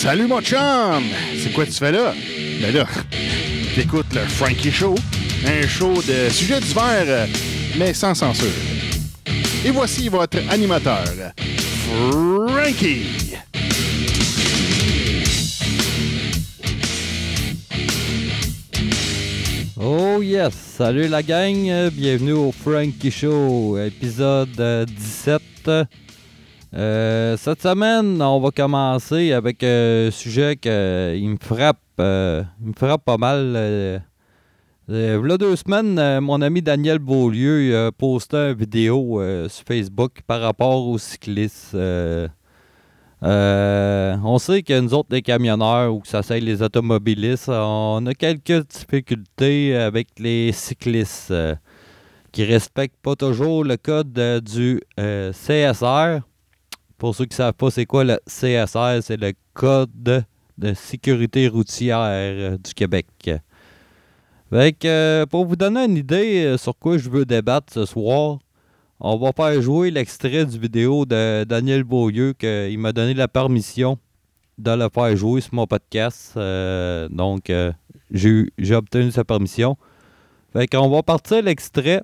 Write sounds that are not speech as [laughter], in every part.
Salut mon chum! C'est quoi tu fais là? Ben là, t'écoutes le Frankie Show, un show de sujets divers, euh, mais sans censure. Et voici votre animateur, Frankie! Oh yes! Salut la gang, euh, bienvenue au Frankie Show, épisode euh, 17. Euh, cette semaine, on va commencer avec un sujet qui me frappe, euh, il me frappe pas mal. Euh, euh, V'là deux semaines, euh, mon ami Daniel Beaulieu a posté une vidéo euh, sur Facebook par rapport aux cyclistes. Euh, euh, on sait que nous autres, les camionneurs ou que ça soit les automobilistes, on a quelques difficultés avec les cyclistes euh, qui respectent pas toujours le code euh, du euh, CSR. Pour ceux qui ne savent pas c'est quoi le CSR, c'est le Code de sécurité routière euh, du Québec. Que, euh, pour vous donner une idée euh, sur quoi je veux débattre ce soir, on va faire jouer l'extrait du vidéo de Daniel Beaulieu qu'il m'a donné la permission de le faire jouer sur mon podcast. Euh, donc, j'ai obtenu sa permission. Fait qu'on va partir l'extrait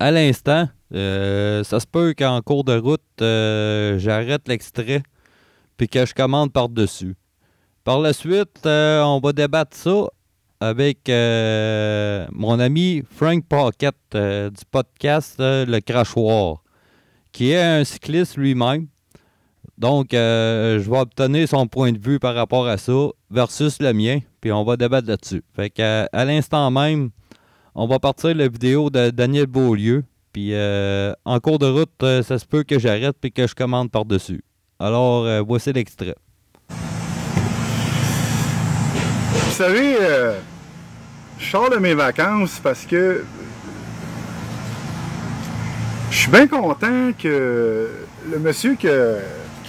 à l'instant. Euh, ça se peut qu'en cours de route, euh, j'arrête l'extrait puis que je commande par-dessus. Par la suite, euh, on va débattre ça avec mon ami Frank Pocket du podcast Le Crachoir, qui est un cycliste lui-même. Donc, je vais obtenir son point de vue par rapport à ça versus le mien, puis on va débattre là-dessus. Fait à l'instant même, on va partir la vidéo de Daniel Beaulieu, puis euh, en cours de route, euh, ça se peut que j'arrête puis que je commande par-dessus. Alors, euh, voici l'extrait. Vous savez, je sors de mes vacances parce que je suis bien content que le monsieur qui a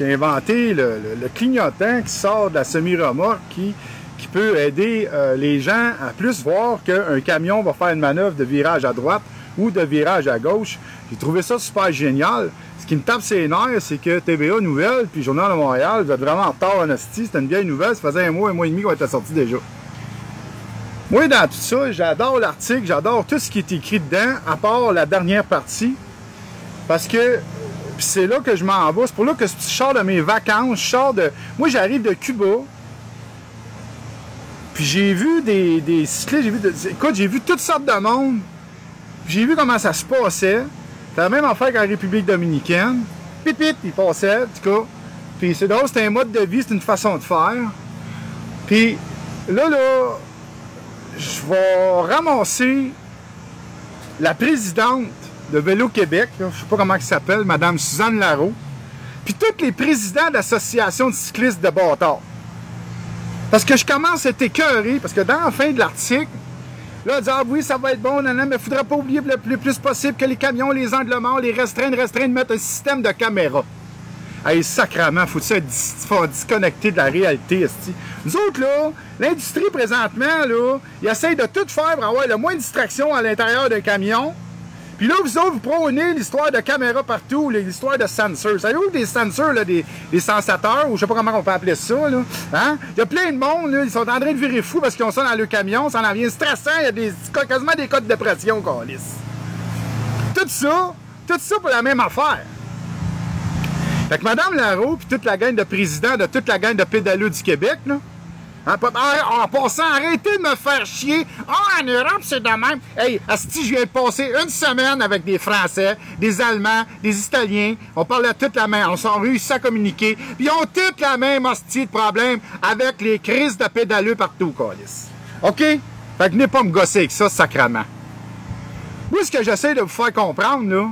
inventé le, clignotant qui sort de la semi-remorque qui, qui peut aider les gens à plus voir qu'un camion va faire une manœuvre de virage à droite ou de virage à gauche. J'ai trouvé ça super génial. Ce qui me tape ses nerfs, c'est que TVA Nouvelle puis Journal de Montréal, vous êtes vraiment en retard en. C'était une vieille nouvelle, ça faisait un mois, un mois et demi qu'on était sorti déjà. Moi, dans tout ça, j'adore l'article, j'adore tout ce qui est écrit dedans, à part la dernière partie. Parce que c'est là que je m'en vais. C'est pour là que je sors de mes vacances. Je de. Moi, j'arrive de Cuba. Puis j'ai vu des, des cyclistes. J'ai vu Écoute, j'ai vu toutes sortes de monde. J'ai vu comment ça se passait. C'était la même affaire qu'en République dominicaine. Pit pit, il passait, en tout cas. Puis c'est drôle, c'est un mode de vie, c'est une façon de faire. Puis là, là, je vais ramasser la présidente de Vélo Québec, là, je sais pas comment elle s'appelle, Madame Suzanne Larreau, puis tous les présidents d'associations de cyclistes de bâtards. Parce que je commence à être écœuré, parce que dans la fin de l'article, là, dit, ah oui, ça va être bon, nanana, mais il faudra pas oublier le plus, le plus possible que les camions, les angles morts, les restreindre, restreindre, mettre un système de caméra. Hey, sacrement, faut ça dis faut disconnecter de la réalité, esti. Nous autres, là, l'industrie présentement, là, ils essayent de tout faire pour avoir le moins de distraction à l'intérieur d'un camion. Puis là, vous autres, vous prônez l'histoire de caméras partout, l'histoire de sensors. Savez-vous des sensors, là, des, des sensateurs, ou je sais pas comment on peut appeler ça, là, hein? Il y a plein de monde, là, ils sont en train de virer fou parce qu'ils ont ça dans le camion, ça en vient stressant, il y a des, quasiment des codes de pression, câlisse. Tout ça, tout ça pour la même affaire. Fait que Mme Larreau, puis toute la gang de présidents de toute la gang de pédaleux du Québec, là, en, pa- en- passant, arrêtez de me faire chier. Ah, en Europe, c'est de même. Hey, je viens de passer une semaine avec des Français, des Allemands, des Italiens. On parlait toute la même. On s'en réussi à communiquer. Puis ils ont toute la même hostie de problème avec les crises de pédaleux partout, Calis. OK? Fait que venez pas me gosser avec ça, sacrament. Moi, ce que j'essaie de vous faire comprendre, là,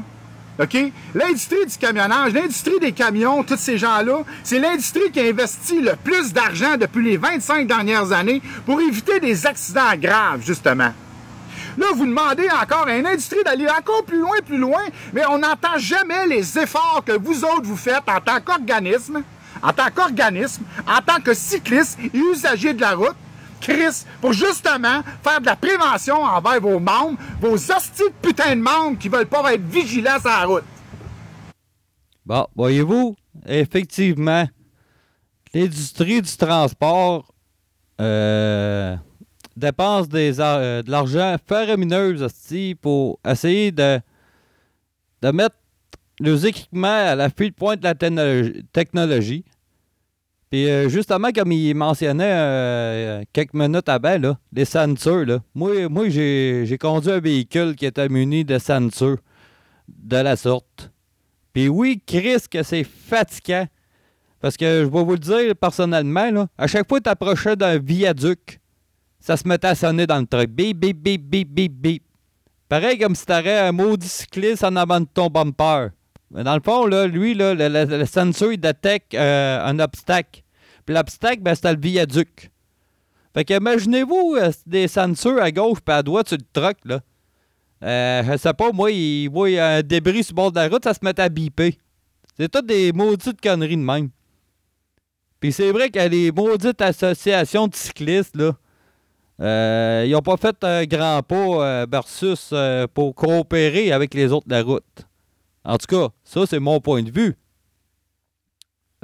L'industrie du camionnage, l'industrie des camions, tous ces gens-là, c'est l'industrie qui a investi le plus d'argent depuis les 25 dernières années pour éviter des accidents graves, justement. Là, vous demandez encore à une industrie d'aller encore plus loin, plus loin, mais on n'entend jamais les efforts que vous autres vous faites en tant qu'organisme, en tant qu'organisme, en tant que cycliste et usager de la route, Chris, pour justement faire de la prévention envers vos membres, vos hosties de putain de membres qui veulent pas être vigilants sur la route. Bon, voyez-vous, effectivement, l'industrie du transport euh, dépense euh, de l'argent faramineux hostie, pour essayer de, mettre leurs équipements à la de pointe de la technologie. Euh, justement, comme il mentionnait euh, quelques minutes avant, là, les sensors, là. moi, moi j'ai conduit un véhicule qui était muni de sensors de la sorte. Puis oui, Chris, que c'est fatigant. Parce que je vais vous le dire personnellement, là, à chaque fois que tu approchais d'un viaduc, ça se mettait à sonner dans le truc. Bip, bip, bip, bip, bip, bip. Pareil comme si t'aurais un maudit cycliste en avant de ton bumper. Mais dans le fond, là, lui, là, le, le- le sensor, il détecte euh, un obstacle. Puis l'obstacle, ben, c'était le viaduc. Fait que imaginez-vous euh, des sensors à gauche et à droite sur le truck, là. Euh, je sais pas, moi, il voit un débris sur le bord de la route, ça se met à biper. C'est toutes des maudites conneries de même. Puis c'est vrai que les maudites associations de cyclistes, là, euh, ils ont pas fait un grand pas euh, versus pour coopérer avec les autres de la route. En tout cas, ça, c'est mon point de vue.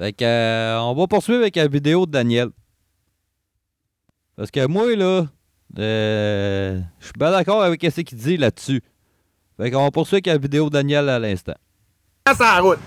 Fait que, euh, on va poursuivre avec la vidéo de Daniel. Parce que moi, là, euh, je suis bien d'accord avec ce qu'il dit là-dessus. Fait qu'on va poursuivre avec la vidéo de Daniel à l'instant. route.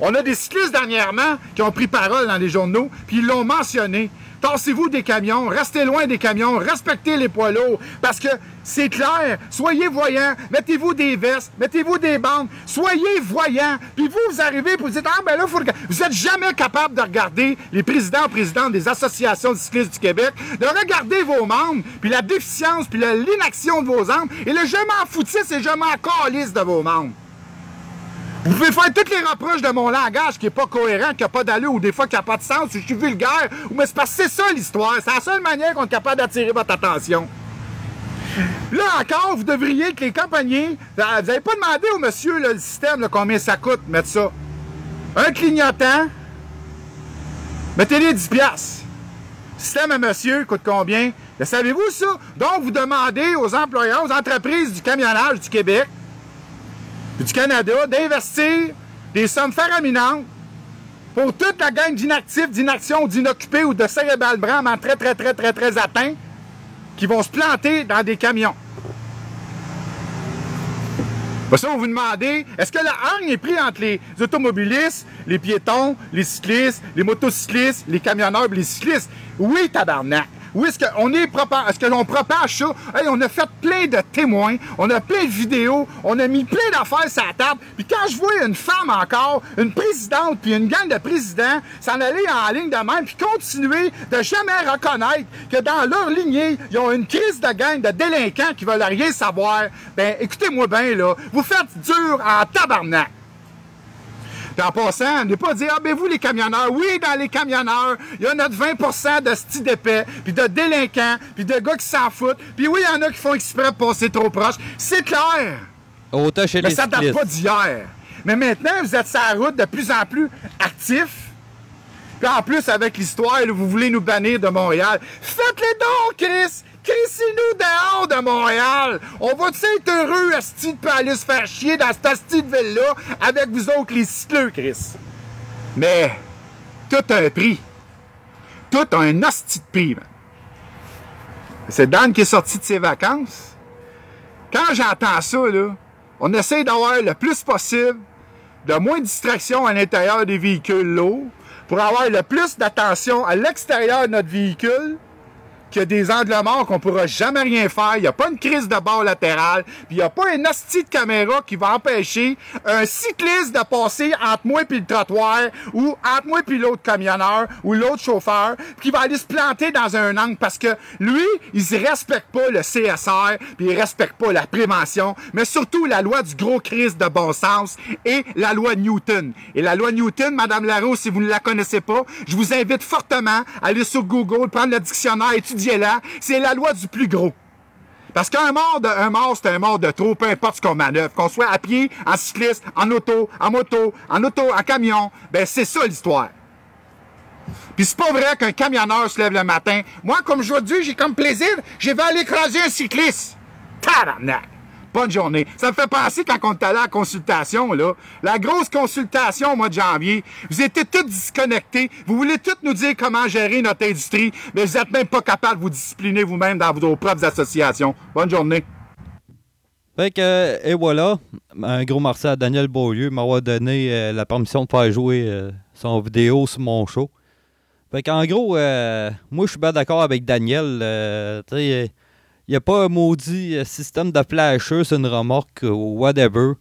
On a des cyclistes dernièrement qui ont pris parole dans les journaux, puis ils l'ont mentionné. Tassez-vous des camions, restez loin des camions, respectez les poids lourds, parce que c'est clair, soyez voyants, mettez-vous des vestes, mettez-vous des bandes, soyez voyants, puis vous, vous arrivez, puis vous dites, ah ben là, faut... Vous êtes jamais capable de regarder les présidents ou présidentes des associations de cyclistes du Québec, de regarder vos membres, puis la déficience, puis l'inaction de vos membres, et le je m'en foutisse et je m'en calisse de vos membres. Vous pouvez faire toutes les reproches de mon langage qui est pas cohérent, qui a pas d'allure, ou des fois qui a pas de sens, ou je suis vulgaire, ou mais c'est parce que c'est ça l'histoire. C'est la seule manière qu'on est capable d'attirer votre attention. Là encore, vous devriez que les compagnies. Vous n'avez pas demandé au monsieur le système combien ça coûte mettre ça. Un clignotant, mettez-les 10 piastres. Système à monsieur coûte combien? Le savez-vous ça? Donc, vous demandez aux employeurs, aux entreprises du camionnage du Québec, puis du Canada d'investir des sommes faraminantes pour toute la gang d'inactifs, d'inactions, d'inoccupés ou de cérébrales très, très, très, très, très atteints qui vont se planter dans des camions. Pour ça, on vous demandez, est-ce que la hargne est prise entre les automobilistes, les piétons, les cyclistes, les motocyclistes, les camionneurs et les cyclistes? Oui, tabarnak. Oui, est-ce qu'on est est-ce que l'on propage ça? Hey, on a fait plein de témoins, on a plein de vidéos, on a mis plein d'affaires sur la table. Puis quand je vois une femme encore, une présidente, puis une gang de présidents s'en aller en ligne de même, puis continuer de jamais reconnaître que dans leur lignée, ils ont une crise de gang de délinquants qui veulent rien savoir, ben écoutez-moi bien, là, vous faites dur en tabarnak. Puis en passant, ne pas dire, ah ben vous les camionneurs, oui, dans les camionneurs, il y a notre 20% de sti d'épais, puis de délinquants, puis de gars qui s'en foutent, puis oui, il y en a qui font exprès de passer trop proche. C'est clair! Autant chez Mais les ça date pas d'hier. Mais maintenant, vous êtes sur la route de plus en plus actifs. Puis en plus, avec l'histoire, vous voulez nous bannir de Montréal. Faites-les donc, Chris! Crissez-nous dehors de Montréal! On va-tu être heureux, Asti, de pas aller se faire chier dans cette Asti de ville-là avec vous autres, les cycleux, Chris? Mais, tout a un prix. Tout a un hostie de prix. C'est Dan qui est sorti de ses vacances. Quand j'entends ça, là, on essaie d'avoir le plus possible de moins de distraction à l'intérieur des véhicules lourds pour avoir le plus d'attention à l'extérieur de notre véhicule qu'il y a des angles morts qu'on pourra jamais rien faire. Il n'y a pas une crise de bord latéral. Puis il n'y a pas un hostie de caméra qui va empêcher un cycliste de passer entre moi et le trottoir ou entre moi et l'autre camionneur ou l'autre chauffeur qui va aller se planter dans un angle parce que lui, il ne respecte pas le CSR puis il respecte pas la prévention, mais surtout la loi du gros crise de bon sens et la loi Newton. Et la loi Newton, Madame Larose, si vous ne la connaissez pas, je vous invite fortement à aller sur Google, prendre le dictionnaire, C'est la loi du plus gros. Parce qu'un mort, mort, c'est un mort de trop, peu importe ce qu'on manœuvre. Qu'on soit à pied, en cycliste, en auto, en moto, en auto, en camion, ben c'est ça l'histoire. Puis c'est pas vrai qu'un camionneur se lève le matin. Moi, comme aujourd'hui, j'ai comme plaisir, je vais aller écraser un cycliste. Tabarnak! Bonne journée. Ça me fait penser quand on est allé à la consultation, là. La grosse consultation au mois de janvier. Vous étiez tous disconnectés. Vous voulez tous nous dire comment gérer notre industrie, mais vous n'êtes même pas capable de vous discipliner vous-même dans vos propres associations. Bonne journée. Fait que, et voilà, un gros merci à Daniel Beaulieu m'avoir donné euh, la permission de faire jouer euh, son vidéo sur mon show. Fait qu'en gros, euh, moi je suis bien d'accord avec Daniel. il n'y a pas un maudit système de flasheur sur une remorque ou whatever.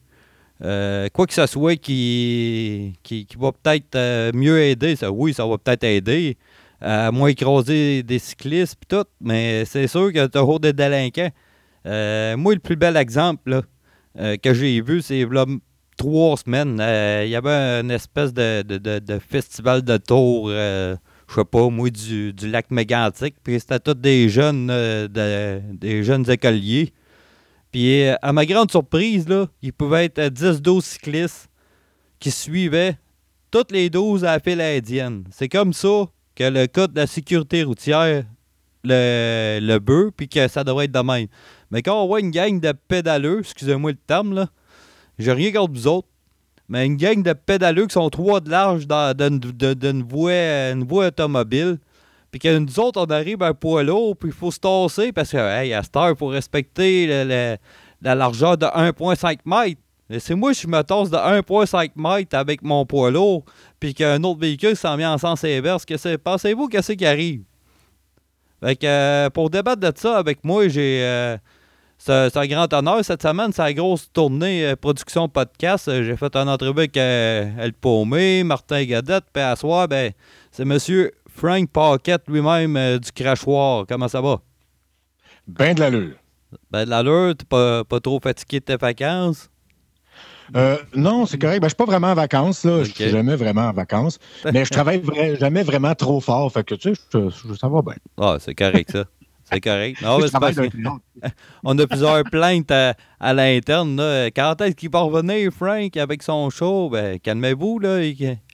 quoi que ce soit qui, qui, va peut-être mieux aider, ça, oui, ça va peut-être aider à moins écraser des cyclistes et tout, mais c'est sûr qu'il y a toujours des délinquants. Euh, moi, le plus bel exemple euh, que j'ai vu, c'est là, trois semaines. Euh, il y avait une espèce de, festival de tour, je sais pas, moi, du, lac mégantique. Puis c'était tous des jeunes, des jeunes écoliers. Puis à ma grande surprise, là, il pouvait être 10-12 cyclistes qui suivaient toutes les 12 à la file indienne. C'est comme ça que le code de la sécurité routière le, le bœuf, puis que ça devrait être de même. Mais quand on voit une gang de pédaleux, excusez-moi le terme, là, j'ai rien contre vous autres, mais une gang de pédaleux qui sont trois de large d'une voie, une voie automobile, puis que nous autres, on arrive à un poids lourd, puis il faut se tasser, parce que, hey, à cette heure, faut respecter la largeur de 1,5 mètres. C'est moi, je me tasse de 1,5 mètres avec mon poids lourd, puis qu'un autre véhicule s'en vient en sens inverse. Pensez-vous qu'est-ce qui arrive? Fait que, euh, pour débattre de ça avec moi, j'ai. Euh, c'est un grand honneur. Cette semaine, c'est la grosse tournée euh, production podcast. J'ai fait un entrevue avec El Paumé, Martin Gadette, puis à soir, ben, c'est M. Frank Paquette lui-même du Crachoir. Comment ça va? Ben de l'allure. Ben de l'allure, t'es pas, pas trop fatigué de tes vacances? Euh, non, c'est correct. Ben, je suis pas vraiment en vacances. Là. Je suis jamais vraiment en vacances. [laughs] Mais je travaille jamais vraiment trop fort. Fait que, tu sais, ça va bien. Ah, c'est correct, ça. C'est correct. Non, [laughs] on a plusieurs plaintes à, l'interne. Quand est-ce qu'il va revenir, Frank, avec son show? Ben, calmez-vous. là.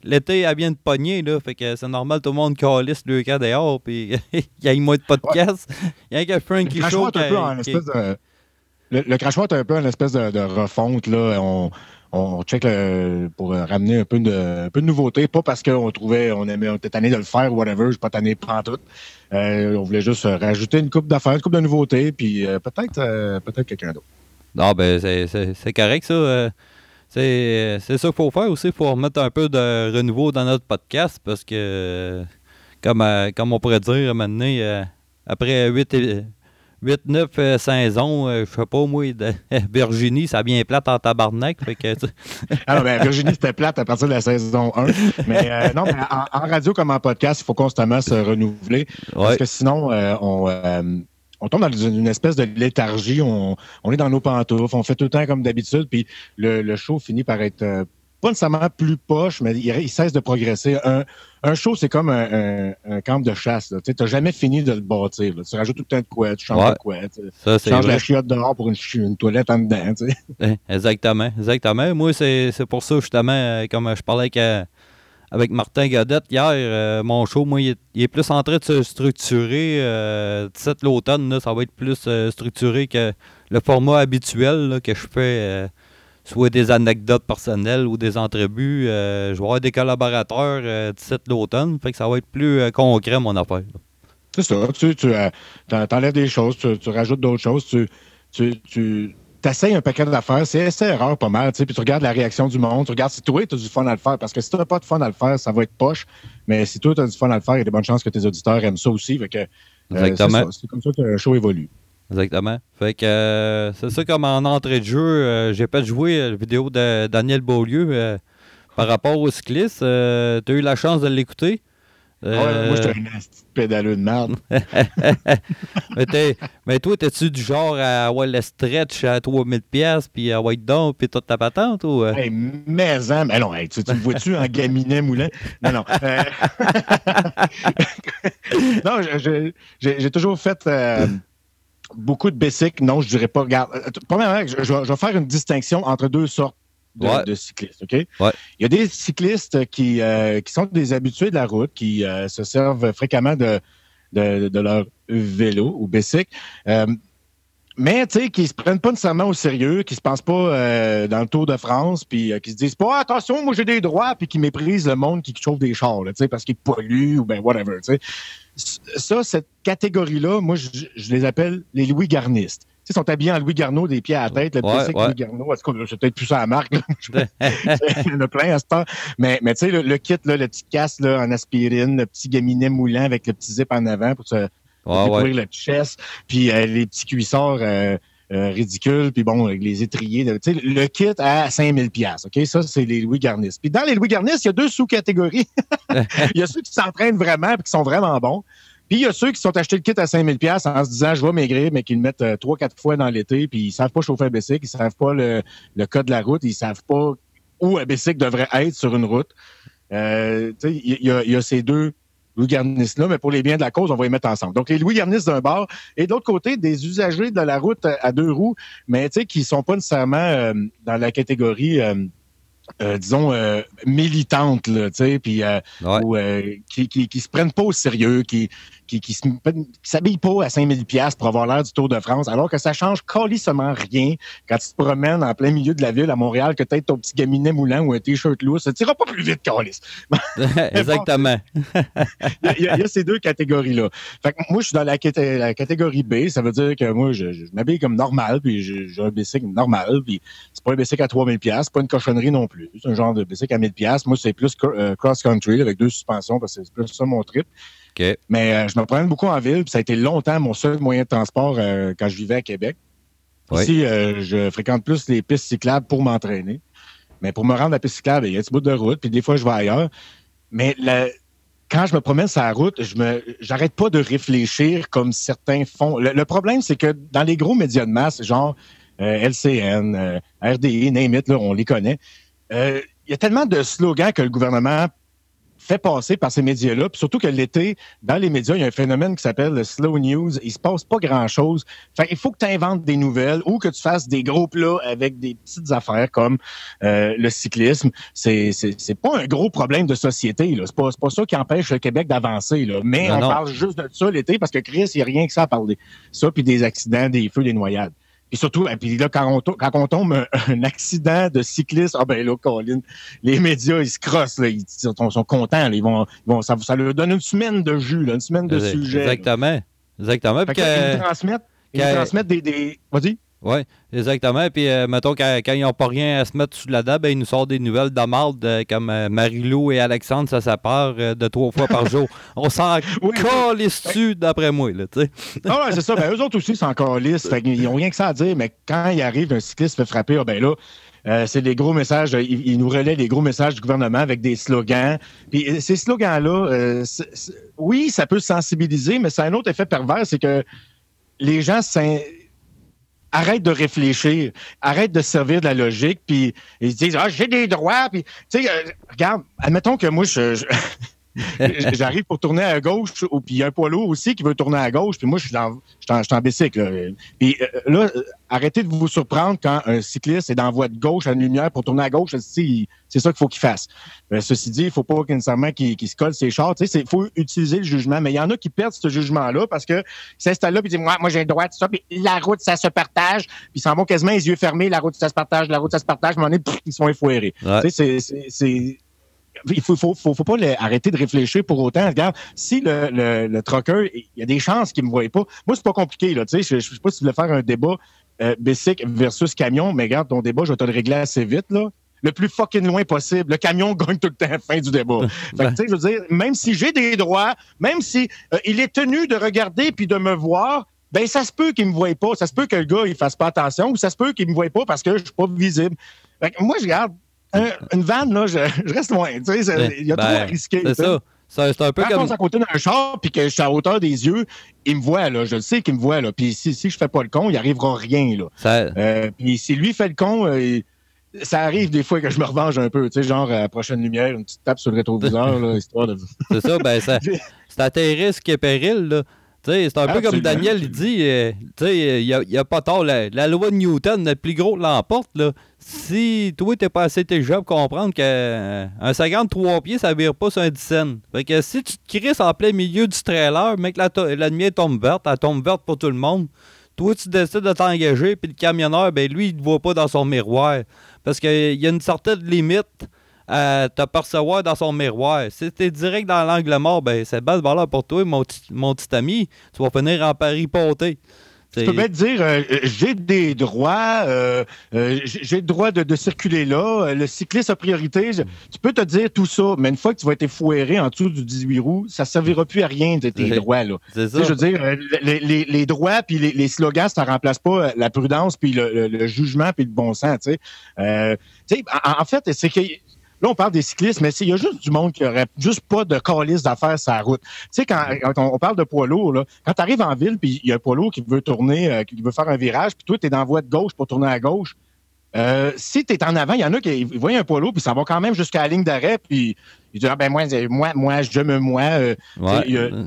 L'été, elle vient de pogner. Là, fait que c'est normal, tout le monde calisse le cas dehors. Puis [laughs] il y a une moitié de podcast. Il y a que Frank qui show. Le, le crachoir est un peu une espèce de, refonte. Là. On, on check pour ramener un peu de, peu de nouveauté. Pas parce qu'on trouvait, on aimait, on était tanné de le faire whatever, je suis pas tanné prendre tout. Euh, on voulait juste rajouter une coupe d'affaires, une coupe de nouveautés, puis euh, peut-être euh, peut-être quelqu'un d'autre. Non, ben c'est correct ça. c'est ça qu'il faut faire aussi. Il faut remettre un peu de renouveau dans notre podcast parce que, comme, comme on pourrait dire maintenant, après 8, 8-9 euh, saisons, euh, je sais pas, moi, de [laughs] Virginie, ça vient plate en tabarnak. Fait que, ah ben, Virginie, c'était plate à partir de la saison 1. Mais euh, non, mais en, radio comme en podcast, il faut constamment se renouveler. Parce que sinon, on, on tombe dans une espèce de léthargie. On, on, est dans nos pantoufles, on fait tout le temps comme d'habitude, puis le, le, show finit par être pas nécessairement plus poche, mais il, cesse de progresser. Un, un show, c'est comme un, un, camp de chasse. Tu n'as jamais fini de le bâtir. Tu rajoutes tout le temps de quoi, tu changes de quoi. Ça, tu changes la chiotte dehors pour une, une toilette en dedans. [laughs] Eh, exactement, exactement. Moi, c'est pour ça, justement, euh, comme je parlais avec, euh, avec Martin Godette hier, euh, mon show, moi, il est, plus en train de se structurer. Euh, 17 l'automne, ça va être plus structuré que le format habituel que je fais soit des anecdotes personnelles ou des entrevues. Euh, je vais avoir des collaborateurs euh, d'ici l'automne, fait que ça va être plus euh, concret, mon affaire. C'est ça. Tu, tu enlèves des choses, tu, rajoutes d'autres choses, tu, tu, tu essayes un paquet d'affaires, c'est assez erreur pas mal, puis tu regardes la réaction du monde, tu regardes si toi, tu as du fun à le faire, parce que si tu n'as pas de fun à le faire, ça va être poche, mais si toi, tu as du fun à le faire, il y a de bonnes chances que tes auditeurs aiment ça aussi, fait que, Exactement. c'est comme ça que le show évolue. Exactement. Fait que euh, c'est ça comme en entrée de jeu, euh, j'ai pas joué la vidéo de Daniel Beaulieu euh, par rapport au cycliste. tu as eu la chance de l'écouter? Ouais, moi, j'étais un pédaleux de merde. [laughs] mais, mais, toi, t'es-tu du genre à avoir le stretch à 3000$ puis à White Down puis toute ta patente ou. Hey, mais, hein, mais non, tu, me vois-tu en gaminet moulant? Non, non. [laughs] non, j'ai toujours fait beaucoup de basics, non, je dirais pas. Regarde, euh, premièrement, je, vais faire une distinction entre deux sortes de, cyclistes. OK? Il y a des cyclistes qui, euh, qui sont des habitués de la route, qui euh, se servent fréquemment de, de, leur vélo ou basic. Mais tu sais, qui se prennent pas nécessairement au sérieux, qui se pensent pas euh, dans le Tour de France, puis qui se disent pas attention, moi j'ai des droits, puis qui méprisent le monde qui chauffe des chars, tu sais, parce qu'ils polluent ou ben whatever, tu sais. Ça, cette catégorie-là, moi, je, les appelle les Louis Garnistes. Ils sont habillés en Louis Garneau, des pieds à la tête, le ouais, Louis Garneau. En tout cas, c'est peut-être plus ça à la marque. [laughs] [laughs] Il y en a plein à ce temps. Mais, mais tu sais, le, kit, là, le petit casque là, en aspirine, le petit gaminet moulant avec le petit zip en avant pour se pour le chest, puis euh, les petits cuissards euh, euh, ridicules, puis bon, les étriers. Le kit à 5000 pièces. OK? Ça, c'est les Louis Garnis. Puis dans les Louis Garnis, il y a deux sous-catégories. [laughs] il y a ceux qui s'entraînent vraiment et qui sont vraiment bons. Puis il y a ceux qui sont achetés le kit à 5000 pièces en se disant je vais maigrir, mais qui le mettent trois, quatre fois dans l'été, puis ils savent pas chauffer un bicycle, ils savent pas le, le code de la route, ils savent pas où un bicycle devrait être sur une route. Euh, il y, y, a ces deux Louis Garnis là, mais pour les biens de la cause, on va les mettre ensemble. Donc, les Louis Garnis d'un bord et d'autre côté, des usagers de la route à deux roues, mais tu sais, qui sont pas nécessairement euh, dans la catégorie euh, euh, disons, euh, militantes, là, tu sais, puis euh, euh, qui, qui, qui, se prennent pas au sérieux, qui qui, qui s'habillent pas à 5000 pièces pour avoir l'air du Tour de France, alors que ça change colissement rien quand tu te promènes en plein milieu de la ville à Montréal, que peut-être ton petit gaminet moulant ou un t-shirt lourd, ça tira pas plus vite, Calis. [laughs] Exactement. il, y a, il, y a, ces deux catégories-là. Fait que moi, je suis dans la, la, catégorie B, ça veut dire que moi, je, je m'habille comme normal, puis j'ai un bicycle normal, puis c'est pas un bicycle à 3000 pièces, pas une cochonnerie non plus c'est un genre de bicycle à 1000 pièces. Moi, c'est plus euh, cross-country avec deux suspensions parce que c'est plus ça mon trip. Mais euh, je me promène beaucoup en ville. Puis ça a été longtemps mon seul moyen de transport euh, quand je vivais à Québec. Ici, je fréquente plus les pistes cyclables pour m'entraîner. Mais pour me rendre à la piste cyclable, il y a un petit bout de route. Puis des fois, je vais ailleurs. Mais quand je me promène sur la route, je me, j'arrête pas de réfléchir comme certains font. Le, problème, c'est que dans les gros médias de masse, genre LCN, RDI, name it, on les connaît. Euh, il y a tellement de slogans que le gouvernement fait passer par ces médias-là, puis surtout que l'été, dans les médias, il y a un phénomène qui s'appelle le slow news. Il se passe pas grand-chose. Fait il faut que tu inventes des nouvelles ou que tu fasses des gros plats avec des petites affaires comme euh, le cyclisme. C'est c'est pas un gros problème de société. là. C'est pas, pas ça qui empêche le Québec d'avancer. là. Mais on parle juste de ça l'été parce que Chris, il n'y a rien que ça à parler. Ça, puis des accidents, des feux, des noyades. Et surtout, et puis là, quand on, tombe, quand on tombe [laughs] un, accident de cycliste, ah ben là, Colin, les médias, ils se crossent, là, ils sont, contents, ils vont, ils vont ça, ça, leur donne une semaine de jus, là, une semaine de sujet. Exactement. Exactement. Ils transmettent, ils transmettent des... des... Vas-y. Oui, exactement. Puis, euh, mettons, quand, quand ils n'ont pas rien à se mettre sous la ben, ils nous sortent des nouvelles de marde euh, comme euh, Marie-Lou et Alexandre, ça s'appart de trois fois par jour. [laughs] On s'en oui, calisse d'après moi, là, tu sais. Ah ouais, c'est ça. Ben, eux autres aussi s'en calissent. ils n'ont rien que ça à dire, mais quand il arrive, un cycliste fait frapper, ah, ben là, c'est des gros messages. Ils, nous relaient des gros messages du gouvernement avec des slogans. Puis ces slogans-là, oui, ça peut sensibiliser, mais c'est un autre effet pervers, c'est que les gens arrête de réfléchir, arrête de servir de la logique, puis ils se disent ah j'ai des droits, puis tu sais euh, regarde, admettons que moi je [laughs] J'arrive pour tourner à gauche, ou puis il y a un poids lourd aussi qui veut tourner à gauche, puis moi, je suis en, je suis en, bicycle. Là. Puis euh, là, arrêtez de vous surprendre quand un cycliste est dans la voie de gauche à une lumière pour tourner à gauche. C'est ça qu'il faut qu'il fasse. Euh, ceci dit, il faut pas nécessairement qu'il se colle ses chars. Il faut utiliser le jugement. Mais il y en a qui perdent ce jugement-là parce que s'installent là puis disent Moi, moi j'ai le droit de ça, puis la route, ça se partage. Puis ils s'en vont quasiment les yeux fermés, la route, ça se partage, la route, ça se partage, mais on est, ils sont effoirés. C'est il faut, faut, faut, pas arrêter de réfléchir pour autant. Regarde, si le, le, il y a des chances qu'il me voie pas. Moi, c'est pas compliqué, là. Tu sais, je, sais pas si tu voulais faire un débat euh, bicycle versus camion, mais regarde, ton débat, je vais te le régler assez vite, là. Le plus fucking loin possible. Le camion [laughs] gagne tout le temps à la fin du débat. [laughs] fait tu sais, je veux dire, même si j'ai des droits, même si euh, il est tenu de regarder puis de me voir, ben ça se peut qu'il me voie pas. Ça se peut que le gars, il fasse pas attention ou ça se peut qu'il me voie pas parce que je suis pas visible. Fait que moi, je regarde, une vanne, là, je, reste loin. Tu sais, il y a trop à ben, risquer. C'est ça. C'est un peu Quand comme. Quand on à côté d'un char puis que je suis à hauteur des yeux, il me voit, là. Je le sais qu'il me voit, là. Puis si, si je fais pas le con, il arrivera rien, là. Euh, puis si lui fait le con, euh, ça arrive des fois que je me revanche un peu, tu sais, genre à la prochaine lumière, une petite tape sur le rétroviseur, là, [laughs] histoire de. C'est ça, ben, ça, [laughs] c'est à tes risques et périls, là. C'est un peu comme Daniel il dit, euh, il n'y a, pas tort. La, loi de Newton, le plus gros l'emporte. Si toi, t'es pas assez intelligent pour comprendre qu'un euh, 53 pieds, ça vire pas sur un 10 Fait que si tu te crisses en plein milieu du trailer, mec, la, la lumière tombe verte, elle tombe verte pour tout le monde. Toi, tu décides de t'engager, puis le camionneur, ben lui, il te voit pas dans son miroir. Parce qu'il y a une certaine limite à te percevoir dans son miroir. Si tu es direct dans l'angle mort, ben c'est base valeur pour toi, mon, petit ami. Tu vas finir en Paris ponté. Tu peux bien te dire, euh, euh, j'ai des droits, euh, j'ai le droit de, circuler là, le cycliste a priorité. tu peux te dire tout ça, mais une fois que tu vas être foiré en dessous du 18 roues, ça ne servira plus à rien de tes droits. Là. Ça. Je veux dire, les, droits puis les, slogans, ça ne remplace pas la prudence puis le, jugement puis le bon sens. Tu sais. en, fait, c'est que Là, on parle des cyclistes, mais il y a juste du monde qui aurait juste pas de calice d'affaires sur la route. Tu sais, quand, on, parle de poids lourd, là, quand tu arrives en ville, puis il y a un poids lourd qui veut tourner, euh, qui veut faire un virage, puis toi, tu es dans la voie de gauche pour tourner à gauche, euh, si tu es en avant, il y en a qui voient un poids lourd, puis ça va quand même jusqu'à la ligne d'arrêt, puis ils disent ah, ben moi, moi, moi, je me moi. Euh,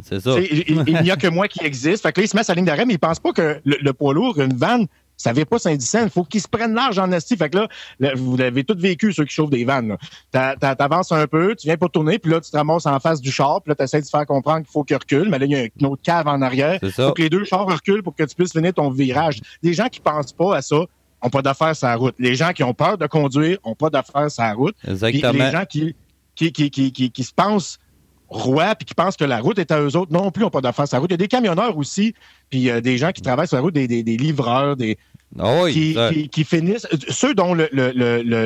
c'est ça. Il n'y a que moi qui existe. Fait que là, ils se mettent sur la ligne d'arrêt, mais ils pensent pas que le, le poids lourd, une vanne, ça n'avait pas Saint-Dicen. Il faut qu'ils se prennent large en asti. Fait que là, vous avez tous vécu, ceux qui chauffent des vannes. T'avances un peu, tu viens pour tourner, puis là, tu te ramasses en face du char, puis là, tu essaies de faire comprendre qu'il faut qu'il recule. Mais là, il y a une autre cave en arrière. Il faut que les deux chars reculent pour que tu puisses finir ton virage. Des gens qui pensent pas à ça n'ont pas d'affaires sur la route. Les gens qui ont peur de conduire n'ont pas d'affaires sur la route. Exactement. les gens qui, qui, qui, qui, qui se pensent rois puis qui pensent que la route est à eux autres non plus n'ont pas d'affaires sur la route. Il y a des camionneurs aussi, puis euh, des gens qui travaillent sur la route, des, des, des livreurs, des, ah qui, finissent. Ceux dont le,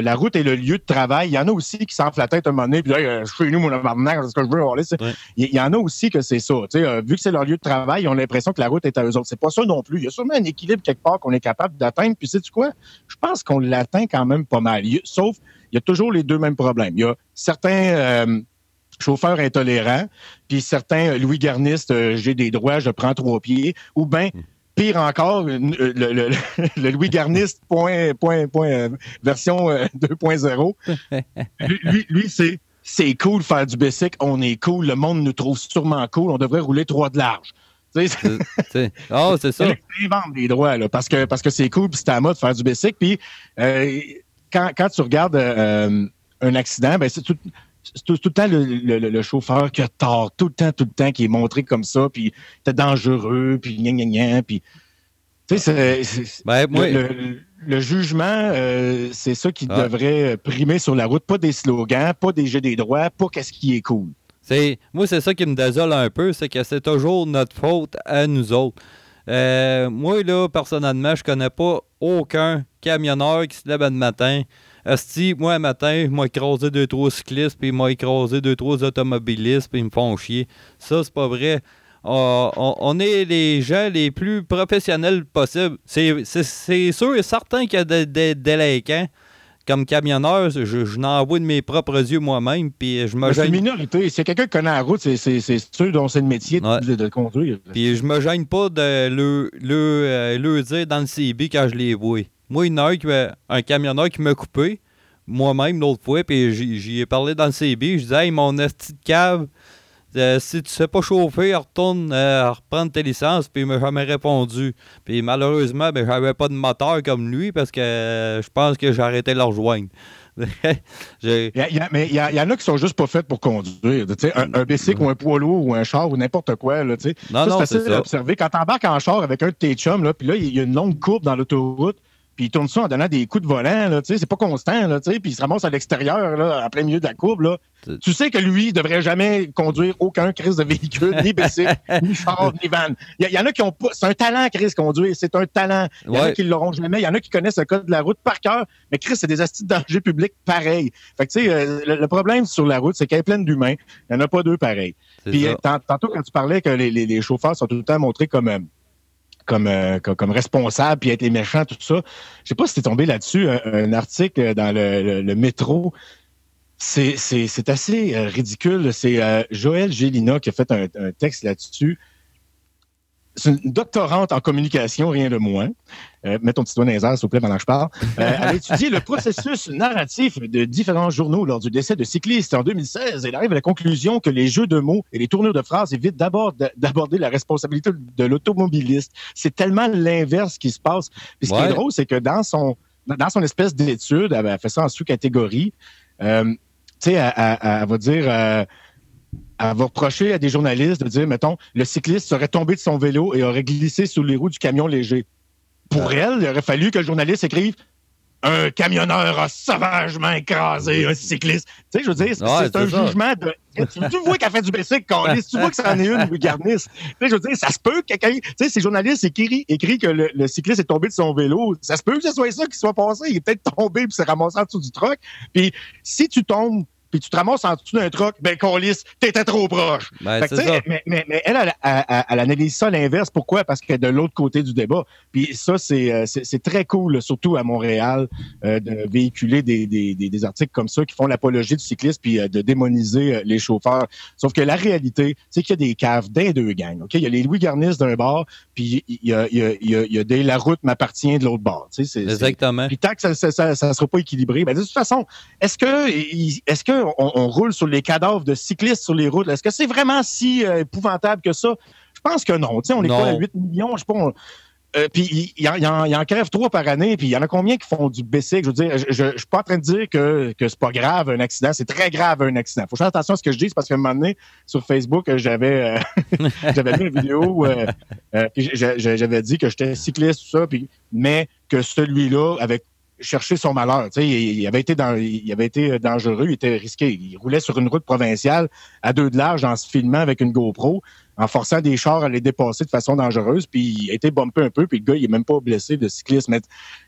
la route est le lieu de travail, il y en a aussi qui s'enflent la tête un moment donné, puis là, euh, je suis nous, mon c'est ce que je veux. Il y, en a aussi que c'est ça. Euh, vu que c'est leur lieu de travail, ils ont l'impression que la route est à eux autres. C'est pas ça non plus. Il y a sûrement un équilibre quelque part qu'on est capable d'atteindre. Puis, sais-tu quoi? Je pense qu'on l'atteint quand même pas mal. sauf, il y a toujours les deux mêmes problèmes. Il y a certains. Euh, chauffeurs intolérants, puis certains Louis Garnistes, j'ai des droits, je prends trois pieds, ou bien pire encore, le, [laughs] le, Louis Garniste [laughs] point, point, point, euh, version 2.0. Euh, [laughs] lui, lui c'est c'est cool faire du bicycle, on est cool, le monde nous trouve sûrement cool, on devrait rouler trois de large. oh, c'est ça. Ils des droits, là, parce que parce que c'est cool, puis c'est à mode de faire du bicycle. Puis euh, quand, quand tu regardes un accident, ben c'est tout, c'est tout, le temps le, chauffeur qui a tort, tout le temps, tout le temps, qui est montré comme ça, puis t'es dangereux, puis gna gna gna, puis... Tu sais, ben, le, jugement, euh, c'est ça qui ah. devrait primer sur la route, pas des slogans, pas des jeux des droits, pas qu'est-ce qui est cool. C'est, moi, c'est ça qui me désole un peu, c'est que c'est toujours notre faute à nous autres. Euh, moi, là, personnellement, je connais pas aucun camionneur qui se lève le matin, Asti, moi, un matin, il m'a écrasé deux, trois cyclistes, puis m'a écrasé deux, trois automobilistes, puis ils me font chier. Ça, c'est pas vrai. Ah, on, est les gens les plus professionnels possibles. C'est sûr et certain qu'il y a des, délinquants comme camionneur, je, je n'envoie de mes propres yeux moi-même, puis je me C'est une minorité. Si quelqu'un connaît la route, c'est ceux dont c'est le métier de, conduire. Puis je me gêne pas de le, le, euh, le dire dans le CB quand je les vois. Moi, il y en a un, camionneur qui m'a coupé, moi-même, l'autre fois, puis j'y ai parlé dans le CB. Je disais, hey, mon esti de cave, euh, si tu sais pas chauffer, retourne euh, reprendre tes licences. Puis il m'a jamais répondu. Puis malheureusement, ben, j'avais pas de moteur comme lui parce que euh, je pense que j'ai arrêté de le rejoindre. [laughs] il mais il y, en a qui sont juste pas faits pour conduire. Un, un bicycle ou un poids lourd ou un char ou n'importe quoi. Là, non, non, c'est facile d'observer. Quand tu embarques en char avec un de tes chums, là, puis là, il y a une longue courbe dans l'autoroute puis il tourne ça en donnant des coups de volant, là, tu sais, c'est pas constant, là, tu sais, puis il se ramasse à l'extérieur, là, en plein milieu de la courbe, là. Tu sais que lui, il devrait jamais conduire aucun crise de véhicule, ni bicycle, [laughs] ni char, ni van. Il y, en a qui ont pas, c'est un talent, Chris, conduire, c'est un talent. Il y en a qui l'auront jamais, il y en a qui connaissent le code de la route par cœur, mais Chris, c'est des astuces de danger public pareil. Fait que, tu sais, euh, le, problème sur la route, c'est qu'elle est pleine d'humains. Il n'y en a pas deux pareils. Puis, tantôt, quand tu parlais que les, les, chauffeurs sont tout le temps montrés comme, euh, comme, comme, responsable puis être les méchants, tout ça. Je sais pas si t'es tombé là-dessus, un, article dans le, métro. C'est assez euh, ridicule. C'est euh, Joël Gélina qui a fait un texte là-dessus c'est une doctorante en communication, rien de moins. Euh, mets ton petit doigt dans les airs, s'il vous plaît, pendant que je parle. Euh, elle a étudié le processus narratif de différents journaux lors du décès de cyclistes en 2016. Elle arrive à la conclusion que les jeux de mots et les tournures de phrases évitent d'abord d'aborder la responsabilité de l'automobiliste. C'est tellement l'inverse qui se passe. Puis ce qui est drôle, c'est que dans son, dans son espèce d'étude, elle a fait ça en sous-catégorie. Euh, tu sais, elle, va dire... Elle va reprocher à des journalistes de dire, mettons, le cycliste serait tombé de son vélo et aurait glissé sous les roues du camion léger. Pour elle, il aurait fallu que le journaliste écrive un camionneur a sauvagement écrasé un cycliste. Tu sais, je veux dire, c'est un jugement de. Tu, vois qu'elle fait du basic, tu vois que ça en est une, garnisse. Tu sais, je veux dire, ça se peut que quelqu'un. Tu sais, ces journalistes écrit, écrit que le, cycliste est tombé de son vélo. Ça se peut que ce soit ça qui soit passé. Il est peut-être tombé puis s'est ramassé en dessous du truck. Puis si tu tombes puis tu te ramasses en dessous d'un truck, ben lisse, t'étais trop proche. Ben, ça. Mais, mais, mais, elle, elle, elle, elle, analyse ça à l'inverse. Pourquoi? Parce qu'elle est de l'autre côté du débat. Puis ça, c'est, euh, c'est, très cool, surtout à Montréal, euh, de véhiculer des, des, des, articles comme ça qui font l'apologie du cycliste puis euh, de démoniser les chauffeurs. Sauf que la réalité, c'est qu'il y a des caves d'un deux gangs. Ok, Il y a les Louis Garnis d'un bord, puis il y a, il y a, il y a, des La route m'appartient de l'autre bord. Exactement. Puis tant que ça, ça, ça, ça sera pas équilibré, ben de toute façon, est-ce que, est-ce que on, roule sur les cadavres de cyclistes sur les routes. Est-ce que c'est vraiment si euh, épouvantable que ça? Je pense que non. on est pas à 8 millions? Je sais pas. Euh, puis il y, en crève trois par année, puis il y en a combien qui font du BC? Je veux dire, je, ne suis pas en train de dire que, que c'est pas grave un accident, c'est très grave un accident. Faut faire attention à ce que je dis, parce qu'à un moment donné, sur Facebook, j'avais euh, [laughs] j'avais mis une vidéo, puis j'avais dit que j'étais cycliste, tout ça, puis mais que celui-là, avec chercher son malheur. Tu sais, il, avait été dans, il avait été dangereux, il était risqué. Il roulait sur une route provinciale à deux de large en se filmant avec une GoPro, en forçant des chars à les dépasser de façon dangereuse. Puis il a été bumpé un peu, puis le gars, il est même pas blessé de cycliste. Mais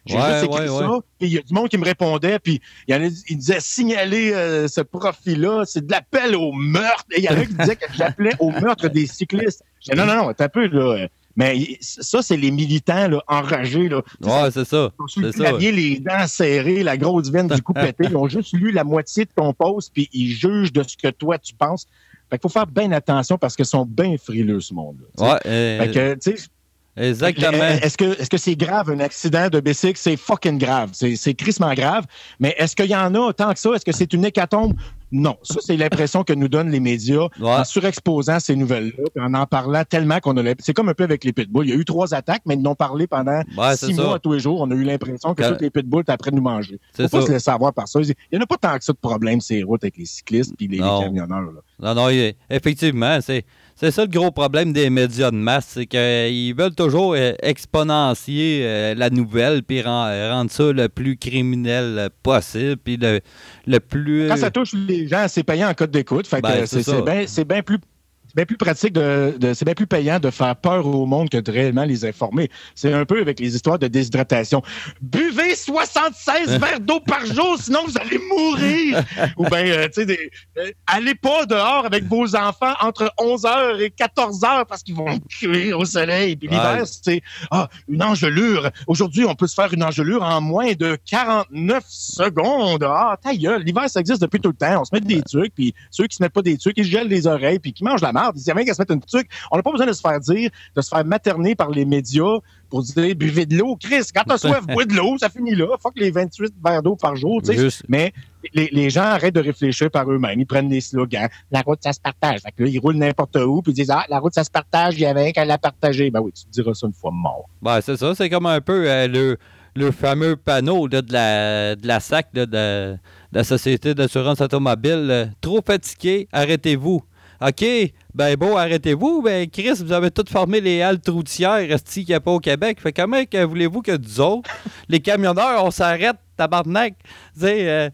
j'ai juste écrit ça, puis il y a du monde qui me répondait, puis il, il disait signaler euh, ce profil-là, c'est de l'appel au meurtre. Et il y en a qui disaient que j'appelais au meurtre des cyclistes. Non, non, non, t'as peu là. Mais ça, c'est les militants là, enragés. Là. Ouais, c'est ça. Ils ont les dents serrées, la grosse veine du coup [laughs] pété. Ils ont juste lu la moitié de ton poste, puis ils jugent de ce que toi, tu penses. Fait qu'il faut faire bien attention parce qu'ils sont bien frileux, ce monde-là. Ouais. Euh, fait que, tu sais, Exactement. Est-ce que est-ce que c'est grave un accident de bicycle? C'est fucking grave. C'est crissement grave. Mais est-ce qu'il y en a tant que ça? Est-ce que c'est une hécatombe? Non, ça, c'est l'impression que nous donnent les médias en surexposant ces nouvelles-là, en en parlant tellement qu'on a... C'est comme un peu avec les pitbulls. Il y a eu trois attaques, mais ils n'ont parlé pendant six mois tous les jours. On a eu l'impression que, tous les pitbulls étaient après nous manger. Faut pas se laisser savoir par ça. Il n'y en a pas tant que ça de problème, ces routes avec les cyclistes et les, camionneurs. Non, non, effectivement, c'est... C'est ça le gros problème des médias de masse, c'est qu'ils veulent toujours euh, exponentier euh, la nouvelle puis rendre ça le plus criminel possible puis le, le plus... Quand ça touche les gens, c'est payant en code d'écoute. Ben, c'est bien plus c'est bien plus pratique de, c'est bien plus payant de faire peur au monde que de réellement les informer. C'est un peu avec les histoires de déshydratation. Buvez 76 [laughs] verres d'eau par jour, sinon vous allez mourir. [laughs] Ou bien, euh, tu sais, euh, allez pas dehors avec vos enfants entre 11h et 14h parce qu'ils vont cuire au soleil. Puis l'hiver, c'est ah, une engelure. Aujourd'hui, on peut se faire une engelure en moins de 49 secondes. Ah, ta gueule. L'hiver, ça existe depuis tout le temps. On se met des trucs, puis ceux qui se mettent pas des trucs, ils gèlent les oreilles, puis qui mangent la marde. Il y a rien qu'à se mettre une truc. On n'a pas besoin de se faire dire, de se faire materner par les médias pour dire buvez de l'eau. Chris, quand t'as soif, bois de l'eau, ça finit là. Fuck les 28 verres d'eau par jour. Sais. Mais les, les, gens arrêtent de réfléchir par eux-mêmes. Ils prennent des slogans. La route, ça se partage. Fait que là, ils roulent n'importe où, puis ils disent Ah, la route, ça se partage, il y avait qu'à la partager. Ben oui, tu te diras ça une fois mort. Ben, c'est ça. C'est comme un peu euh, le, le fameux panneau de, la, de la SAC, de, de, la Société d'assurance automobile. Trop fatigué, arrêtez-vous. OK, ben bon, arrêtez-vous. Ben Chris, vous avez toutes formé les haltes routières, qu'il n'y a pas au Québec. Fait comment que voulez-vous que nous autres, [laughs] les camionneurs, on s'arrête, tabarnak? Euh,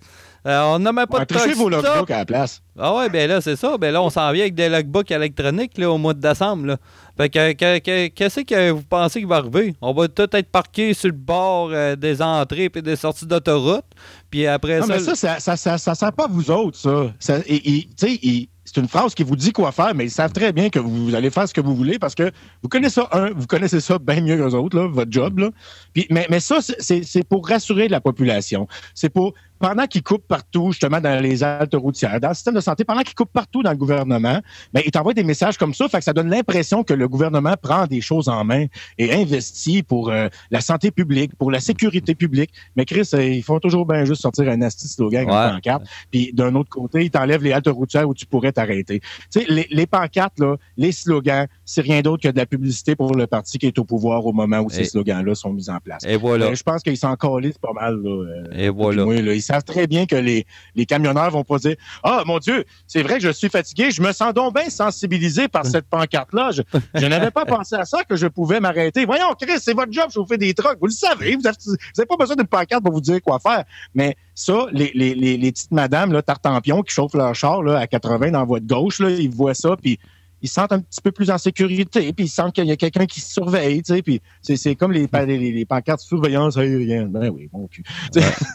euh, on n'a même pas de vos logbooks à la place. Ah ouais, ben là, c'est ça. Ben là, on s'en vient avec des logbooks électroniques là, au mois de décembre. Là. Fait que, qu'est-ce que vous pensez qui va arriver? On va tout être parqué sur le bord euh, des entrées et des sorties d'autoroute. Puis après non, ça. mais ça, ça, ça, ça, ça sert pas à vous autres, ça. ça et, et, c'est une phrase qui vous dit quoi faire, mais ils savent très bien que vous allez faire ce que vous voulez parce que vous connaissez ça, un, vous connaissez ça bien mieux que les autres, là, votre job. Là. Puis, mais, mais ça, c'est pour rassurer la population. C'est pour pendant qu'ils coupent partout, justement, dans les altes routières, dans le système de santé, pendant qu'ils coupent partout dans le gouvernement, ben, ils t'envoient des messages comme ça, fait que ça donne l'impression que le gouvernement prend des choses en main et investit pour euh, la santé publique, pour la sécurité publique. Mais Chris, euh, ils font toujours bien juste sortir un asti slogan ouais. en pancarte. Puis d'un autre côté, ils t'enlèvent les haltes routières où tu pourrais t'arrêter. Tu sais, les, les pancartes, là, les slogans, c'est rien d'autre que de la publicité pour le parti qui est au pouvoir au moment où ces slogans-là sont mis en place. Et voilà. Je pense qu'ils s'en calissent pas mal. Là, euh, et voilà. Ils savent très bien que les, les camionneurs vont pas dire Ah, mon Dieu, c'est vrai que je suis fatigué, je me sens donc bien sensibilisé par cette pancarte-là. Je, n'avais pas pensé à ça que je pouvais m'arrêter. Voyons, Chris, c'est votre job, je vous fais des trucs. Vous le savez, vous n'avez pas besoin d'une pancarte pour vous dire quoi faire. Mais ça, les, les, les, petites madames, là, tartampions, qui chauffent leur char là, à 80 dans votre gauche, là, ils voient ça, puis ils se sentent un petit peu plus en sécurité, puis ils sentent qu'il y a quelqu'un qui surveille, tu sais, puis c'est comme les, les, les, pancartes surveillance aérienne. Ben oui, bon cul.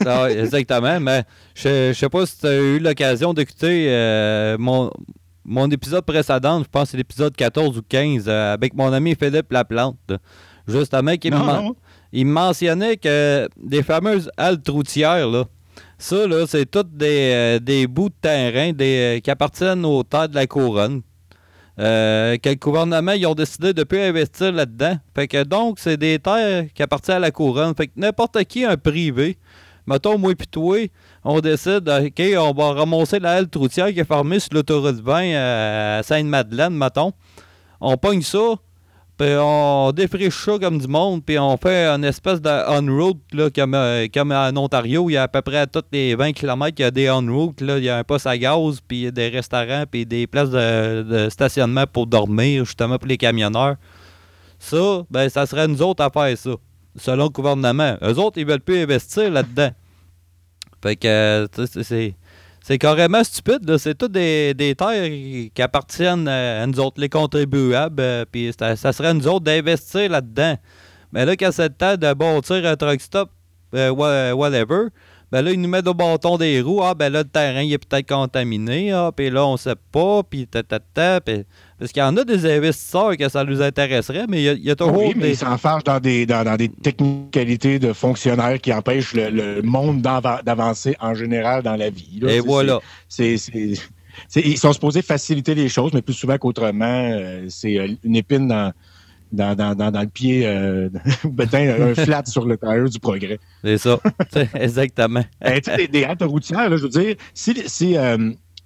Ah exactement, mais je, ne sais pas si tu as eu l'occasion d'écouter euh, mon, mon épisode précédent, je pense que c'est l'épisode 14 ou 15, euh, avec mon ami Philippe Laplante. Justement, il, il mentionnait que des fameuses haltes routières, là, ça, là, c'est toutes des, euh, des, bouts de terrain des, qui appartiennent aux terres de la couronne. Euh, que le gouvernement, ils ont décidé de ne plus investir là-dedans. Fait que donc, c'est des terres qui appartiennent à la couronne. Fait que n'importe qui, un privé, mettons moi et toi, on décide, OK, on va ramasser la halte routière qui est formée sur l'autoroute 20 à Sainte-Madeleine, mettons. On pogne ça, puis on défriche ça comme du monde, puis on fait une espèce de on-route, comme, euh, comme en Ontario, il y a à peu près à tous les 20 km, il y a des on-route, il y a un poste à gaz, puis des restaurants, puis des places de, stationnement pour dormir, justement, pour les camionneurs. Ça, ben, ça serait nous autres à faire ça, selon le gouvernement. Eux autres, ils veulent plus investir là-dedans. Fait que, c'est c'est carrément stupide. C'est tout des, terres qui appartiennent à nous autres, les contribuables. Euh, puis ça, serait à nous autres d'investir là-dedans. Mais là, quand c'est le temps de bâtir un truck stop, euh, whatever, ben là, ils nous mettent au bâton des roues. Ah, ben là, le terrain, il est peut-être contaminé. Ah, puis là, on sait pas. Puis ta, Puis parce qu'il y en a des investisseurs que ça nous intéresserait, mais il y a, toujours. Oui, mais ils s'enfargent dans des, dans, des technicalités de fonctionnaires qui empêchent le, monde d'avancer en général dans la vie. Et voilà. C'est ils sont supposés faciliter les choses, mais plus souvent qu'autrement, euh, c'est euh, une épine dans, dans, dans, dans, le pied, euh, [laughs] un flat sur le tailleur du progrès. C'est ça, [laughs] exactement. Ben, des, des routières, je veux dire, si, si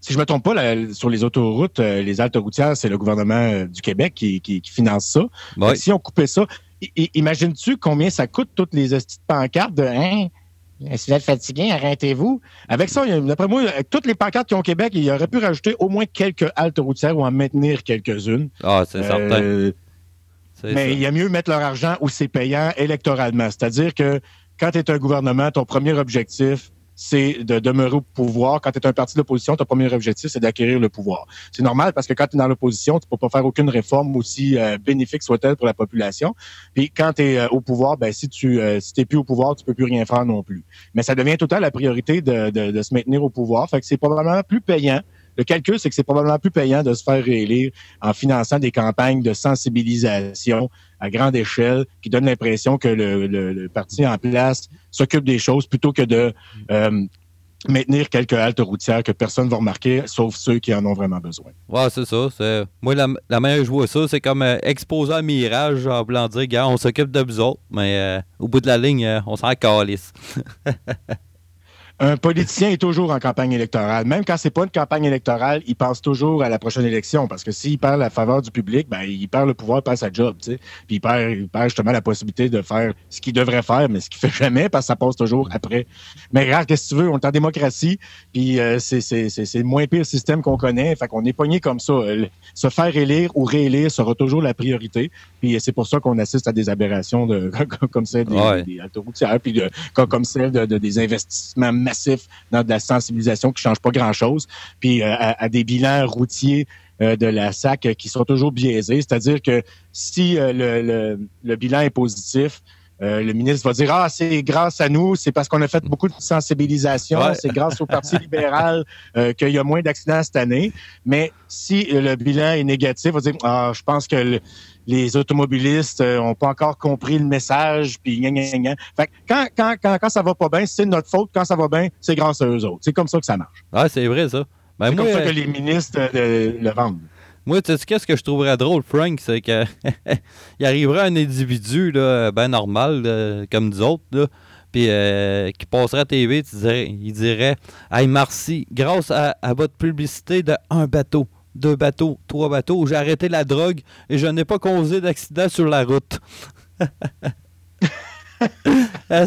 si je me trompe pas, sur les autoroutes, euh, les haltes routières, c'est le gouvernement euh, du Québec qui, qui, finance ça. Si on coupait ça, imagines-tu combien ça coûte toutes les petites pancartes de hein? Si vous êtes fatigué, arrêtez-vous. Avec ça, d'après moi, avec toutes les pancartes qui ont au Québec, il aurait pu rajouter au moins quelques haltes routières ou en maintenir quelques-unes. Ah, c'est certain. Euh, mais il y a mieux mettre leur argent où c'est payant électoralement. C'est-à-dire que quand tu es un gouvernement, ton premier objectif, c'est de demeurer au pouvoir. Quand tu es un parti d'opposition, ton premier objectif, c'est d'acquérir le pouvoir. C'est normal parce que quand tu es dans l'opposition, tu peux pas faire aucune réforme aussi euh, bénéfique soit-elle pour la population. Puis quand tu es euh, au pouvoir, ben si tu euh, si t'es plus au pouvoir, tu peux plus rien faire non plus. Mais ça devient tout la priorité de, de, de se maintenir au pouvoir. Fait que c'est probablement plus payant le calcul, c'est que c'est probablement plus payant de se faire réélire en finançant des campagnes de sensibilisation à grande échelle qui donnent l'impression que le, parti en place s'occupe des choses plutôt que de euh, maintenir quelques haltes routières que personne ne va remarquer, sauf ceux qui en ont vraiment besoin. Ouais, c'est ça. Moi, la, manière que je vois ça, c'est comme euh, exposer un mirage en blanc dire, on s'occupe de vous autres, mais euh, au bout de la ligne, on s'en calisse. [laughs] un politicien est toujours en campagne électorale. Même quand c'est pas une campagne électorale, il pense toujours à la prochaine élection parce que s'il perd la faveur du public, ben il perd le pouvoir, il perd sa job, tu sais. Puis il perd, il perd justement la possibilité de faire ce qu'il devrait faire, mais ce qu'il fait jamais parce que ça passe toujours après. Mais regarde, qu'est-ce que tu veux, on est en démocratie, puis euh, c'est le moins pire système qu'on connaît. Fait qu'on est pogné comme ça. Se faire élire ou réélire sera toujours la priorité. Puis c'est pour ça qu'on assiste à des aberrations de, [laughs] comme celle des, ouais. des autoroutières, puis de, comme celle de, des investissements dans de la sensibilisation qui change pas grand-chose, puis euh, à, des bilans routiers euh, de la SAC qui sont toujours biaisés. C'est-à-dire que si euh, le, le, bilan est positif, le ministre va dire Ah, c'est grâce à nous, c'est parce qu'on a fait beaucoup de sensibilisation, c'est grâce au Parti [laughs] libéral qu'il y a moins d'accidents cette année. Mais si le bilan est négatif, on va dire Ah, je pense que les automobilistes n'ont euh, pas encore compris le message, puis gna, gna, gna. Fait quand, quand, quand, quand ça va pas bien, c'est notre faute. Quand ça va bien, c'est grâce à eux autres. C'est comme ça que ça marche. Ah, c'est vrai, ça. Ben, c'est comme ça que les ministres euh, le vendent. Moi, tu sais, qu'est-ce que je trouverais drôle, Frank, c'est qu'il [laughs] arriverait un individu, là, ben normal, comme nous autres, là, puis euh, qui passerait à TV, tu dirais, il dirait Hey, merci, grâce à, à votre publicité de un bateau, deux bateaux, trois bateaux. J'ai arrêté la drogue et je n'ai pas causé d'accident sur la route. [laughs] ah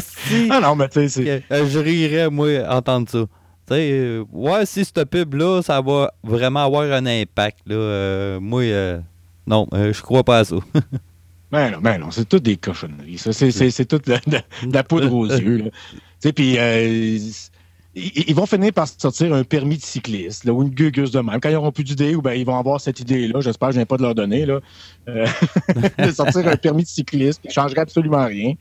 non, mais tu sais, euh, Je rirais, moi, entendre ça. Sais, euh, ouais, si cette pub-là, ça va vraiment avoir un impact. Là, euh, moi, non, je crois pas à ça. [laughs] ben non, ben non, c'est tout des cochonneries. C'est tout de, la poudre aux [laughs] yeux. Tu sais, puis ils, vont finir par sortir un permis de cycliste ou une gugus de même. Quand ils n'auront plus d'idées, ben, ils vont avoir cette idée-là, j'espère que je viens pas de leur donner, là, euh, [laughs] de sortir un permis de cycliste qui ne changerait absolument rien,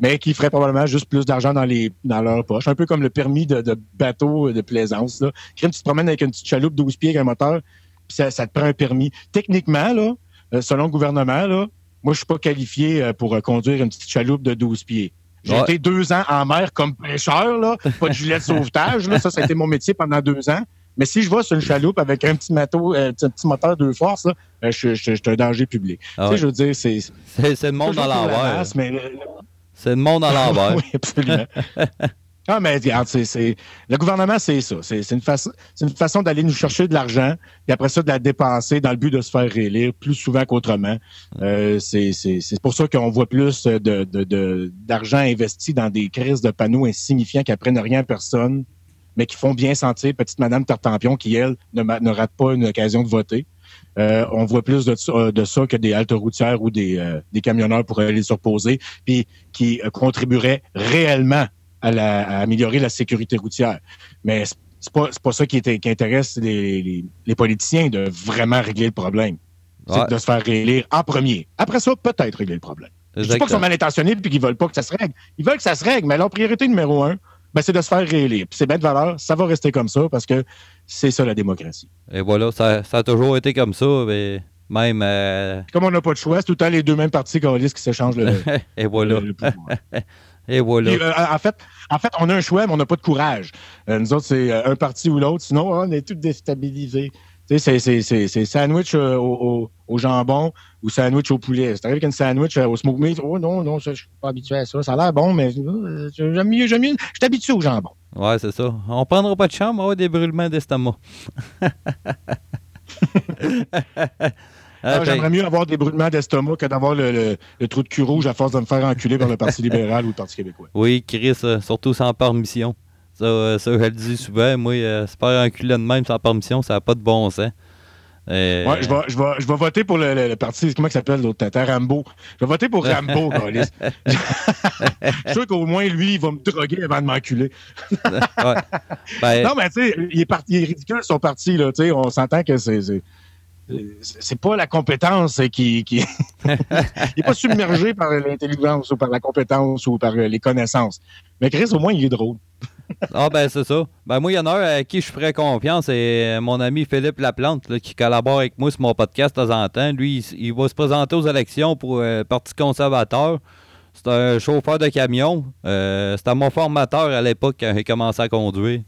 mais qui ferait probablement juste plus d'argent dans, dans leur poche. Un peu comme le permis de, bateau de plaisance. Quand tu te promènes avec une petite chaloupe 12 pieds avec un moteur, puis ça, te prend un permis. Techniquement, euh, selon le gouvernement, moi, je suis pas qualifié euh, pour conduire une petite chaloupe de 12 pieds. J'ai été deux ans en mer comme pêcheur, là, pas de gilet de sauvetage. Là, ça, ça a été mon métier pendant deux ans. Mais si je vais sur une chaloupe avec un petit, mato, euh, un petit moteur de force, là, ben, je, je, je, suis un danger public. Ah tu sais, je veux dire, c'est. C'est le monde dans l'envers. C'est le monde dans l'envers. [laughs] oui, absolument. [laughs] Ah, mais regarde, c'est, le gouvernement, c'est ça. C'est, une, façon, une façon d'aller nous chercher de l'argent, et après ça, de la dépenser dans le but de se faire réélire plus souvent qu'autrement. Euh, c'est, pour ça qu'on voit plus de, de, d'argent investi dans des crises de panneaux insignifiants qui apprennent rien à personne, mais qui font bien sentir petite Madame Tartampion qui, elle, ne, ne rate pas une occasion de voter. Euh, on voit plus de, de, ça que des haltes routières ou des, euh, des camionneurs pourraient les s'opposer, puis qui contribueraient réellement à, améliorer la sécurité routière. Mais c'est pas, pas ça qui, qui intéresse les, politiciens de vraiment régler le problème. C'est de se faire réélire en premier. Après ça, peut-être régler le problème. Je dis pas qu'ils sont mal intentionnés et qu'ils veulent pas que ça se règle. Ils veulent que ça se règle, mais leur priorité numéro un, ben, c'est de se faire réélire. c'est bien de valeur, ça va rester comme ça parce que c'est ça la démocratie. Et voilà, ça, a toujours été comme ça, mais même. Euh, comme on n'a pas de choix, c'est tout le temps les deux mêmes partis qui s'échangent le, [laughs] Et voilà. le pouvoir. [laughs] Et voilà. Euh, en, fait, en fait, on a un choix, mais on n'a pas de courage. Euh, nous autres, c'est euh, un parti ou l'autre. Sinon, on est tous déstabilisés. Tu sais, c'est sandwich au, jambon ou sandwich au poulet. C'est arrivé qu'une sandwich au smoke meat. Oh non, non, ça, je suis pas habitué à ça. Ça a l'air bon, mais j'aime mieux, j'aime mieux. Je suis habitué au jambon. Ouais, c'est ça. On prendra pas de chambre, on des brûlements d'estomac. [laughs] [laughs] Ah, j'aimerais mieux avoir des brûlements d'estomac que d'avoir le, trou de cul rouge à force de me faire enculer par le Parti [laughs] libéral ou le Parti québécois. Oui, Chris, euh, surtout sans permission. Ça, euh, ça, je le dis souvent. Moi, euh, se faire enculer de même sans permission, ça n'a pas de bon sens. Euh... Ouais, je vais, je, vais, je vais voter pour le, parti, comment il s'appelle l'autre tata, Rambo. Je vais voter pour [laughs] Rambo, Je suis sûr qu'au moins, lui, il va me droguer avant de m'enculer. ouais. [laughs] Ben, non, mais tu sais, il, est il est ridicule son parti, là. On s'entend que c'est c'est pas la compétence qui. qui... [laughs] il n'est pas submergé par l'intelligence ou par la compétence ou par les connaissances. Mais Chris, au moins, il est drôle. ah, ben, c'est ça. Ben, moi, il y en a un à qui je ferais confiance, c'est mon ami Philippe Laplante, qui collabore avec moi sur mon podcast de temps en temps. Lui, il, va se présenter aux élections pour le Parti conservateur. C'est un chauffeur de camion. Euh, C'était mon formateur à l'époque quand j'ai commencé à conduire.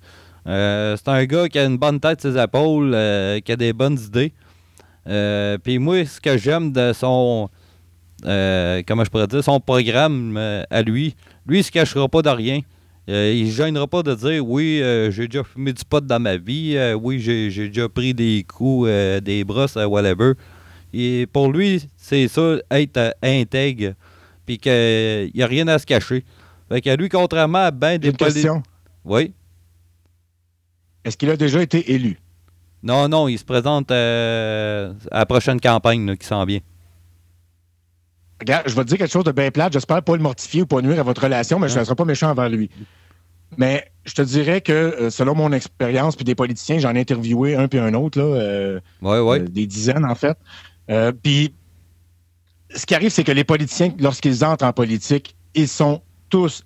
Euh, c'est un gars qui a une bonne tête sur ses épaules, euh, qui a des bonnes idées. Euh, puis moi, ce que j'aime de son. Euh, comment je pourrais dire, son programme euh, à lui, lui, il se cachera pas de rien. il ne gênera pas de dire oui, j'ai déjà fumé du pot dans ma vie, oui, j'ai déjà pris des coups, des brosses, whatever. Et pour lui, c'est ça, être intègre, puis qu'il n'y a rien à se cacher. Fait que lui, contrairement à ben des politiciens. Oui? Est-ce qu'il a déjà été élu? Non, non, il se présente euh, à la prochaine campagne qui s'en vient. Regarde, je vais te dire quelque chose de bien plate. J'espère pas le mortifier ou pas nuire à votre relation, mais je ne serai pas méchant envers lui. Mais je te dirais que, euh, selon mon expérience, puis des politiciens, j'en ai interviewé un puis un autre, là, euh, ouais, des dizaines en fait. puis, ce qui arrive, c'est que les politiciens, lorsqu'ils entrent en politique, ils sont tous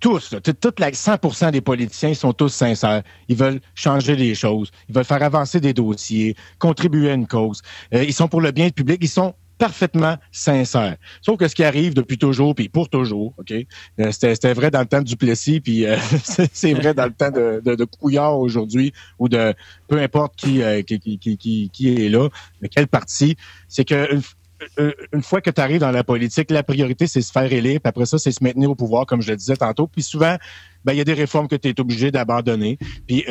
tous, toute la 100 des politiciens sont tous sincères. Ils veulent changer les choses. Ils veulent faire avancer des dossiers, contribuer à une cause. Euh, ils sont pour le bien public. Ils sont parfaitement sincères. Sauf que ce qui arrive depuis toujours, puis pour toujours, OK? Euh, c'était vrai dans le temps de Duplessis, puis euh, [laughs] c'est vrai dans le temps de, de, Couillard aujourd'hui, ou de peu importe qui, qui, est là, mais quel parti, c'est que une fois que tu arrives dans la politique, la priorité, c'est se faire élire, puis après ça, c'est se maintenir au pouvoir, comme je le disais tantôt. Puis souvent, ben, il y a des réformes que tu es obligé d'abandonner. Puis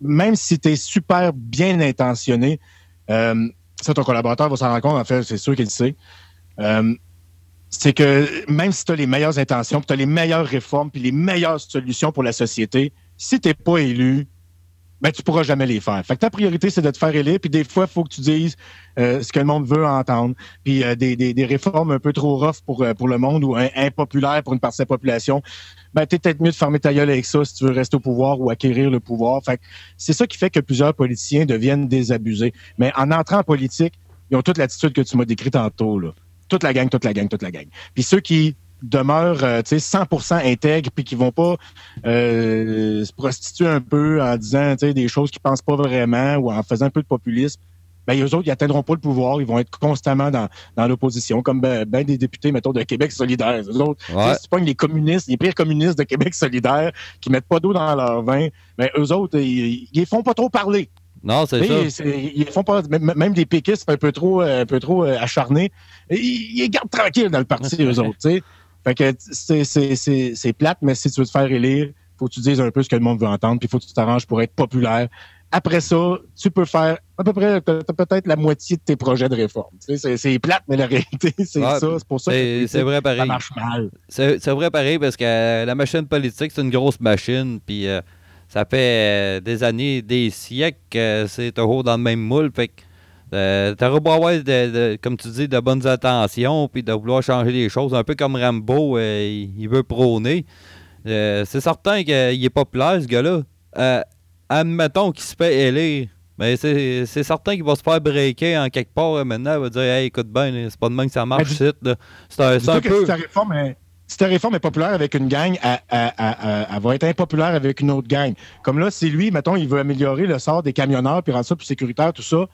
même si tu es super bien intentionné, ça, ton collaborateur va s'en rendre compte, en fait, c'est sûr qu'il le sait c'est que même si tu as les meilleures intentions, tu as les meilleures réformes, puis les meilleures solutions pour la société, si tu n'es pas élu, ben, tu pourras jamais les faire. Fait que ta priorité, c'est de te faire élire, puis des fois, il faut que tu dises euh, ce que le monde veut entendre. Puis euh, des, des, réformes un peu trop rough pour, euh, pour le monde ou impopulaires pour une partie de la population, ben, t'es peut-être mieux de fermer ta gueule avec ça si tu veux rester au pouvoir ou acquérir le pouvoir. Fait c'est ça qui fait que plusieurs politiciens deviennent désabusés. Mais en entrant en politique, ils ont toute l'attitude que tu m'as décrite tantôt, là toute la gang, toute la gang, toute la gang. Puis ceux qui demeurent euh, 100% intègres puis qui vont pas euh, se prostituer un peu en disant des choses qu'ils pensent pas vraiment ou en faisant un peu de populisme, ben, eux autres, ils atteindront pas le pouvoir, ils vont être constamment dans, dans l'opposition, comme ben, ben, des députés, mettons, de Québec solidaire. Eux autres, si tu pognes les communistes, les pires communistes de Québec solidaire, qui mettent pas d'eau dans leur vin, ben, eux autres, ils, ils, font pas trop parler. Non, c'est ça. Ils font pas, même des péquistes un peu trop, un peu trop euh, acharnés, ils, ils gardent tranquille dans le parti, [laughs] eux autres, tu sais. Fait que c'est plate, mais si tu veux te faire élire, faut que tu dises un peu ce que le monde veut entendre, puis il faut que tu t'arranges pour être populaire. Après ça, tu peux faire à peu près peut-être la moitié de tes projets de réforme. C'est plate, mais la réalité, [laughs] c'est ça. C'est pour ça que c'est vrai pareil. ça marche mal. C'est vrai pareil parce que la machine politique, c'est une grosse machine, puis euh, ça fait euh, des années, des siècles que c'est toujours dans le même moule. Fait que euh, t'auras beau avoir, de, comme tu dis, de bonnes intentions, puis de vouloir changer les choses, un peu comme Rambo, euh, il, veut prôner. c'est certain qu'il est populaire, ce gars-là. admettons qu'il se fait élire. Mais c'est certain qu'il va se faire breaker en quelque part maintenant. Il va dire Hey, écoute bien, c'est pas de même que ça marche. C'est un, un peu si ta réforme est populaire avec une gang, elle, va être impopulaire avec une autre gang. Comme là, c'est lui, mettons, il veut améliorer le sort des camionneurs puis rendre ça plus sécuritaire, tout ça.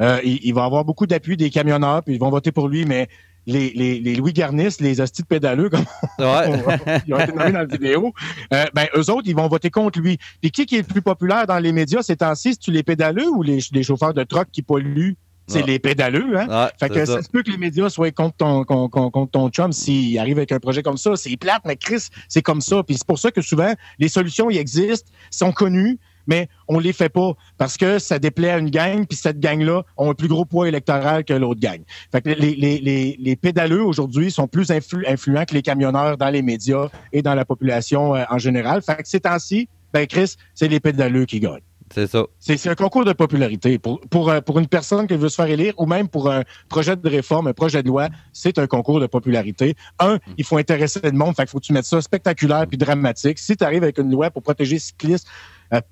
Euh, il, va avoir beaucoup d'appui des camionneurs, puis ils vont voter pour lui, mais les, les, Louis Garnis, les hosties de pédaleux, comme [laughs] ils ont été nommés dans la vidéo, euh, ben, eux autres, ils vont voter contre lui. Puis qui, qui est le plus populaire dans les médias ces temps-ci? tu les pédaleux ou les, les chauffeurs de truck qui polluent? C'est les pédaleux, hein? fait que ça. se peut que les médias soient contre ton, contre, ton chum s'il arrive avec un projet comme ça. C'est plate, mais Chris, c'est comme ça. Puis c'est pour ça que souvent, les solutions, ils existent, sont connues, mais on les fait pas parce que ça déplaît à une gang, puis cette gang-là ont un plus gros poids électoral que l'autre gang. Fait que les, les, les, les pédaleux aujourd'hui sont plus influents que les camionneurs dans les médias et dans la population euh, en général. Fait que ces temps-ci, ben Chris, c'est les pédaleux qui gagnent. C'est ça. C'est un concours de popularité. Pour, pour, euh, pour une personne qui veut se faire élire ou même pour un projet de réforme, un projet de loi, c'est un concours de popularité. Un, il faut intéresser le monde, fait qu'il faut que tu mettes ça spectaculaire puis dramatique. Si tu arrives avec une loi pour protéger les cyclistes,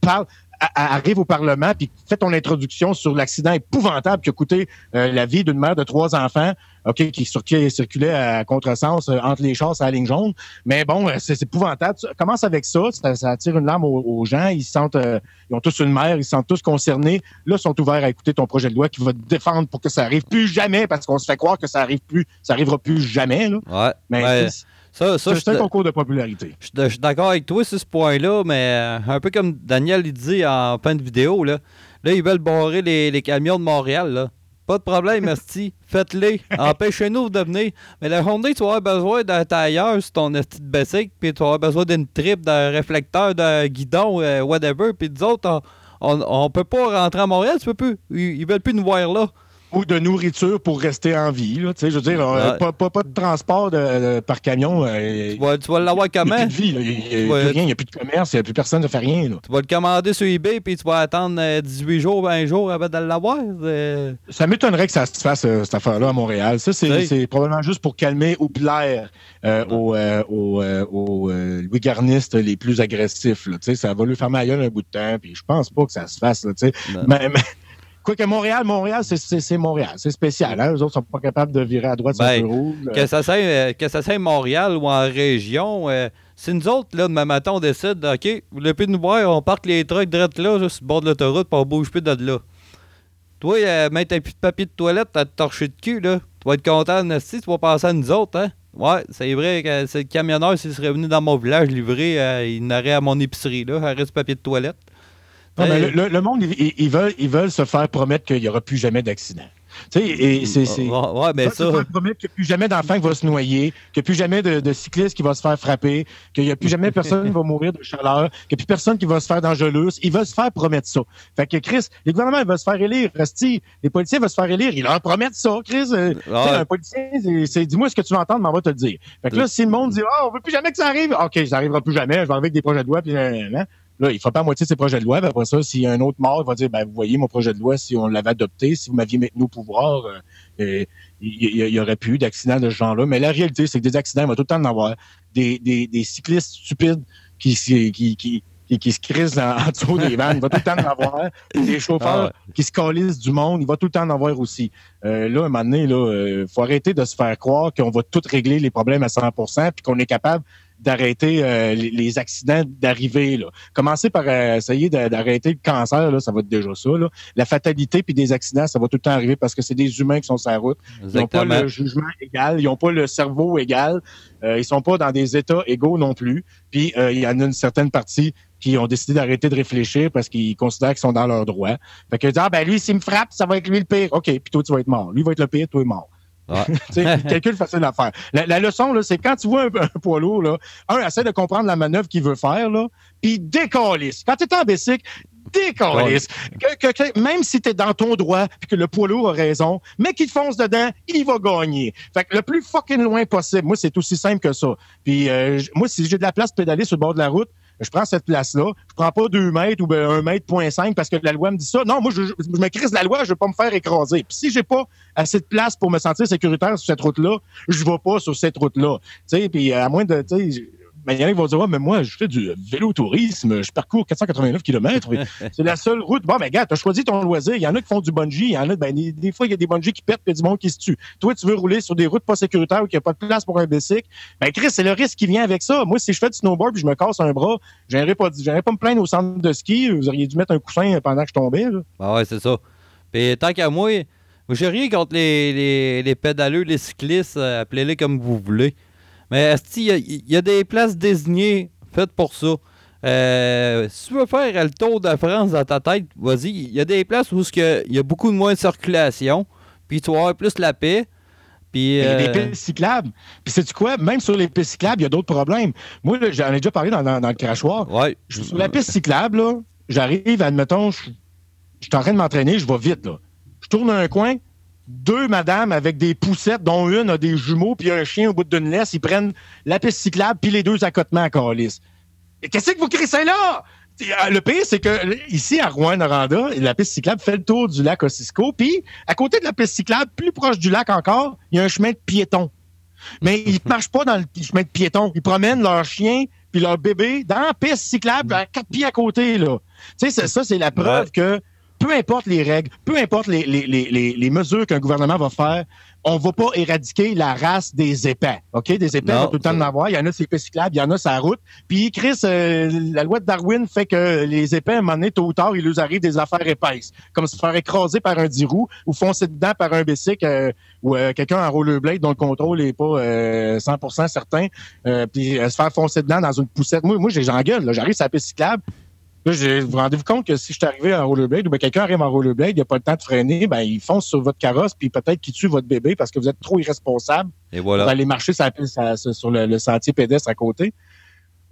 parle, arrive au Parlement puis fais ton introduction sur l'accident épouvantable qui a coûté euh, la vie d'une mère de trois enfants, ok, qui, circulait à contresens euh, entre les chars à la ligne jaune. Mais bon, euh, c'est épouvantable. commence avec ça, ça, attire une larme aux, gens. Ils sentent, ils ont tous une mère, ils se sentent tous concernés. Là, ils sont ouverts à écouter ton projet de loi qui va te défendre pour que ça arrive plus jamais, parce qu'on se fait croire que ça arrive plus, ça arrivera plus jamais. Là. Ouais. Mais c'est un concours de popularité. Je, suis d'accord avec toi sur ce point-là, mais euh, un peu comme Daniel il dit en fin de vidéo, là, là ils veulent barrer les, camions de Montréal. Là. Pas de problème, [laughs] merci. Faites-les. Empêchez-nous de venir. Mais la journée, tu vas avoir besoin d'un tailleur sur ton petite basic, puis tu vas avoir besoin d'une trip, d'un réflecteur, d'un guidon, euh, whatever. Puis nous autres, on, on, peut pas rentrer à Montréal, tu peux plus. Ils, ils veulent plus nous voir là ou de nourriture pour rester en vie. Là, je veux dire, euh, pas, pas, pas, de transport de, par camion. Euh, tu vas, tu vas l'avoir comment? Il n'y a plus de vie, il n'y a, a plus de commerce, il n'y a plus personne ne fait rien. Là. Tu vas le commander sur eBay puis tu vas attendre 18 euh, jours, 20 jours avant de l'avoir. Ça m'étonnerait que ça se fasse, cette affaire-là, à Montréal. Ça, c'est probablement juste pour calmer ou plaire aux, aux, aux Louis-Garnistes les plus agressifs. Là, ça va lui faire mal un bout de temps, puis je pense pas que ça se fasse. Là, mais, mais Quoique Montréal, Montréal, c'est Montréal. C'est spécial. Hein? Eux autres sont pas capables de virer à droite ben, sur le rouge. Que ça soit euh, que ça Montréal ou en région, euh, si nous autres, là, demain matin, on décide, OK, vous voulez plus nous voir, on parque les trucks direct là, juste sur le bord de l'autoroute, puis on bouge plus de là. Toi, euh, mettre un plus de papier de toilette, t'as torché de cul, là. Tu vas être content, si tu vas passer à nous autres, hein? Ouais, c'est vrai que le camionneur, s'il serait venu dans mon village livrer, euh, il n'aurait à mon épicerie, là, à reste papier de toilette. Non, mais le, monde, ils, veulent, ils veulent se faire promettre qu'il n'y aura plus jamais d'accident. et c'est. Ouais, mais ça. qu'il n'y a plus jamais d'enfant qui va se noyer, qu'il n'y a plus jamais de, cycliste qui va se faire frapper, qu'il n'y a plus jamais [laughs] personne qui va mourir de chaleur, qu'il n'y a plus personne qui va se faire d'engelus. Ils veulent se faire promettre ça. Fait que Chris, les gouvernements, ils veulent se faire élire. Resti, les policiers veulent se faire élire. Ils leur promettent ça, Chris. Euh, un policier, c'est dis-moi ce que tu veux entendre, mais on va te le dire. Fait que là, si le monde dit, oh, on veut plus jamais que ça arrive, OK, ça n'arrivera plus jamais, je vais arriver avec des projets de loi, puis, Là, il ne fera pas moitié de ses projets de loi. après ça, s'il y a un autre mort, il va dire ben, Vous voyez, mon projet de loi, si on l'avait adopté, si vous m'aviez maintenu au pouvoir, euh, euh, il n'y aurait plus d'accidents de ce genre-là. Mais la réalité, c'est que des accidents, il va tout le temps en avoir. Des, des, des cyclistes stupides qui, qui, qui, qui, se crisent en, dessous des vannes, il va tout le temps en avoir. Des chauffeurs ah qui se calissent du monde, il va tout le temps en avoir aussi. Euh, là, à un moment donné, il faut arrêter de se faire croire qu'on va tout régler les problèmes à 100% puis qu'on est capable d'arrêter euh, les, accidents d'arrivée. Commencer par euh, essayer d'arrêter le cancer, là, ça va être déjà ça. Là. La fatalité puis des accidents, ça va tout le temps arriver parce que c'est des humains qui sont sur la route. Ils n'ont pas le jugement égal, ils n'ont pas le cerveau égal, euh, ils sont pas dans des états égaux non plus. Puis euh, il y en a une certaine partie qui ont décidé d'arrêter de réfléchir parce qu'ils considèrent qu'ils sont dans leur droit. Fait que ah ben lui s'il me frappe, ça va être lui le pire. OK, puis toi tu vas être mort. Lui va être le pire, toi es mort. Ah. [laughs] calcul facile à faire. La, leçon, c'est quand tu vois un, poids lourd, là, un, essaie de comprendre la manœuvre qu'il veut faire, là, puis décalisse. Quand tu es en bicycle, décalisse. Que, même si tu es dans ton droit, puis que le poids lourd a raison, mais qu'il fonce dedans, il va gagner. Fait que le plus fucking loin possible. Moi, c'est aussi simple que ça. Puis euh, moi, si j'ai de la place pédaler sur le bord de la route, je prends cette place-là, je prends pas deux mètres ou ben un mètre point cinq parce que la loi me dit ça. Non, moi, je, je me crise la loi, je veux pas me faire écraser. Puis si j'ai pas assez de place pour me sentir sécuritaire sur cette route-là, je vais pas sur cette route-là. Puis à moins de, mais il y en a qui vont dire, ouais, mais moi, je fais du vélo-tourisme, je parcours 489 km. [laughs] c'est la seule route. Bon, mais gars, tu as choisi ton loisir. Il y en a qui font du bungee. Il y en a, ben, des, fois, il y a des bungees qui pètent et du monde qui se tue. Toi, tu veux rouler sur des routes pas sécuritaires où il n'y a pas de place pour un bicycle? Ben, Chris, c'est le risque qui vient avec ça. Moi, si je fais du snowboard et je me casse un bras, j'aimerais pas, pas me plaindre au centre de ski. Vous auriez dû mettre un coussin pendant que je tombais, là. Ah ouais, c'est ça. Puis tant qu'à moi, j'ai rien contre les, les, les pédaleux, les cyclistes, euh, appelez-les comme vous voulez. Mais il y, a des places désignées faites pour ça. Euh, si tu veux faire le tour de France dans ta tête, vas-y. Il y a des places où il y a beaucoup de moins de circulation, puis tu vas avoir plus la paix. Puis, Il y a des euh, pistes cyclables. Puis sais-tu quoi? Même sur les pistes cyclables, il y a d'autres problèmes. Moi, j'en ai déjà parlé dans, le crachoir. Ouais. sur la piste cyclable, j'arrive, admettons, je, je suis en train de m'entraîner, je vais vite. Là. Je tourne un coin, deux madames avec des poussettes, dont une a des jumeaux, puis un chien au bout d'une laisse. Ils prennent la piste cyclable, puis les deux accotements à calice. Et qu'est-ce que vous crissez là? Euh, le pire, c'est que ici, à Rouen-Noranda, la piste cyclable fait le tour du lac Ossisco. Puis, à côté de la piste cyclable, plus proche du lac encore, il y a un chemin de piéton. Mais ils ne marchent pas dans le chemin de piéton. Ils promènent leur chien puis leur bébé dans la piste cyclable à quatre pieds à côté. Là. Tu sais, ça, c'est la preuve que peu importe les règles, peu importe les, les, les, les mesures qu'un gouvernement va faire, on va pas éradiquer la race des épais. OK? Des épais, on va tout le temps en avoir. Il y en a sur les cyclables, il y en a sur la route. Puis, Chris, euh, la loi de Darwin fait que les épais, à un moment donné, tôt ou tard, il nous arrive des affaires épaisses. Comme se faire écraser par un dix roues ou foncer dedans par un bicycle euh, ou euh, quelqu'un en rollerblade dont le contrôle est pas 100% certain. puis se faire foncer dedans dans une poussette. Moi, moi j'engueule. J'arrive sur la piste cyclable. Là, vous vous rendez-vous compte que si je suis arrivé en rollerblade ou bien quelqu'un arrive en rollerblade, il n'y a pas le temps de freiner, ben, il fonce sur votre carrosse puis peut-être qu'il tue votre bébé parce que vous êtes trop irresponsable. Et voilà. Pour aller marcher sur, sur le, sentier pédestre à côté.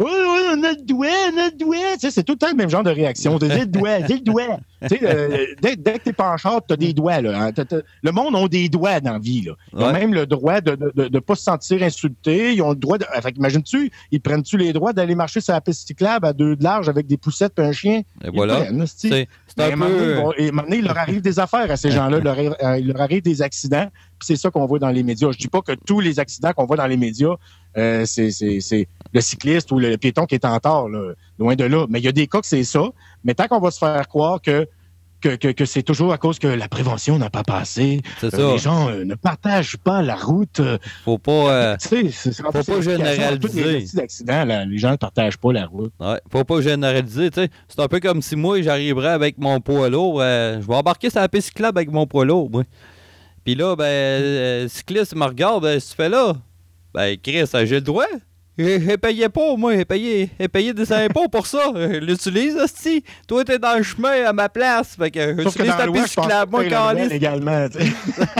Oui, oui, on a le doigt, on a le doigt. Tu sais, c'est tout le temps le même genre de réaction. J'ai le doigt, j'ai le doigt. Tu sais, euh, dès, dès, que t'es pas en char, t'as des doigts. Là, hein. Le monde a des doigts dans la vie. Là. Ils ont même le droit de ne de, de, pas se sentir insultés. Ils ont le droit de. Fait imagines-tu, ils prennent-tu les droits d'aller marcher sur la piste cyclable à deux de large avec des poussettes et un chien? Et voilà. C'est un peu... et maintenant, il leur arrive des affaires à ces gens-là. Il, leur arrive, euh, il leur arrive des accidents. Puis c'est ça qu'on voit dans les médias. Je dis pas que tous les accidents qu'on voit dans les médias, euh, c'est le cycliste ou le piéton qui est en tort, loin de là. Mais il y a des cas que c'est ça. Mais tant qu'on va se faire croire que que, que, c'est toujours à cause que la prévention n'a pas passé. Euh, les gens euh, ne partagent pas la route. Faut pas, [laughs] faut pas généraliser. Les, les gens ne partagent pas la route. Ouais, faut pas généraliser. C'est un peu comme si moi, j'arriverais avec mon poids lourd. je vais embarquer sur la piste cyclable avec mon poids lourd. Puis là, ben, le cycliste me regarde, ben, tu fais là. Ben, Chris, j'ai le droit. J'ai payé pas, moi, j'ai payé, payé des impôts pour ça. L'utilise, hostie. Toi, t'es dans le chemin à ma place. Fait que j'utilise ta piste cyclable, moi, légalement,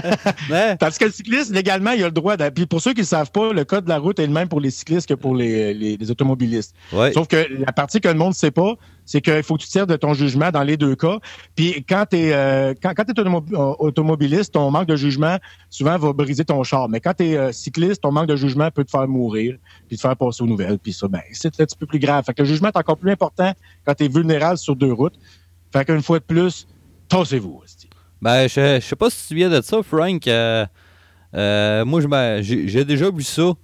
[laughs] Parce que le cycliste, légalement, il a le droit. Puis pour ceux qui ne savent pas, le code de la route est le même pour les cyclistes que pour les, les, automobilistes. Sauf que la partie que le monde ne sait pas, c'est qu'il faut que tu tires de ton jugement dans les deux cas. Puis quand tu es, euh, quand, quand es automobiliste, ton manque de jugement, souvent, va briser ton char. Mais quand tu es euh, cycliste, ton manque de jugement peut te faire mourir, puis te faire passer aux nouvelles. Puis ça, ben, c'est un petit peu plus grave. Fait que le jugement est encore plus important quand tu es vulnérable sur deux routes. Fait qu'une fois de plus, tassez-vous. Ben, je, je sais pas si tu viens de ça, Frank. Euh, moi, j'ai déjà vu ça.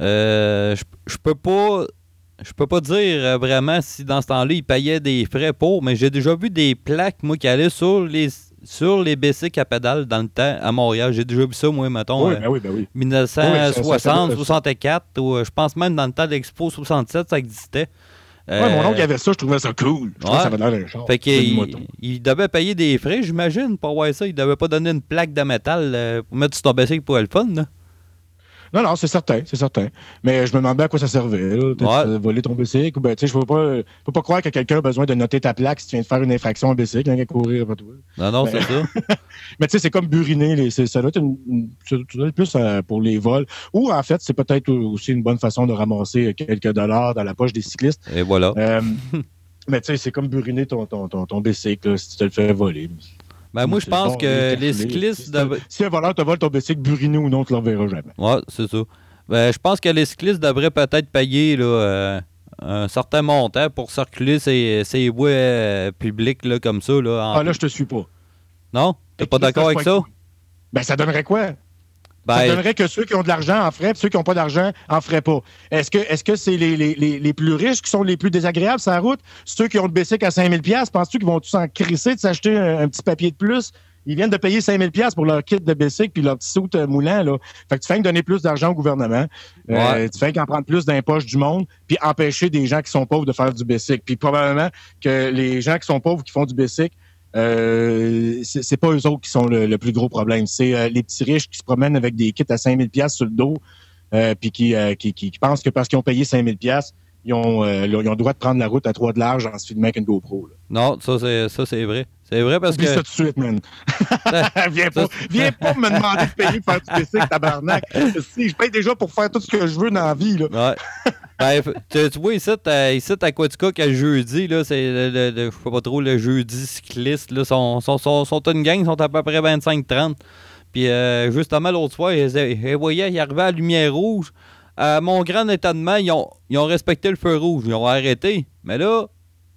je, je peux pas je peux pas dire euh, vraiment si dans ce temps-là, ils payaient des frais pour, mais j'ai déjà vu des plaques, moi, qui allaient sur les sur les bicycles à pédales dans le temps à Montréal. J'ai déjà vu ça, moi, mettons, oui, ben oui, ben oui. 1960, 64, ou euh, je pense même dans le temps de l'Expo 67, ça existait. Oui, mon oncle avait ça, je trouvais ça cool. Je trouvais ça avait l'air char. Fait qu'il il devait payer des frais, j'imagine, pour voir ça. Il devait pas donner une plaque de métal euh, pour mettre sur ton bicycle pour le fun. Là. Non, non, c'est certain, c'est certain. Mais je me demandais à quoi ça servait. Là. Voler ton bicycle. Ben, je ne peux pas, peux pas croire que quelqu'un a besoin de noter ta plaque si tu viens de faire une infraction en bicycle, hein, courir toi. Non, non, c'est ça. [laughs] mais tu sais, c'est comme buriner. ça doit être une, plus euh, pour les vols. Ou en fait, c'est peut-être aussi une bonne façon de ramasser quelques dollars dans la poche des cyclistes. Et voilà. Euh, [laughs] mais tu sais, c'est comme buriner ton, ton, ton, bicycle si tu te le fais voler. Ben, moi, je pense que les cyclistes. Si un voleur te vole ton bicycle, buriné ou non, tu ne le verras jamais. Ouais, c'est ça. Ben, je pense que les cyclistes devraient peut-être payer là, euh, un certain montant pour circuler ces, ces voies euh, publiques là, comme ça. Là, Ah, là, je te suis pas. Non? T'es pas d'accord avec ça? Ben, ça donnerait quoi? Ça ben, donnerait que ceux qui ont de l'argent en frais, et ceux qui n'ont pas d'argent en feraient pas. Est-ce que que c'est les, les, les, plus riches qui sont les plus désagréables sur la route? Ceux qui ont de bicycle à 5000 pièces, penses-tu qu'ils vont tous en crisser de s'acheter un, petit papier de plus? Ils viennent de payer 5000 pièces pour leur kit de bicycle puis leur petit soute euh, moulant. Là. Fait que tu fais donner plus d'argent au gouvernement. Euh, tu fais qu'en prendre plus d'impoches du monde puis empêcher des gens qui sont pauvres de faire du bicycle. Puis probablement que les gens qui sont pauvres qui font du bicycle euh, c'est pas eux autres qui sont le, plus gros problème. C'est euh, les petits riches qui se promènent avec des kits à 5000 pièces sur le dos, euh, puis qui, qui, qui, pensent que parce qu'ils ont payé 5000 pièces, ils ont, ils ont le droit de prendre la route à trois de large en se filmant avec une GoPro. Non, ça c'est ça c'est vrai. C'est vrai parce que. ça tout de suite, man. [laughs] viens, pas, viens pas me demander de payer pour faire du bicycle, tabarnak. Si, je paye déjà pour faire tout ce que je veux dans la vie. Là. Ouais. Ben, tu, vois, ici, ici à Quaticook, qu'à jeudi, là, c'est le, je sais pas trop, le jeudi cycliste, là, sont, sont, sont, sont une gang, sont à peu près 25-30. Puis euh, justement, l'autre fois, ils, voyaient, ils arrivaient à la lumière rouge. À mon grand étonnement, ils ont, respecté le feu rouge, ils ont arrêté. Mais là,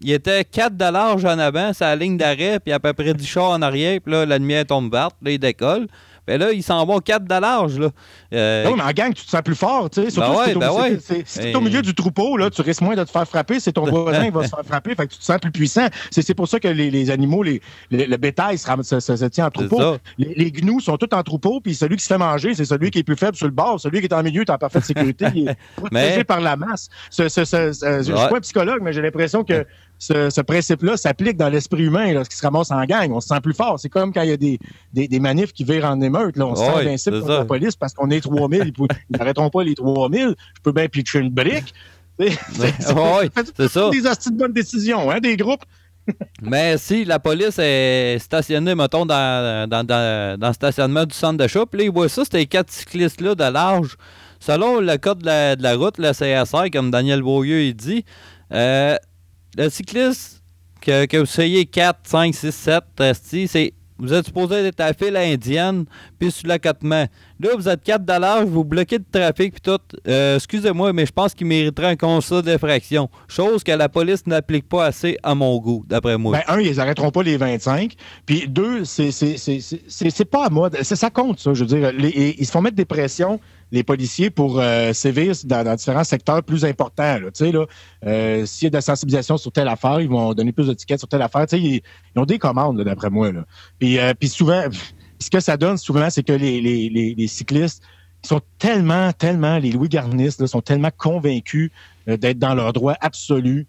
il était 4 de en avant, c'est la ligne d'arrêt, puis à peu près 10 chars en arrière, puis là, la lumière tombe verte, là, il décolle. Ben là, ils s'en vont 4 de large. Là. Euh, non, mais en gang, tu te sens plus fort. Tu sais, surtout ben si tu es, au milieu du troupeau, là, tu risques moins de te faire frapper. C'est ton [laughs] voisin qui va se faire frapper. Fait que tu te sens plus puissant. C'est pour ça que les, les animaux, les, le bétail se, se, tient en troupeau. Les, les, gnous sont tous en troupeau. Puis celui qui se fait manger, c'est celui qui est plus faible sur le bord. Celui qui est en milieu est en parfaite sécurité. il est [laughs] protégé par la masse. Ce, ce, je ne suis pas un psychologue, mais j'ai l'impression que ce, principe-là s'applique dans l'esprit humain lorsqu'il se ramasse en gang. On se sent plus fort. C'est comme quand il y a des, des, manifs qui virent en émeute. Là. On se sent invincible contre la police parce qu'on est 3000. [laughs] Ils n'arrêteront pas les 3000. Je peux bien pitcher une brique. [laughs] c'est ça. Des astuces de bonnes décisions, hein, des groupes. [laughs] Mais si la police est stationnée, mettons, dans, dans, dans, le stationnement du centre d'achat, puis là, ils voient ça, ces quatre cyclistes-là de large. Selon le code de la, de la route, le CSR, comme Daniel Beaulieu il dit, euh, le cycliste que, vous soyez 4, 5, 6, 7, c'est vous êtes supposé être à la file indienne, puis sur l'accotement. Là, vous êtes 4 dollars, vous bloquez le trafic, puis tout. Euh, excusez-moi, mais je pense qu'il mériterait un constat d'infraction. Chose que la police n'applique pas assez à mon goût, d'après moi. Ben, un, ils n'arrêteront pas les 25. Puis deux, c'est pas à moi. Ça compte, ça. Je veux dire, ils se font mettre des pressions les policiers pour euh, sévir dans, différents secteurs plus importants. Là, là, euh, S'il y a de la sensibilisation sur telle affaire, ils vont donner plus de tickets sur telle affaire. Ils, ils, ont des commandes, d'après moi. Puis, euh, puis souvent, ce que ça donne souvent, c'est que les, les, les, cyclistes sont tellement, tellement, les Louis Garnistes sont tellement convaincus d'être dans leur droit absolu,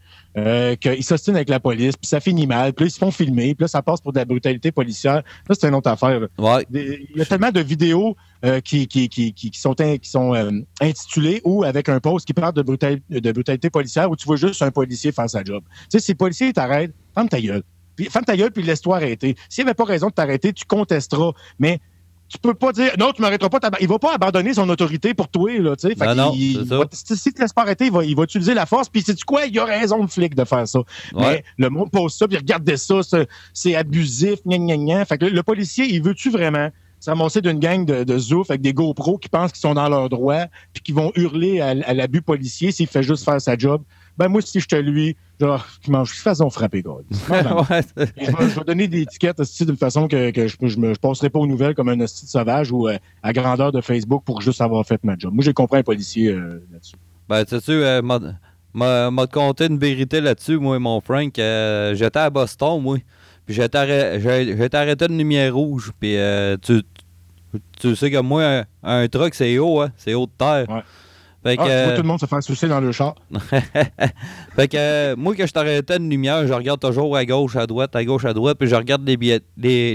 qu'ils s'ostinent avec la police, puis ça finit mal, puis là, ils se font filmer, puis là, ça passe pour de la brutalité policière. Ça, c'est une autre affaire. Il y a tellement de vidéos qui, qui, qui, qui, sont, qui sont intitulées ou avec un post qui parle de, de brutalité policière où tu vois juste un policier faire sa job. Tu sais, si le policier t'arrête, ferme ta gueule. Puis, ferme ta gueule, puis laisse-toi arrêter. S'il avait pas raison de t'arrêter, tu contesteras. Mais tu peux pas dire non, tu m'arrêteras pas. Il va pas abandonner son autorité pour toi. Là, tu sais. non, il, si tu te laisses pas arrêter, il va, il va utiliser la force. Puis, c'est quoi? Il a raison, le flic, de faire ça. Mais le monde pose ça, puis regardez ça, c'est abusif, gna, gna, gna. Fait que le policier, il veut-tu vraiment s'amoncer d'une gang de, de zouf avec des GoPros qui pensent qu'ils sont dans leur droit, puis qui vont hurler à, à l'abus policier s'il fait juste faire sa job? Ben, moi, si je te lui, genre, je mange façon frapper, gars. [laughs] je, vais, donner des étiquettes de façon que, que je, ne passerai pas aux nouvelles comme un hostile sauvage ou euh, à grandeur de Facebook pour juste avoir fait ma job. Moi, j'ai compris un policier euh, là-dessus. Ben, tu sais, euh, m'a conté une vérité là-dessus, moi et mon Frank. Euh, j'étais à Boston, moi. Puis j'étais arrêté, arrêté de lumière rouge. Puis tu, tu sais que moi, un, truck, c'est haut, hein? C'est haut de terre. Ouais. Fait ah, que, ah, tout le monde se fait soucier dans le char. [laughs] fait que euh, moi, quand je t'arrêtais une lumière, je regarde toujours à gauche, à droite, à gauche, à droite, puis je regarde les,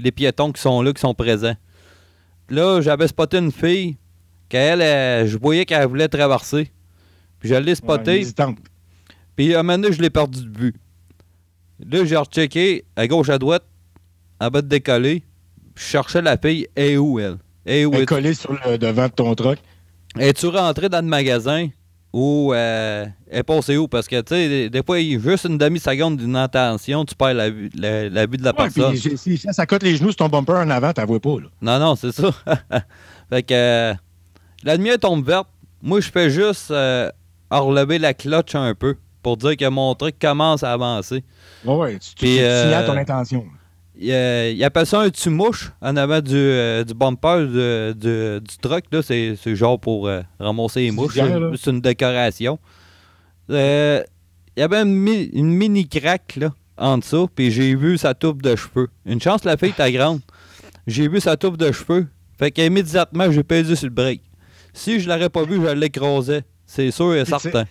les, piétons qui sont là, qui sont présents. là, j'avais spoté une fille, qu'elle, je voyais qu'elle voulait traverser. Puis je l'ai spoté. puis à un moment donné, je l'ai perdu de vue. Là, j'ai rechecké à gauche, à droite, en bas de décoller. Je cherchais la fille. Et où, elle? Et où elle est collée sur le devant de ton truck. Es-tu rentré dans le magasin ou euh, est passé où? Parce que, tu sais, des, fois, juste une demi-seconde d'une intention, tu perds la vue, la, de la personne. si ça cote les genoux sur ton bumper en avant, tu vois pas. Là. Non, non, c'est ça. [laughs] fait que euh, la lumière tombe verte. Moi, je fais juste euh, relever la cloche un peu pour dire que mon truc commence à avancer. Oui, ouais, tu, tu, signales ton intention. Il, appelle ça un tumouche en avant du, euh, du bumper du truck. C'est, genre pour euh, ramasser les mouches. C'est une décoration. Euh, il y avait une, mini craque là, en dessous, puis j'ai vu sa touffe de cheveux. Une chance, la fille était grande. J'ai vu sa touffe de cheveux. Fait qu'immédiatement, j'ai pesé sur le break. Si je l'aurais pas vu, je l'écrasais. C'est sûr et certain.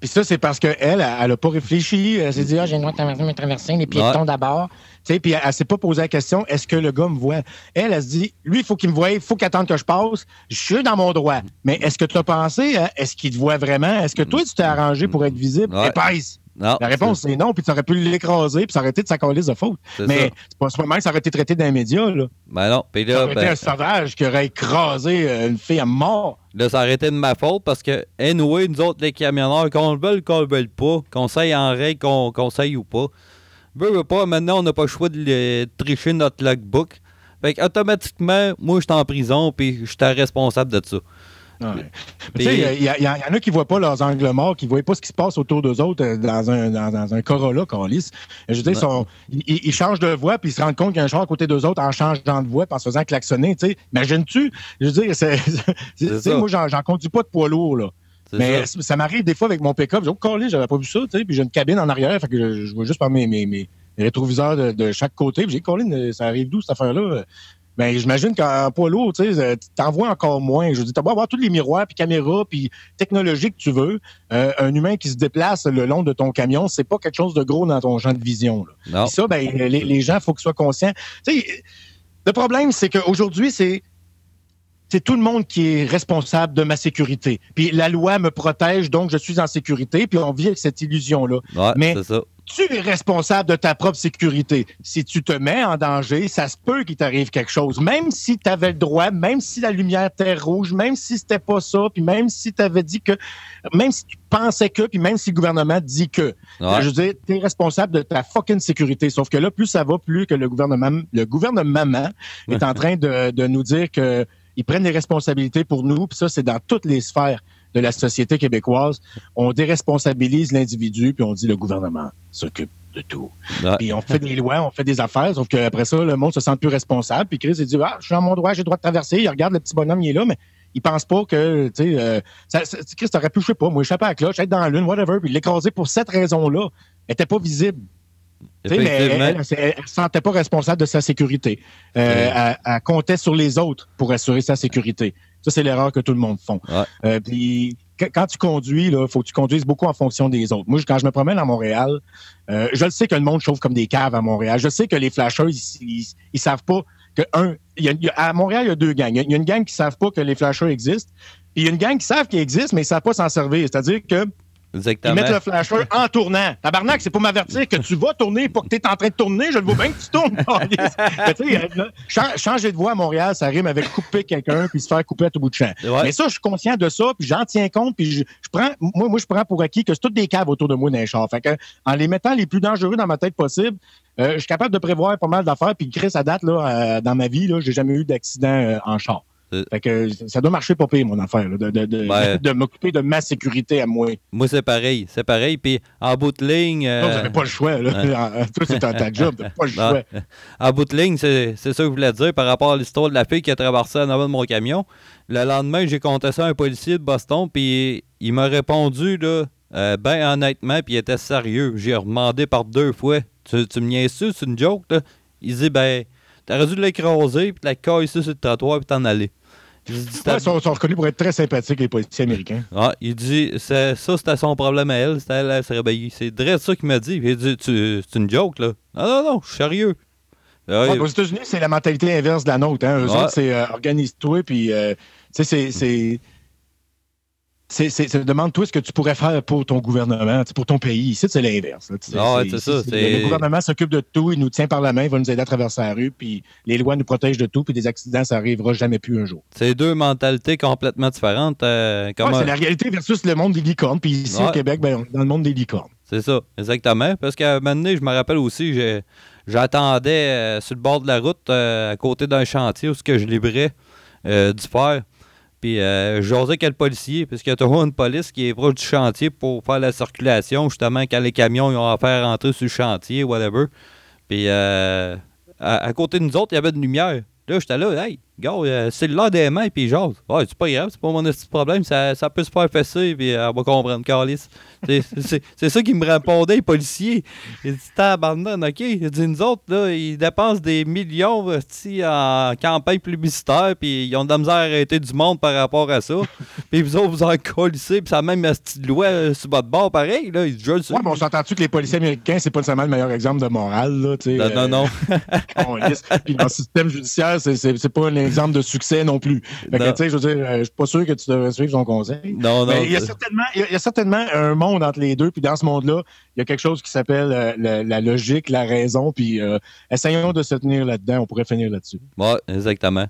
Puis ça, c'est parce qu'elle, elle n'a pas réfléchi. Elle s'est dit, ah, j'ai le droit de traverser, les piétons d'abord. Puis elle, ne s'est pas posé la question, est-ce que le gars me voit? Elle, elle se dit, lui, il faut qu'il me voie, il faut qu'il attende que je passe. Je suis dans mon droit. Mais est-ce que tu as pensé, hein? est-ce qu'il te voit vraiment? Est-ce que toi, tu t'es arrangé pour être visible? Ouais. Épaisse. la réponse, c'est non, puis tu aurais pu l'écraser, puis s'arrêter de sa colise de faute. Mais c'est pas ce que ça aurait été traité dans les médias. Là. Ben non. Puis là, ça aurait été ben un sauvage qui aurait écrasé euh, une fille à mort. Là, ça aurait été de ma faute parce que, anyway, nous autres, les camionneurs, qu'on le veuille, qu'on le veuille pas, qu'on s'aille en règle, qu'on qu s'aille ou pas, Veux, pas, maintenant, on n'a pas le choix de tricher notre logbook. Fait automatiquement, moi, je suis en prison, puis je suis responsable de ça. Il y, y, en a qui ne voient pas leurs angles morts, qui ne voient pas ce qui se passe autour d'eux autres euh, dans un, dans, un Corolla, Carlis. Je veux dire, ils, changent de voie, puis ils se rendent compte qu'il y a un char à côté d'eux autres en changeant de voie, en se faisant klaxonner. Imagines-tu? Je veux dire, c'est, [laughs] moi, j'en conduis pas de poids lourd. Là. Mais ça, m'arrive des fois avec mon pick-up. J'ai oh, j'avais pas vu ça, tu sais. Puis j'ai une cabine en arrière, fait que je, vois juste par mes, mes, mes rétroviseurs de, chaque côté. Puis j'ai Colin, ça arrive d'où cette affaire-là? Ben, j'imagine qu'en poids lourd, tu sais, t'en vois encore moins. Je dis, t'as beau avoir tous les miroirs, puis caméras, puis technologie que tu veux. Euh, un humain qui se déplace le long de ton camion, c'est pas quelque chose de gros dans ton champ de vision. Là. ça, ben, les, les gens, il faut qu'ils soient conscients. Le problème, c'est qu'aujourd'hui, c'est c'est tout le monde qui est responsable de ma sécurité. Puis la loi me protège, donc je suis en sécurité, puis on vit avec cette illusion-là. Mais tu es responsable de ta propre sécurité. Si tu te mets en danger, ça se peut qu'il t'arrive quelque chose. Même si tu avais le droit, même si la lumière était rouge, même si c'était pas ça, puis même si tu avais dit que, même si tu pensais que, puis même si le gouvernement dit que. Je veux dire, tu es responsable de ta fucking sécurité. Sauf que là, plus ça va, plus que le gouvernement, le gouvernement est en train de, de nous dire que ils prennent des responsabilités pour nous, puis ça, c'est dans toutes les sphères de la société québécoise. On déresponsabilise l'individu, puis on dit le gouvernement s'occupe de tout. Puis on fait des lois, on fait des affaires, sauf qu'après ça, le monde se sent plus responsable. Puis Chris, il dit Ah, je suis à mon droit, j'ai le droit de traverser. Il regarde le petit bonhomme, il est là, mais il pense pas que, tu sais, euh, Chris, t'aurais pu, je sais pas, moi, échapper à la cloche, être dans la lune, whatever, puis l'écraser pour cette raison-là. Elle était pas visible mais elle ne se sentait pas responsable de sa sécurité. Euh, elle, comptait sur les autres pour assurer sa sécurité. Ça, c'est l'erreur que tout le monde font. Euh, puis, quand tu conduis, il faut que tu conduises beaucoup en fonction des autres. Moi, quand je me promène à Montréal, euh, je le sais que le monde chauffe comme des caves à Montréal. Je sais que les flashers, ils, ils, savent pas que, un, à Montréal, il y a deux gangs. Il y a une gang qui savent pas que les flashers existent. Puis il y a une gang qui savent qu'ils existent, mais ils savent pas s'en servir. C'est-à-dire que Exactement. Ils mettent le flasher en tournant. Tabarnak, c'est pour m'avertir que tu vas tourner, pas que tu es en train de tourner. Je le vois bien que tu tournes. [laughs] changer de voie à Montréal, ça rime avec couper quelqu'un puis se faire couper à tout bout de champ. Mais ça, je suis conscient de ça, puis j'en tiens compte, puis je, prends, moi, moi, je prends pour acquis que c'est toutes des caves autour de moi dans les chars. Fait que, en les mettant les plus dangereux dans ma tête possible, euh, je suis capable de prévoir pas mal d'affaires, puis Chris, à date, là, euh, dans ma vie, là, j'ai jamais eu d'accident euh, en char. Euh, fait que ça doit marcher pas pire, mon affaire, de, de, de, ben, [laughs] de m'occuper de ma sécurité à moi. Moi, c'est pareil. C'est pareil. Puis en bout de ligne. Euh... Non, vous n'avez pas le choix. Là. [laughs] Toi, c'est ta, job. T'as pas le choix. En bout de ligne, c'est ça que je voulais dire par rapport à l'histoire de la fille qui a traversé en avant de mon camion. Le lendemain, j'ai compté ça à un policier de Boston, puis il m'a répondu, là, euh, ben honnêtement, puis il était sérieux. J'ai demandé par deux fois Tu, tu me niaises c'est une joke, là? Il dit, ben, t'aurais dû l'écraser, puis la caille sur le trottoir, puis t'en aller ils sont, reconnus pour être très sympathiques, les policiers américains. Ah, il dit, ça, c'était son problème à elle, c'était elle, elle s'est réveillée. C'est vrai ça qu'il m'a dit. Il dit, c'est une joke, là. Non, non, non, je suis sérieux. aux États-Unis, c'est la mentalité inverse de la nôtre. Hein. Eux autres, c'est euh, organise-toi, puis, euh, tu sais, c'est c'est demande-toi ce que tu pourrais faire pour ton gouvernement, pour ton pays. Ici, c'est l'inverse. C'est ça. Le gouvernement s'occupe de tout, il nous tient par la main, il va nous aider à traverser la rue, puis les lois nous protègent de tout, puis des accidents, ça n'arrivera jamais plus un jour. C'est deux mentalités complètement différentes. Euh, c'est la réalité versus le monde des licornes, puis ici au Québec, ben, on est dans le monde des licornes. C'est ça, exactement. Parce qu'à un moment donné, je me rappelle aussi, j'attendais euh, sur le bord de la route, euh, à côté d'un chantier où ce que je librais du fer. Puis euh, j'osais le policier, parce qu'il y a toujours une police qui est proche du chantier pour faire la circulation, justement, quand les camions ils ont à faire rentrer sur le chantier, whatever. Puis euh, à, côté de nous autres, il y avait une lumière. Là, j'étais là, hey, gars, euh, c'est l'heure des mains, puis j'ose. Ouais, c'est pas grave, c'est pas mon petit problème, ça, ça peut se faire fesser, puis elle va comprendre, Carlis. C'est ça qui me répondait, les policiers. Il dit, tabarnak, OK. Il dit, nous autres, là, ils dépensent des millions en campagne publicitaire, puis ils ont de la misère à arrêter du monde par rapport à ça. [laughs] puis vous autres, vous en colissez, puis ça a même la petite loi euh, sur votre bord, pareil. Là, ils ouais, mais on s'entend-tu que les policiers américains, c'est pas nécessairement le meilleur exemple de morale, là, Non, non, non. Euh, [laughs] puis dans le système judiciaire, c'est pas un exemple de succès non plus. Fait que, tu sais, je veux dire, euh, je suis pas sûr que tu devrais suivre son conseil. Non, non. Mais il y, a certainement, il y a certainement un monde entre les deux, puis dans ce monde-là, il y a quelque chose qui s'appelle euh, la, logique, la raison, puis euh, essayons de se tenir là-dedans, on pourrait finir là-dessus. Oui, exactement.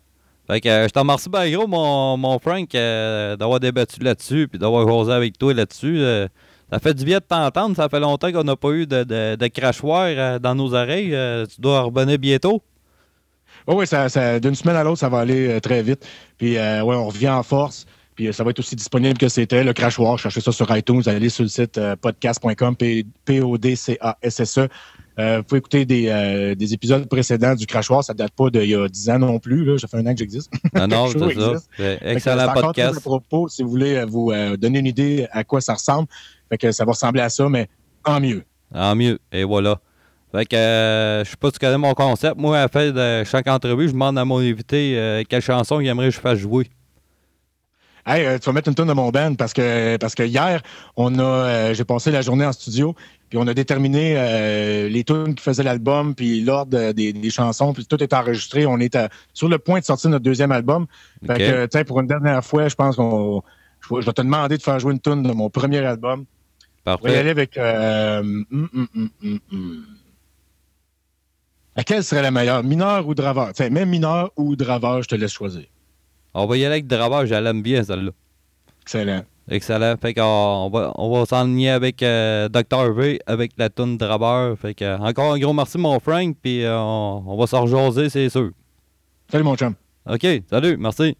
Fait que je te remercie bien gros, mon, mon Frank, d'avoir débattu là-dessus, puis d'avoir osé avec toi là-dessus. ça fait du bien de t'entendre, ça fait longtemps qu'on n'a pas eu de, de, de crachoir dans nos oreilles. tu dois revenir bientôt. Oui, ça, ça d'une semaine à l'autre, ça va aller euh, très vite. Puis, euh, ouais, on revient en force. Puis, euh, ça va être aussi disponible que c'était. Le Crachoir, cherchez ça sur iTunes. Allez sur le site podcast.com, P-O-D-C-A-S-S-E. vous pouvez écouter des, des, épisodes précédents du Crachoir. Ça date pas d'il y a 10 ans non plus. Là. Ça fait un an que j'existe. Non, non, [laughs] c'est ça. Excellent podcast. À propos, si vous voulez vous donner une idée à quoi ça ressemble. Fait que ça va ressembler à ça, mais en mieux. En mieux. Et voilà. Fait que euh, je sais pas si tu connais mon concept. Moi, à la fin de chaque entrevue, je demande à mon invité euh, quelle chanson il aimerait que je fasse jouer. Hey, euh, tu vas mettre une tonne de mon band parce que parce que hier, on a j'ai passé la journée en studio, puis on a déterminé les tunes qui faisaient l'album, puis l'ordre des, chansons, puis tout est enregistré. On est sur le point de sortir notre deuxième album. Fait que, tu pour une dernière fois, je pense qu'on je vais te demander de faire jouer une tune de mon premier album. Parfait. On va y aller avec hum, hum, hum, Laquelle serait la meilleure, mineur ou draveur? Enfin, même mineur ou draveur, je te laisse choisir. On va y aller avec draveur, je l'aime bien celle-là. Excellent. Excellent. Fait qu'on va, on va s'enligner avec euh, Dr. V avec la toune draveur. Fait que, encore un gros merci, mon Frank, puis euh, on, on, va s'en rejaser, c'est sûr. Salut, mon chum. OK, salut, merci.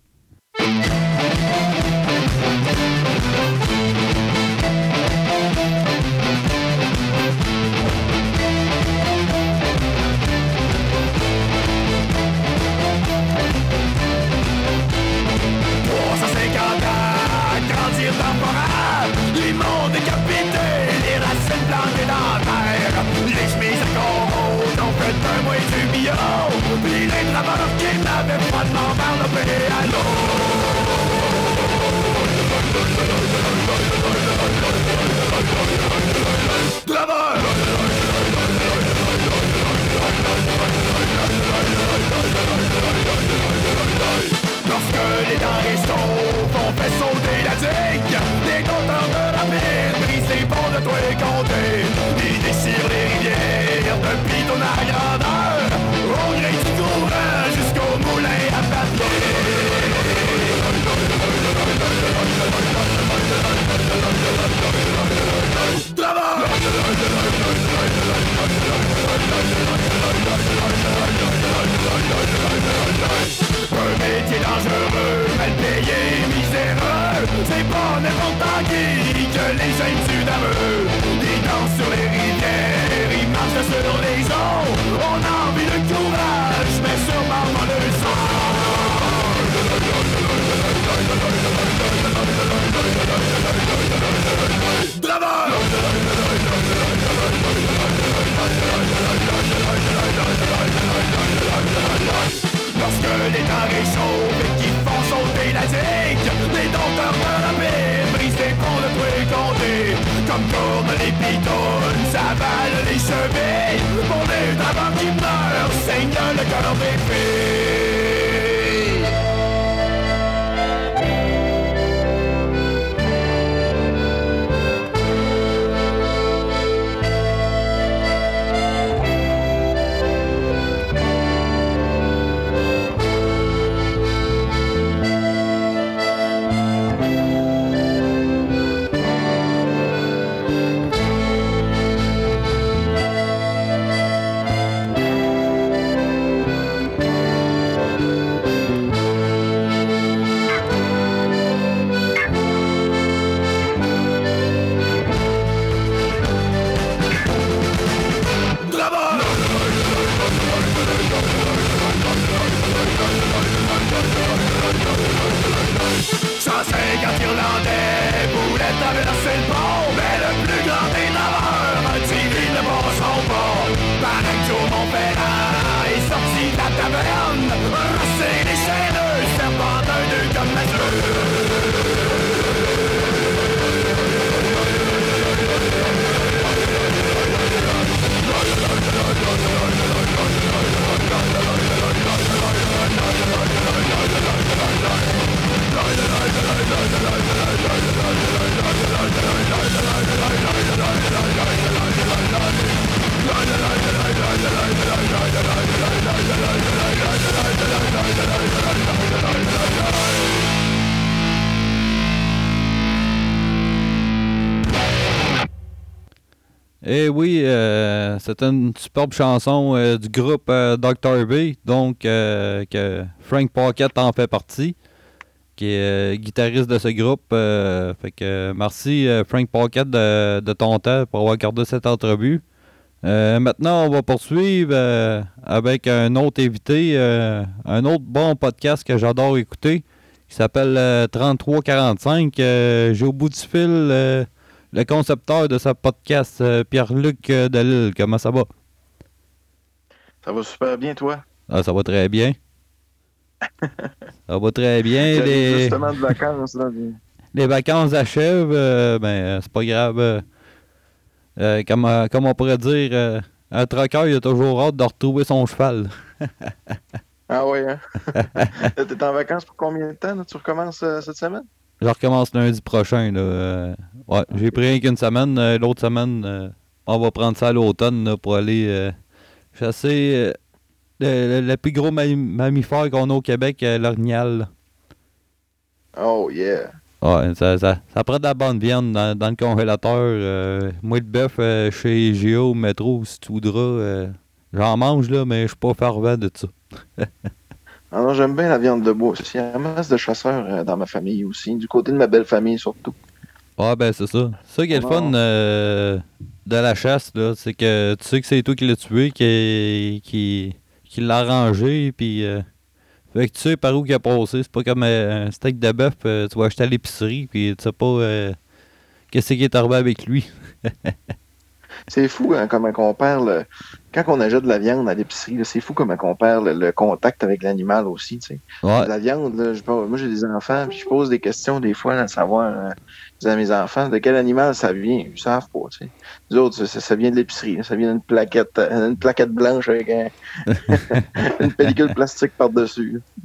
lorsque les denrées sauvent, on fait sauter la digue, les contents de la pire brisent les ponts de tous les euh, c'est une superbe chanson euh, du groupe euh, Dr. B, donc que Frank Pocket en fait partie, qui est guitariste de ce groupe. fait que merci Frank Pocket de, de, ton temps pour avoir gardé cette entrevue. maintenant, on va poursuivre avec un autre invité, un autre bon podcast que j'adore écouter, qui s'appelle 3345. J'ai au bout du fil le concepteur de ce podcast, euh, Pierre-Luc euh, Delille. Comment ça va? Ça va super bien, toi? Ah, ça va très bien. [laughs] ça va très bien. les... Justement de vacances. Là. [laughs] les vacances achèvent, euh, ben, c'est pas grave. comme, comme, on pourrait dire, un troqueur, il a toujours hâte de retrouver son cheval. [laughs] ah oui, hein? T'es en vacances pour combien de temps? Tu recommences cette semaine? Je recommence lundi prochain. Là. Euh, ouais, j'ai pris qu'une semaine. Euh, l'autre semaine, euh, on va prendre ça à l'automne pour aller chasser le, plus gros mammifère qu'on a au Québec, l'orignal. Oh yeah. Ouais, ça, ça, ça, prend de la bonne viande dans, dans le congélateur. moi, le bœuf chez Géo, métro, si tu voudras, j'en mange, là, mais je suis pas fervent de ça. [laughs] Ah non, j'aime bien la viande de bois Il y a un masse de chasseurs euh, dans ma famille aussi, du côté de ma belle famille surtout. Ah ben c'est ça. Ça qui est le fun euh, de la chasse, là, c'est que tu sais que c'est toi qui l'as tué, qui, qui, qui l'a rangé, puis euh, fait que tu sais par où il a passé. C'est pas comme un steak de bœuf, tu vas acheter à l'épicerie, puis tu sais pas qu'est-ce qui est arrivé avec lui. [laughs] C'est fou hein, comment on perd le... Quand on achète de la viande à l'épicerie, c'est fou comment on perd le, le contact avec l'animal aussi. tu sais. Ouais. La viande, là, je, moi j'ai des enfants, puis je pose des questions des fois à savoir euh, à mes enfants de quel animal ça vient. Ils savent pas. Tu sais. Les autres, ça, ça vient de l'épicerie. Ça vient d'une plaquette, euh, une plaquette blanche avec un- [laughs] [laughs] une pellicule plastique par-dessus. [laughs]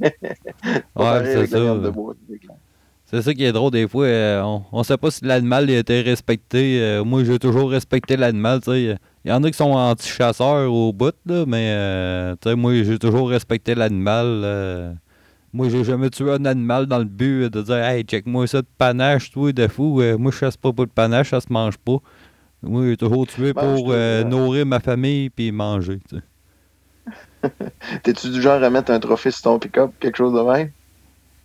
Ouais, c'est ça. C'est ça qui est drôle des fois. euh, on, on sait pas si l'animal a été respecté. Euh, moi, j'ai toujours respecté l'animal. Il y en a qui sont anti-chasseurs au bout, là, mais euh, moi, j'ai toujours respecté l'animal. moi, j'ai jamais tué un animal dans le but de dire Hey, check-moi ça de panache, toi, de fou. Moi, je chasse pas pour le panache, ça se mange pas. Moi, j'ai toujours tué Ben, pour nourrir ma famille puis manger. [laughs] T'es-tu du genre à mettre un trophée sur ton pick-up, quelque chose de même?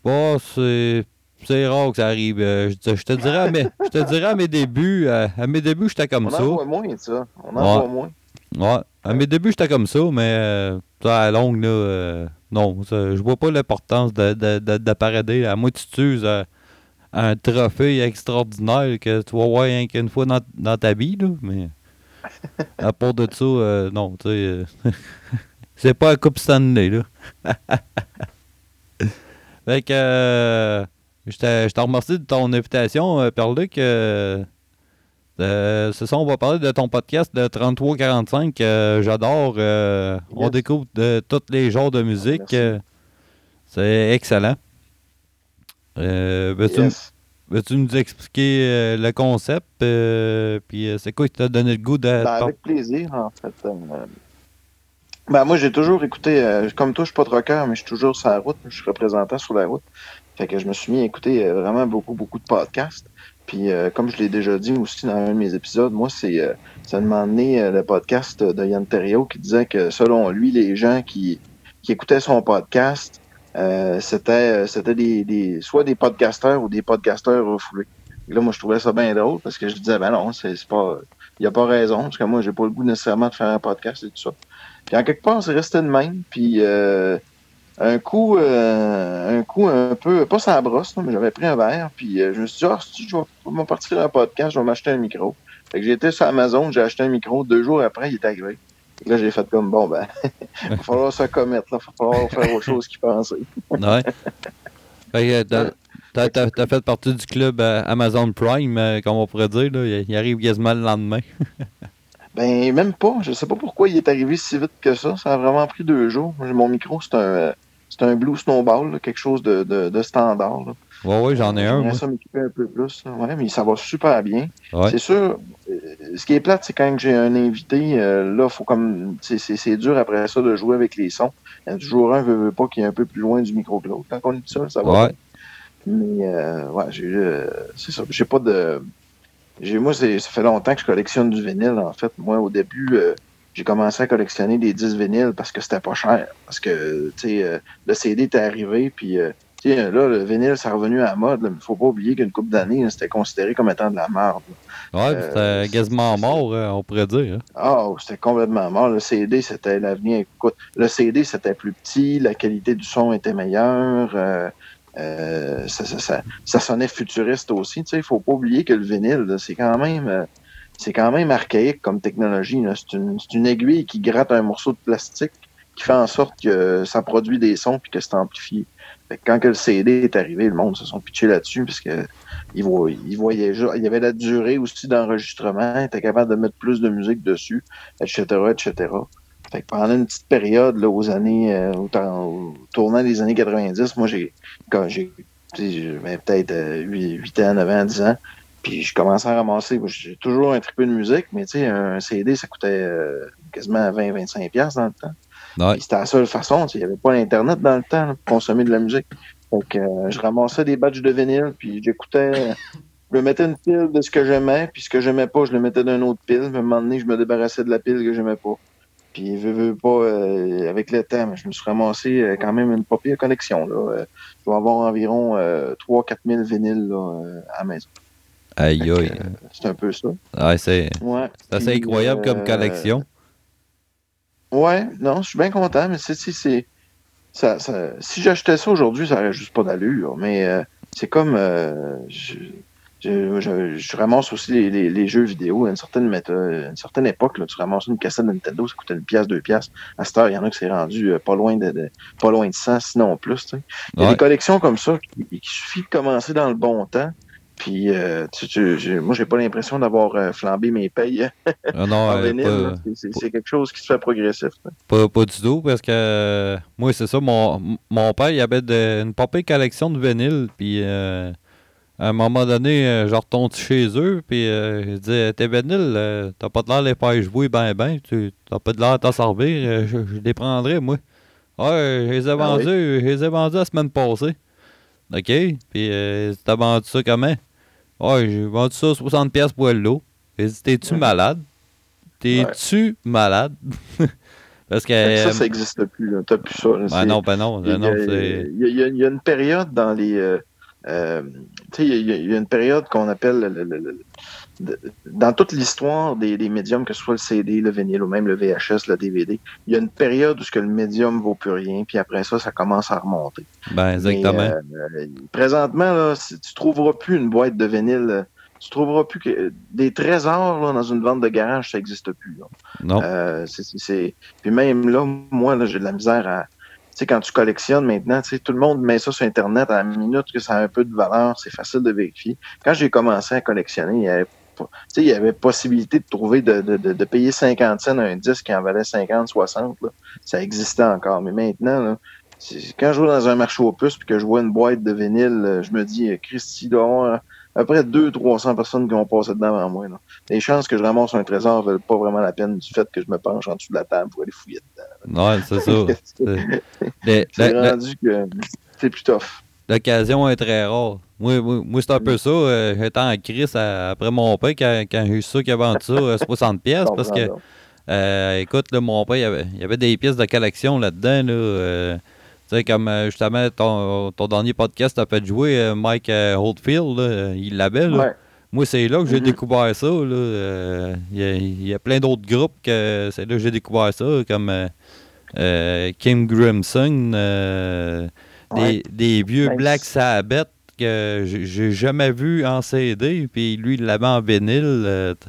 Bon, c'est. C'est rare que ça arrive. Euh, je, te- je te dirais à mes, je te dirais à mes débuts, euh, à mes débuts, j'étais comme On ça. en voit moins, ça. On en Ouais. voit moins. Ouais. À mes débuts, j'étais comme ça, mais euh, ça, à la longue, là, euh, non. ça- je vois pas l'importance de, de, de, de parader. À moins que tu tues euh, un trophée extraordinaire que tu vas voir rien qu'une fois dans, dans ta vie, là, mais à part de ça, non, tu sais. [laughs] c'est pas un Coupe Stanley, là. [laughs] fait que. Je te remercie de ton invitation, Pierre-Luc. euh, euh, c'est ça, on va parler de ton podcast de 3345. euh, J'adore. euh, On découvre de tous les genres de musique. C'est excellent. Veux-tu Yes. nous expliquer le concept? puis c'est quoi qui t'a donné le goût de. Ben, de- avec plaisir, en fait. Ben, moi, j'ai toujours écouté, comme toi, je suis pas troqueur, mais je suis toujours sur la route. Je suis représentant sur la route. Fait que je me suis mis à écouter euh, vraiment beaucoup, beaucoup de podcasts. Puis, euh, comme je l'ai déjà dit aussi dans un de mes épisodes, moi, c'est euh, ça m'a amené euh, le podcast de Yann Terriot qui disait que, selon lui, les gens qui, qui écoutaient son podcast, euh, c'était c'était des, des soit des podcasteurs ou des podcasteurs refoulés. Là, moi, je trouvais ça bien drôle parce que je disais, ben non, c'est pas... Il n'y a pas raison, parce que moi, j'ai pas le goût nécessairement de faire un podcast et tout ça. Puis en quelque part, c'est resté de même. Puis un coup, euh, un coup un peu, pas sans brosse, mais j'avais pris un verre. Puis euh, je me suis dit, ah, si, je vais vais partir un podcast, je vais m'acheter un micro. Fait que été sur Amazon, j'ai acheté un micro. Deux jours après, il est arrivé. Et là, j'ai fait comme, bon, ben, il [laughs] va falloir se commettre. Il va falloir faire autre chose qu'y penser. [laughs] Ouais. Fait que t'as- t'as- t'as t'as fait partie du club euh, Amazon Prime, euh, comme on pourrait dire. Là. Il, il arrive quasiment le lendemain. [laughs] Ben, même pas. Je sais pas pourquoi il est arrivé si vite que ça. Ça a vraiment pris deux jours. Mon micro, c'est un, c'est un Blue Snowball, là, quelque chose de, de, de standard. Là. Ouais, ouais, j'en ai un. J'aimerais Moi. ça m'équiper un peu plus. Ouais, mais ça va super bien. Ouais. C'est sûr, euh, ce qui est plate, c'est quand j'ai un invité, euh, là, faut comme. C'est, dur après ça de jouer avec les sons. Il y en a toujours un veut, veut pas qui est un peu plus loin du micro que l'autre. Quand on est seul, ça va. Ouais. Mais euh, ouais, j'ai euh, c'est ça. J'ai pas de. Moi, ça fait longtemps que je collectionne du vinyle, en fait. Moi, au début, euh, j'ai commencé à collectionner des 10 vinyles parce que c'était pas cher. Parce que, tu sais, euh, le CD était arrivé, puis, euh, tu sais, là, le vinyle, c'est revenu à la mode. Mais faut pas oublier qu'une couple d'années, c'était considéré comme étant de la merde. là. Ouais, Euh, c'était quasiment mort, euh, on pourrait dire. hein. Ah, c'était complètement mort. Le CD, c'était l'avenir. Écoute, le CD, c'était plus petit, la qualité du son était meilleure. euh, euh, ça, ça, ça, ça sonnait futuriste aussi. Tu sais, il faut pas oublier que le vinyle, c'est quand même, euh, c'est quand même archaïque comme technologie. C'est une, une aiguille qui gratte un morceau de plastique qui fait en sorte que ça produit des sons puis que c'est amplifié. Fait que quand que le CD est arrivé, le monde se sont pitchés là-dessus parce que ils voyaient, ils il y avait la durée aussi d'enregistrement, ils étaient capables de mettre plus de musique dessus, etc., etc. Fait que pendant une petite période, là, aux années, euh, au, au tournant des années 90, moi, j'ai, quand j'ai, j'avais peut-être euh, 8, ans, 9 ans, 10 ans, puis je commençais à ramasser. J'ai toujours un triple de musique, mais tu sais, un CD, ça coûtait euh, quasiment 20-25$ piastres dans le temps. Ouais. Puis C'était la seule façon, il n'y avait pas l'Internet dans le temps là, pour consommer de la musique. Donc, euh, je ramassais des badges de vinyle, puis j'écoutais, je me mettais une pile de ce que j'aimais, puis ce que j'aimais pas, je le mettais d'une autre pile. Mais à un moment donné, je me débarrassais de la pile que j'aimais pas. Puis, veux, veux pas, euh, avec le temps, je me suis ramassé euh, quand même une pas pire collection. Là. Je dois avoir environ euh, 3-4 000 vinyles là, à la maison. Aïe, aïe. euh, c'est un peu ça. Ouais, c'est Ouais. assez Puis, incroyable comme euh, collection. Ouais, non, je suis bien content, mais c'est, ça, ça, si j'achetais ça aujourd'hui, ça aurait juste pas d'allure. Mais euh, c'est comme, euh, je- je, je, je ramasse aussi les, les, les jeux vidéo. À une certaine, méthode, une certaine époque, là, tu ramasses une cassette de Nintendo, ça coûtait une pièce, deux pièces. À cette heure, il y en a qui s'est rendu euh, pas loin de, de, pas loin de 100, sinon plus. Il y a Ouais. des collections comme ça qui, qui suffit de commencer dans le bon temps. Puis, euh, tu, tu, moi, j'ai pas l'impression d'avoir euh, flambé mes payes Ah non, en euh. C'est- quelque chose qui se fait progressif. Pas, pas du tout, parce que euh, moi, c'est ça, mon, mon père, il avait de- une pire collection de vinyle, puis euh, à un moment donné, euh, je retourne chez eux, puis euh, il dit Tes vinyles, euh, t'as pas de l'air les faire jouer ben ben, tu t'as pas de l'air de t'en servir, euh, je, je les prendrais, moi. Ouais, je les ai Ah vendus, oui? je les ai vendus la semaine passée. OK, puis euh, t'as vendu ça comment? Ouais, j'ai vendu ça 60$ piastres pour le lot. J'ai dit T'es-tu malade? T'es-tu malade? [laughs] Parce que. Ça, euh, ça n'existe plus. là. T'as plus ça. là. ben C'est- non, ben non, Il y, a, ben non, c'est. il y a- il y a- il y a une période dans les. euh, euh, tu sais, il y, a- il y a une période qu'on appelle. le- dans toute l'histoire des, des médiums, que ce soit le CD, le vinyle ou même le VHS, le DVD, il y a une période où ce que le médium vaut plus rien, puis après ça, ça commence à remonter. Ben, exactement. Euh, présentement, là, si tu trouveras plus une boîte de vinyle, euh, tu trouveras plus que des trésors là, dans une vente de garage, ça n'existe plus. là. non. Euh, Puis même là, moi, là, j'ai de la misère à. Tu sais, quand tu collectionnes maintenant, tu sais, tout le monde met ça sur Internet à la minute que ça a un peu de valeur, c'est facile de vérifier. Quand j'ai commencé à collectionner, il y avait, il y avait possibilité de trouver, de, de, de, de payer 50 cents un disque qui en valait 50, 60. Là. Ça existait encore. Mais maintenant, là, quand je vais dans un marché aux puces puis que je vois une boîte de vinyle, euh, je me dis, euh, Christy, doit y avoir à peu près 200-300 personnes qui vont passer dedans avant moi. Là. Les chances que je ramasse un trésor valent pas vraiment la peine du fait que je me penche en dessous de la table pour aller fouiller dedans. Ouais, c'est ça. [laughs] C'est- C'est la- la- rendu que c'est plus tough. L'occasion est très rare. Moi, moi, moi, c'est un peu ça. euh, J'étais en crise à- après mon père quand, quand j'ai eu ça qui a vendu ça euh, 60 [laughs] pièces parce que Euh, écoute, là, mon père, il y avait, il y avait des pièces de collection là-dedans. Là, euh, tu sais, comme euh, justement ton, ton dernier podcast a fait jouer euh, Mike euh, Oldfield, là, euh, il l'avait. Ouais. Moi, c'est là que j'ai Mhm. découvert ça. Euh, Il y, a, il y a plein d'autres groupes que c'est là que j'ai découvert ça, comme euh, euh, Kim Grimson, euh, Ouais. des, vieux Nice. Black Sabbath que j'ai jamais vu en CD, puis lui, il l'avait en vinyle. euh, t-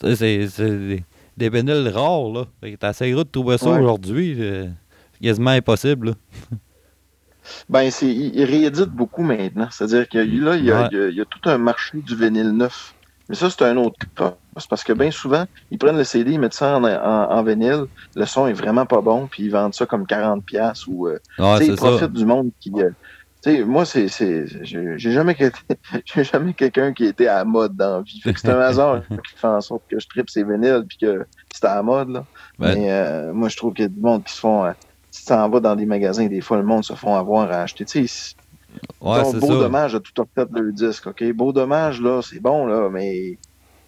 tu sais, c'est des, vinyles rares, là. T'essaieras de trouver ça Ouais. aujourd'hui. euh, c'est quasiment impossible, là. [laughs] Ben, c'est, il, il réédite beaucoup maintenant. C'est-à-dire que là, il y, a, Ouais. il y a- il y a tout un marché du vinyle neuf. Mais ça, c'est un autre cas. C'est parce que bien souvent, ils prennent le CD, ils mettent ça en, en, en vinyle, le son est vraiment pas bon, puis ils vendent ça comme 40$ piastres ou euh, Ouais, ils ça. profitent du monde qui. euh, sais, moi, c'est, c'est, j'ai jamais, [laughs] j'ai jamais quelqu'un qui était à la mode dans la vie. C'est un hasard [laughs] qui fait en sorte que je tripe ces vinyles puis que c'est à la mode, là. Ben- Mais euh, moi, je trouve qu'il y a du monde qui se font. euh, si tu vas dans des magasins, des fois, le monde se font avoir à acheter. Tu sais, Ouais, beau ça. dommage de tout fait le disque, OK? Beau dommage, là, c'est bon, là, mais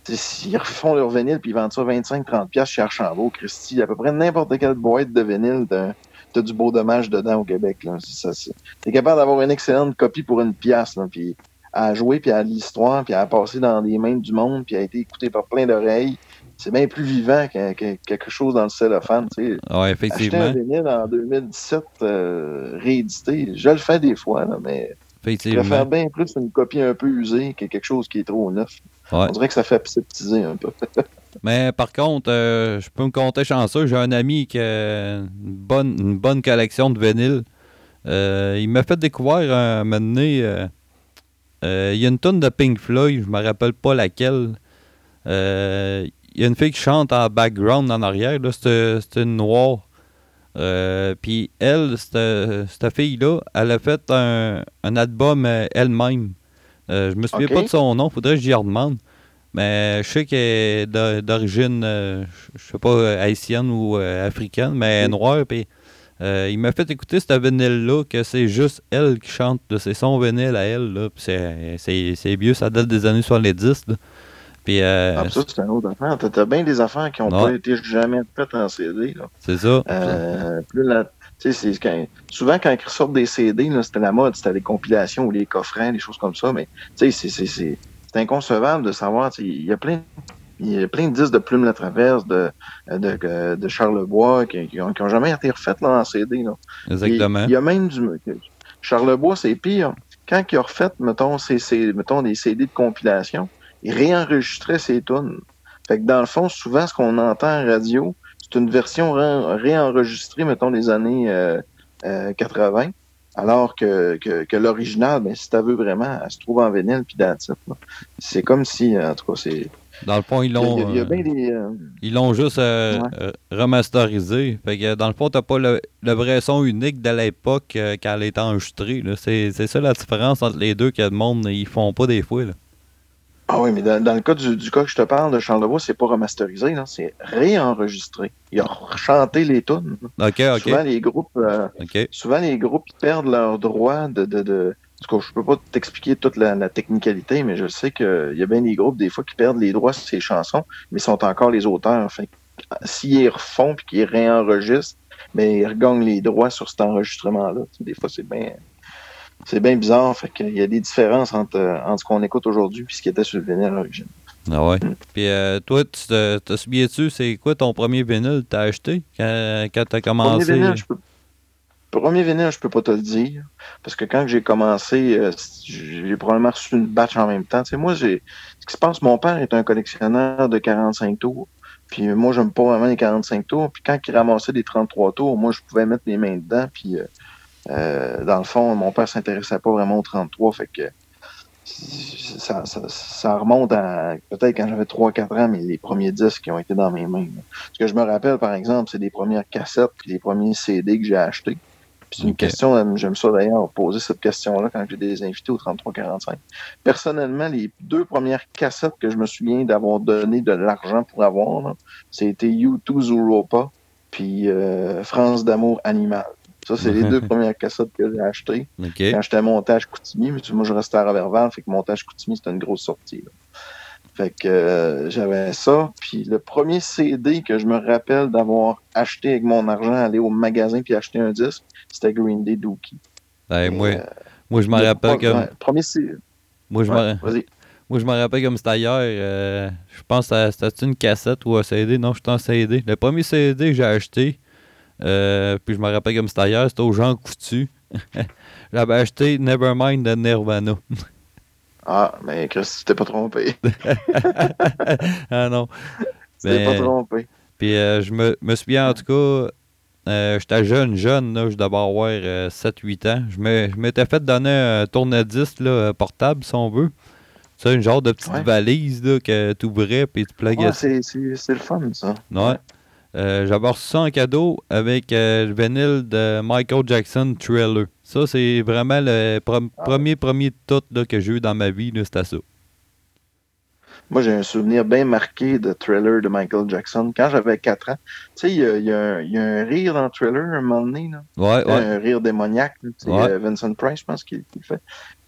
s'ils refont leur vinyle puis ils vendent ça 25-30$ piastres chez Archambault, Christy, à peu près n'importe quelle boîte de vinyle, t'as du beau dommage dedans au Québec, là. C'est ça, c'est- T'es capable d'avoir une excellente copie pour une pièce, là, puis à jouer, puis à l'histoire, puis à passer dans les mains du monde, puis à été écouté par plein d'oreilles. C'est bien plus vivant que, que- quelque chose dans le cellophane, tu sais. Ouais, Acheter un vinyle en 2017 euh, réédité, je le fais des fois, là, mais je préfère bien plus une copie un peu usée que quelque chose qui est trop neuf. Ouais. On dirait que ça fait sceptiser un peu. [laughs] Mais par contre, euh, je peux me compter chanceux. J'ai un ami qui a une bonne, une bonne collection de vinyles. Euh, il m'a fait découvrir un moment donné, euh, il y a une tonne de Pink Floyd, je me rappelle pas laquelle. Il y a une fille qui chante en background en arrière, là, c'est une noire. Puis elle, cette, cette fille-là, elle a fait un, un album elle-même. Euh, je me souviens pas de son nom, faudrait que j'y redemande. Mais je sais qu'elle est d'o- d'origine, euh, je sais pas, euh, haïtienne ou euh, africaine, mais noire. Puis il m'a fait écouter cette vinyle-là, que c'est juste elle qui chante. C'est son vinyle à elle. C'est- c'est c'est vieux, ça date des années 70. Là. Puis euh, Ah, ça, c'est un autre affaire. T'as- bien des affaires qui n'ont pas été jamais faites en CD. Là. c'est ça. Euh, plus la- quand- souvent, quand ils ressortent des CD, c'était la mode, c'était les compilations ou les coffrets, des choses comme ça. Mais tu sais, c'est- inconcevable de savoir. tu sais, Il y a plein. Il y a plein de disques de Plume la Traverse, de, de, de, Charlebois, qui, qui, ont, qui ont jamais été refaites là, en CD. Là. Exactement. Il y a même du. Charlebois, c'est pire. quand il a refait, mettons, ses, ses- mettons, des CD de compilation, il réenregistrait ses tunes. Fait que dans le fond, souvent, ce qu'on entend en radio, c'est une version ré- réenregistrée, mettons, des années euh, euh, 80. Alors que, que, que l'original, ben, si tu veux vraiment, elle se trouve en vinyle puis. C'est comme si, en tout cas, c'est. Dans le fond, ils l'ont euh, euh, ils l'ont juste euh, Ouais. euh, remasterisé. Fait que dans le fond, t'as pas le, le vrai son unique de l'époque euh, quand elle est enregistrée. c'est ça la différence entre les deux que le monde ils font pas des fois. Là. Ah oui, mais dans, dans le cas du, du cas que je te parle de Charles Lebois, c'est pas remasterisé, c'est réenregistré. Il a rechanté les tunes. Souvent, les groupes, euh, souvent, les groupes ils perdent leurs droits de. de, de... En tout cas, je peux pas t'expliquer toute la, la technicalité, mais je sais qu'il y a bien des groupes, des fois, qui perdent les droits sur ces chansons, mais sont encore les auteurs. Fait s'ils refont puis qu'ils réenregistrent, mais ils regagnent les droits sur cet enregistrement-là. Des fois, c'est bien. C'est bien bizarre. Fait qu'il y a des différences entre, euh, entre ce qu'on écoute aujourd'hui et ce qui était sur le vinyle original. Ah ouais. Puis euh, toi, tu te, te souviens-tu, c'est quoi ton premier vinyle que t'as acheté? Quand, quand t'as Premier commencé? vinyle, je peux... Premier vinyle, je peux pas te le dire. Parce que quand j'ai commencé, euh, j'ai probablement reçu une batch en même temps. Tu sais, moi, j'ai. Ce qui se passe, mon père est un collectionneur de 45 tours. Puis moi, j'aime pas vraiment les 45 tours. Puis quand il ramassait des 33 tours, moi, je pouvais mettre les mains dedans. Puis euh, euh, dans le fond, mon père s'intéressait pas vraiment aux 33. Fait que ça, ça, ça remonte à peut-être quand j'avais 3-4 ans, mais les premiers disques qui ont été dans mes mains. là. Ce que je me rappelle, par exemple, c'est des premières cassettes puis les premiers CD que j'ai achetés. C'est une Ok. question, euh, j'aime ça d'ailleurs, poser cette question-là quand j'ai des invités au 33-45. Personnellement, les deux premières cassettes que je me souviens d'avoir donné de l'argent pour avoir, c'était U2 Europa puis euh, France d'amour animal. Ça, c'est les deux [laughs] premières cassettes que j'ai achetées Ok. quand j'étais à Montage Coutimi, mais moi je restais à Robertval, fait que Montage Coutimi c'était une grosse sortie. là. Fait que euh, j'avais ça, puis le premier CD que je me rappelle d'avoir acheté avec mon argent, aller au magasin puis acheter un disque, c'était Green Day Dookie. Ben, moi, Euh, moi, je me le rappelle comme. premier CD. Moi, je Ouais. Moi, je me rappelle comme c'était hier. euh, je pense que c'était c'était une cassette ou un CD. Non, j'étais en CD. Le premier CD que j'ai acheté, euh, puis je me rappelle comme c'était hier, c'était au Jean Coutu. [laughs] J'avais acheté Nevermind de Nirvana. [laughs] Ah, mais Chris, tu t'es pas trompé. [laughs] ah non. Tu t'es pas trompé. Puis euh, je me, me souviens en tout cas, euh, j'étais jeune, jeune, là, je devais avoir euh, 7-8 ans. Je m'étais fait donner un tourne-disque portable, si on veut. C'est une genre de petite Ouais. valise là, que tu ouvrais puis tu pluguais Ouais, c'est le fun, ça. Ouais. Euh, J'avais reçu ça en cadeau avec euh, le vinyle de Michael Jackson Thriller. Ça, c'est vraiment le pre- Ah. premier, premier tout là, que j'ai eu dans ma vie, c'était ça. Moi, j'ai un souvenir bien marqué de Thriller de Michael Jackson. Quand j'avais 4 ans, tu sais, il y y a un- il y a un rire dans Thriller un moment donné, là. Ouais, ouais. un rire démoniaque. Ouais. euh, Vincent Price, je pense, qui, qui le fait.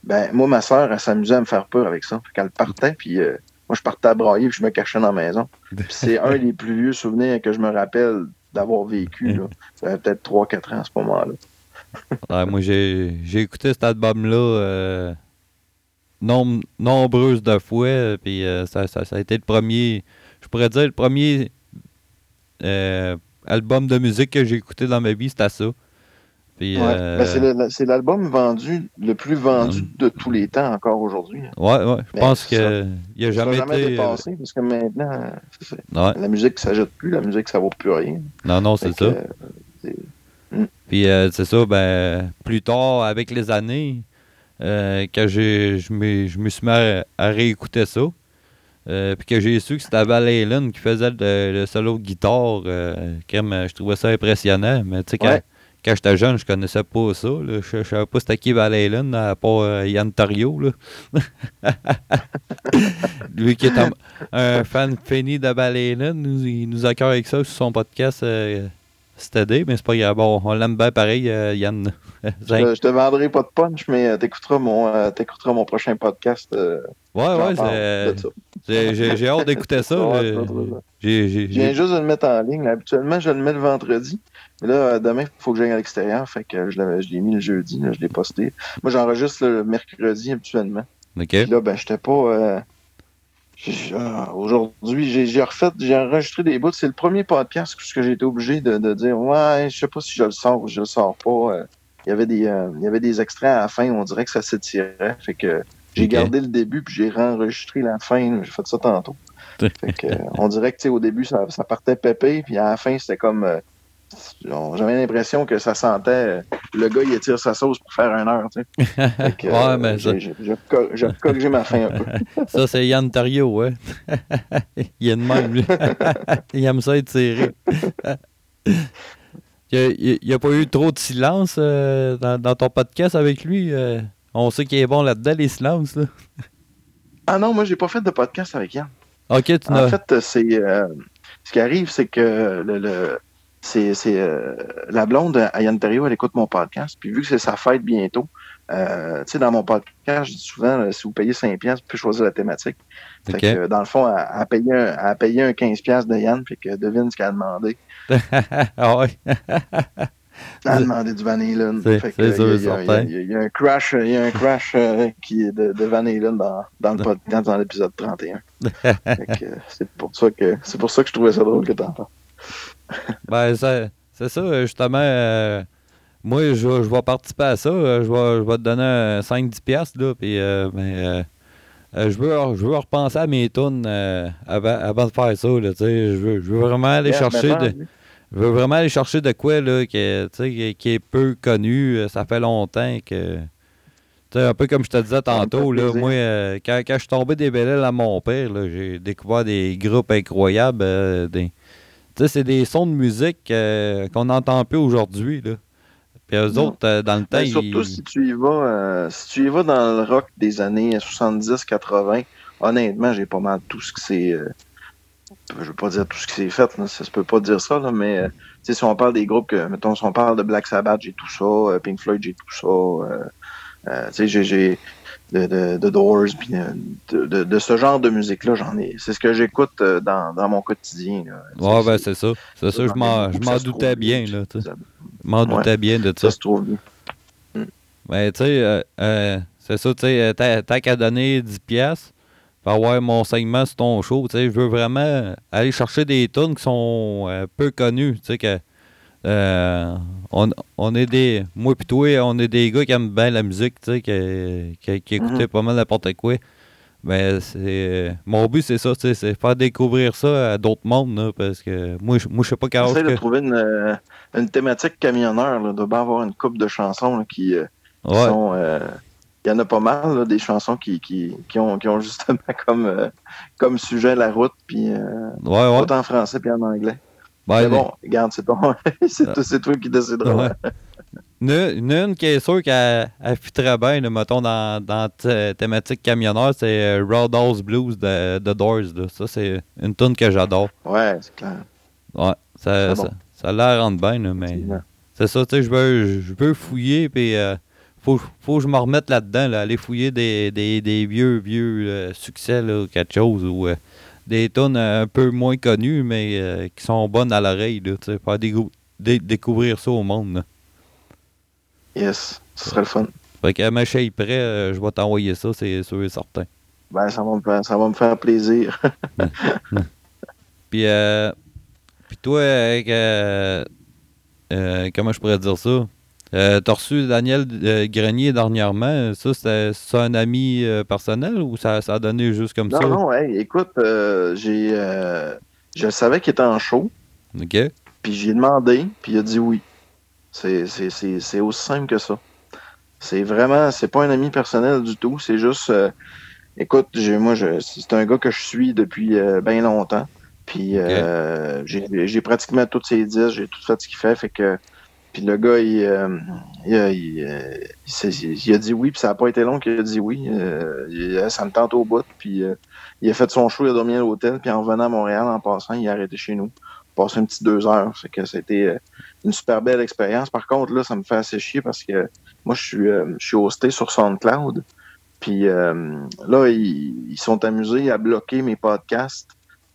Ben, moi, ma soeur, elle s'amusait à me faire peur avec ça. Fait qu'elle partait, puis euh, moi, je partais à brailler, puis je me cachais dans la maison. [laughs] C'est un des plus vieux souvenirs que je me rappelle d'avoir vécu. Là. [laughs] J'avais peut-être 3-4 ans à ce moment-là. [laughs] Ouais, moi, j'ai écouté cet album-là euh, nom- nombreuses de fois, puis euh, ça, ça- ça a été le premier, je pourrais dire, le premier euh, album de musique que j'ai écouté dans ma vie, c'était ça. Puis, Ouais. euh, Ben, c'est l'album vendu, le plus vendu de tous les temps encore aujourd'hui. hein. ouais, ouais, je Mais pense ça- que il a Ça jamais jamais été... euh, dépassé, parce que maintenant, ouais, la musique, ça jette plus, la musique, ça vaut plus rien. non, non, c'est ça. euh, Puis euh, c'est ça, ben plus tard, avec les années, j'ai, je me, suis mis à, à réécouter ça. euh, puis que j'ai su que c'était Val Halen qui faisait le, le solo de guitare. euh, je trouvais ça impressionnant. Mais tu sais, quand, Ouais. Quand j'étais jeune, je connaissais pas ça. Je, je savais pas c'était qui Val à part euh, Yann Tario. [laughs] Lui qui est un, fan fini de Val nous, il nous accueille avec ça sur son podcast. euh, Steady, mais c'est pas grave. Bon, on l'aime bien pareil, euh, Yann. [laughs] Je te, je te vendrai pas de punch, mais euh, t'écouteras mon, euh, t'écouteras mon prochain podcast. euh, ouais, ouais, j'ai- hâte d'écouter ça. Ouais, j'ai- j'ai- Je viens juste de le mettre en ligne. Habituellement, je le mets le vendredi. Mais là, demain, il faut que j'aille à l'extérieur. Fait que je l'ai mis le jeudi. là, je l'ai posté. Moi, j'enregistre le mercredi habituellement. Ok. Puis là, ben, j'étais pas. euh, ah, Aujourd'hui, j'ai refait, j'ai enregistré des bouts. C'est le premier podcast que que j'ai été obligé de, de dire Ouais, je sais pas si je le sors ou je le sors pas. euh. Il y avait des, euh, il y avait des extraits à la fin, on dirait que ça s'étirait. Fait que j'ai gardé le début puis j'ai réenregistré la fin. J'ai fait ça tantôt. Fait que, euh, on dirait que au début, ça, ça partait pépé, puis à la fin, c'était comme. euh, J'avais l'impression que ça sentait. le gars, il étire sa sauce pour faire une heure. Tu sais. [laughs] Fait que, Ouais, euh, mais ça- j'ai- j'ai j'ai co- j'ai corrigé ma fin un peu. [laughs] Ça, c'est Yann Tario, ouais. [laughs] il est de même, lui. il aime ça serré. Il n'y a, pas eu trop de silence euh, dans, dans ton podcast avec lui. euh? on sait qu'il est bon là-dedans, les silences. Là. [laughs] Ah non, moi, j'ai pas fait de podcast avec Yann. Ok, tu En fait, c'est euh, ce qui arrive, c'est que le, le- c'est c'est, la blonde à Yann Terrio, elle écoute mon podcast. Puis vu que c'est sa fête bientôt, euh, tu sais, dans mon podcast, je dis souvent, là, si vous payez 5$, piastres, vous pouvez choisir la thématique. Fait que, dans le fond, a payé un, a payé un 15$ piastres de Yann, fait que devine ce qu'elle a demandé. [laughs] ah ouais. Elle a demandé du Van Halen. Il y a- un crash, il y a un crash euh, qui est de, de Van Halen dans, dans le podcast, dans l'épisode 31. [laughs] Fait que, euh, c'est pour ça que c'est pour ça que je trouvais ça drôle que t'en parles. Ben, c'est ça, justement. euh, moi, je, vais- je vais participer à ça. euh, Je vais, je vais te donner un 5-10$, piastres, là. Puis, euh, ben, euh, je, veux, je veux repenser à mes tunes euh, avant, avant de faire ça. Là, tu sais. je, veux, je veux vraiment aller chercher de. Je veux vraiment aller chercher de quoi là, qui, est, qui, peu connu. Ça fait longtemps que. Un peu comme je te disais tantôt, là, moi, euh, quand, quand je suis tombé des belles à mon père, j'ai découvert des groupes incroyables. euh, des... C'est des sons de musique euh, qu'on n'entend plus aujourd'hui. Puis eux Non. autres, euh, dans le temps, Ben, surtout ils- si tu y vas euh, si tu y vas dans le rock des années 70-80, honnêtement, j'ai pas mal tout ce que c'est. euh, je veux pas dire tout ce qui s'est fait, là, ça se peut pas dire ça, là, mais euh, si on parle des groupes que, mettons, si on parle de Black Sabbath, j'ai tout ça, Pink Floyd, j'ai tout ça. tu sais, j'ai- de, de, de Doors, puis de, de, de ce genre de musique-là, j'en ai. C'est ce que j'écoute dans, dans mon quotidien. Là. Ouais, ben c'est c'est ça. C'est ça, je m'en doutais bien. Là, m'en Ouais. doutais bien de ça. Ça se trouve bien. Tu sais, euh, euh, c'est ça, tu sais, t'as qu'à donner 10 pièces pour avoir mon segment sur ton show, tu sais, je veux vraiment aller chercher des tunes qui sont euh, peu connues, tu sais, que on, on est des, moi pis toi, on est des gars qui aiment bien la musique, tu sais, qui, qui, qui écoutaient Mhm. pas mal n'importe quoi. Mais c'est, mon but, c'est ça, c'est faire découvrir ça à d'autres mondes, là, parce que moi, je moi, je sais pas quand J'essaie de que... trouver une, euh, une thématique camionneur. Là. Doit bien avoir une coupe de chansons là, qui, euh, qui Ouais, sont. euh, il y en a pas mal, là, des chansons qui, qui, qui, ont, qui ont justement [laughs] comme, comme sujet la route, puis ouais, en français puis en anglais. Ben, Mais bon, regarde, c'est [laughs] toi- c'est toi qui décideras. [laughs] A une qui est sûre qu'elle elle fit très bien, là, mettons, dans, dans t- thématique camionneur, c'est euh, Roadhouse Blues de, de Doors. là. Ça, c'est une tune que j'adore. Ouais, c'est clair. Ouais, ça, bon. ça, ça l'air rentre bien, là, mais c'est ça, tu sais, je veux, je veux fouiller, puis euh, faut, faut que je me remette là-dedans, là, aller fouiller des, des, des vieux, vieux euh, succès, là, ou quelque chose, ou euh, des tunes un peu moins connues, mais euh, qui sont bonnes à l'oreille, là, tu sais, faire décou- dé- découvrir ça au monde, là. Yes, ce serait le fun. Fait que ma est prêt, euh, je vais t'envoyer ça, c'est sûr et certain. Ben, ça va me faire, ça va me faire plaisir. [laughs] Puis, euh, puis toi, avec, euh, euh, comment je pourrais dire ça? Euh, T'as reçu Daniel euh, Grenier dernièrement. Ça, c'était c'est un ami euh, personnel ou ça, ça a donné juste comme non, ça? non, hey, écoute, euh, j'ai. euh, je savais qu'il était en show. OK. Puis j'ai demandé, puis il a dit oui. C'est, c'est, c'est, c'est aussi simple que ça. C'est vraiment, c'est pas un ami personnel du tout. C'est juste, euh, écoute, j'ai, moi, je, c'est un gars que je suis depuis bien longtemps. Puis euh, j'ai, j'ai pratiquement tous ses disques, j'ai tout fait ce qu'il fait. Fait que, puis le gars, il, euh, il, a- il, euh, il a dit oui, puis ça a pas été long qu'il a dit oui. Euh, ça me tente au bout. Puis euh, il a fait son show, il a dormi à l'hôtel, puis en revenant à Montréal, en passant, il a arrêté chez nous. Passé une petite deux heures. C'est que c'était euh, une super belle expérience. Par contre, là, ça me fait assez chier parce que moi, je suis, euh, je suis hosté sur SoundCloud. Puis euh, là, ils, ils sont amusés à bloquer mes podcasts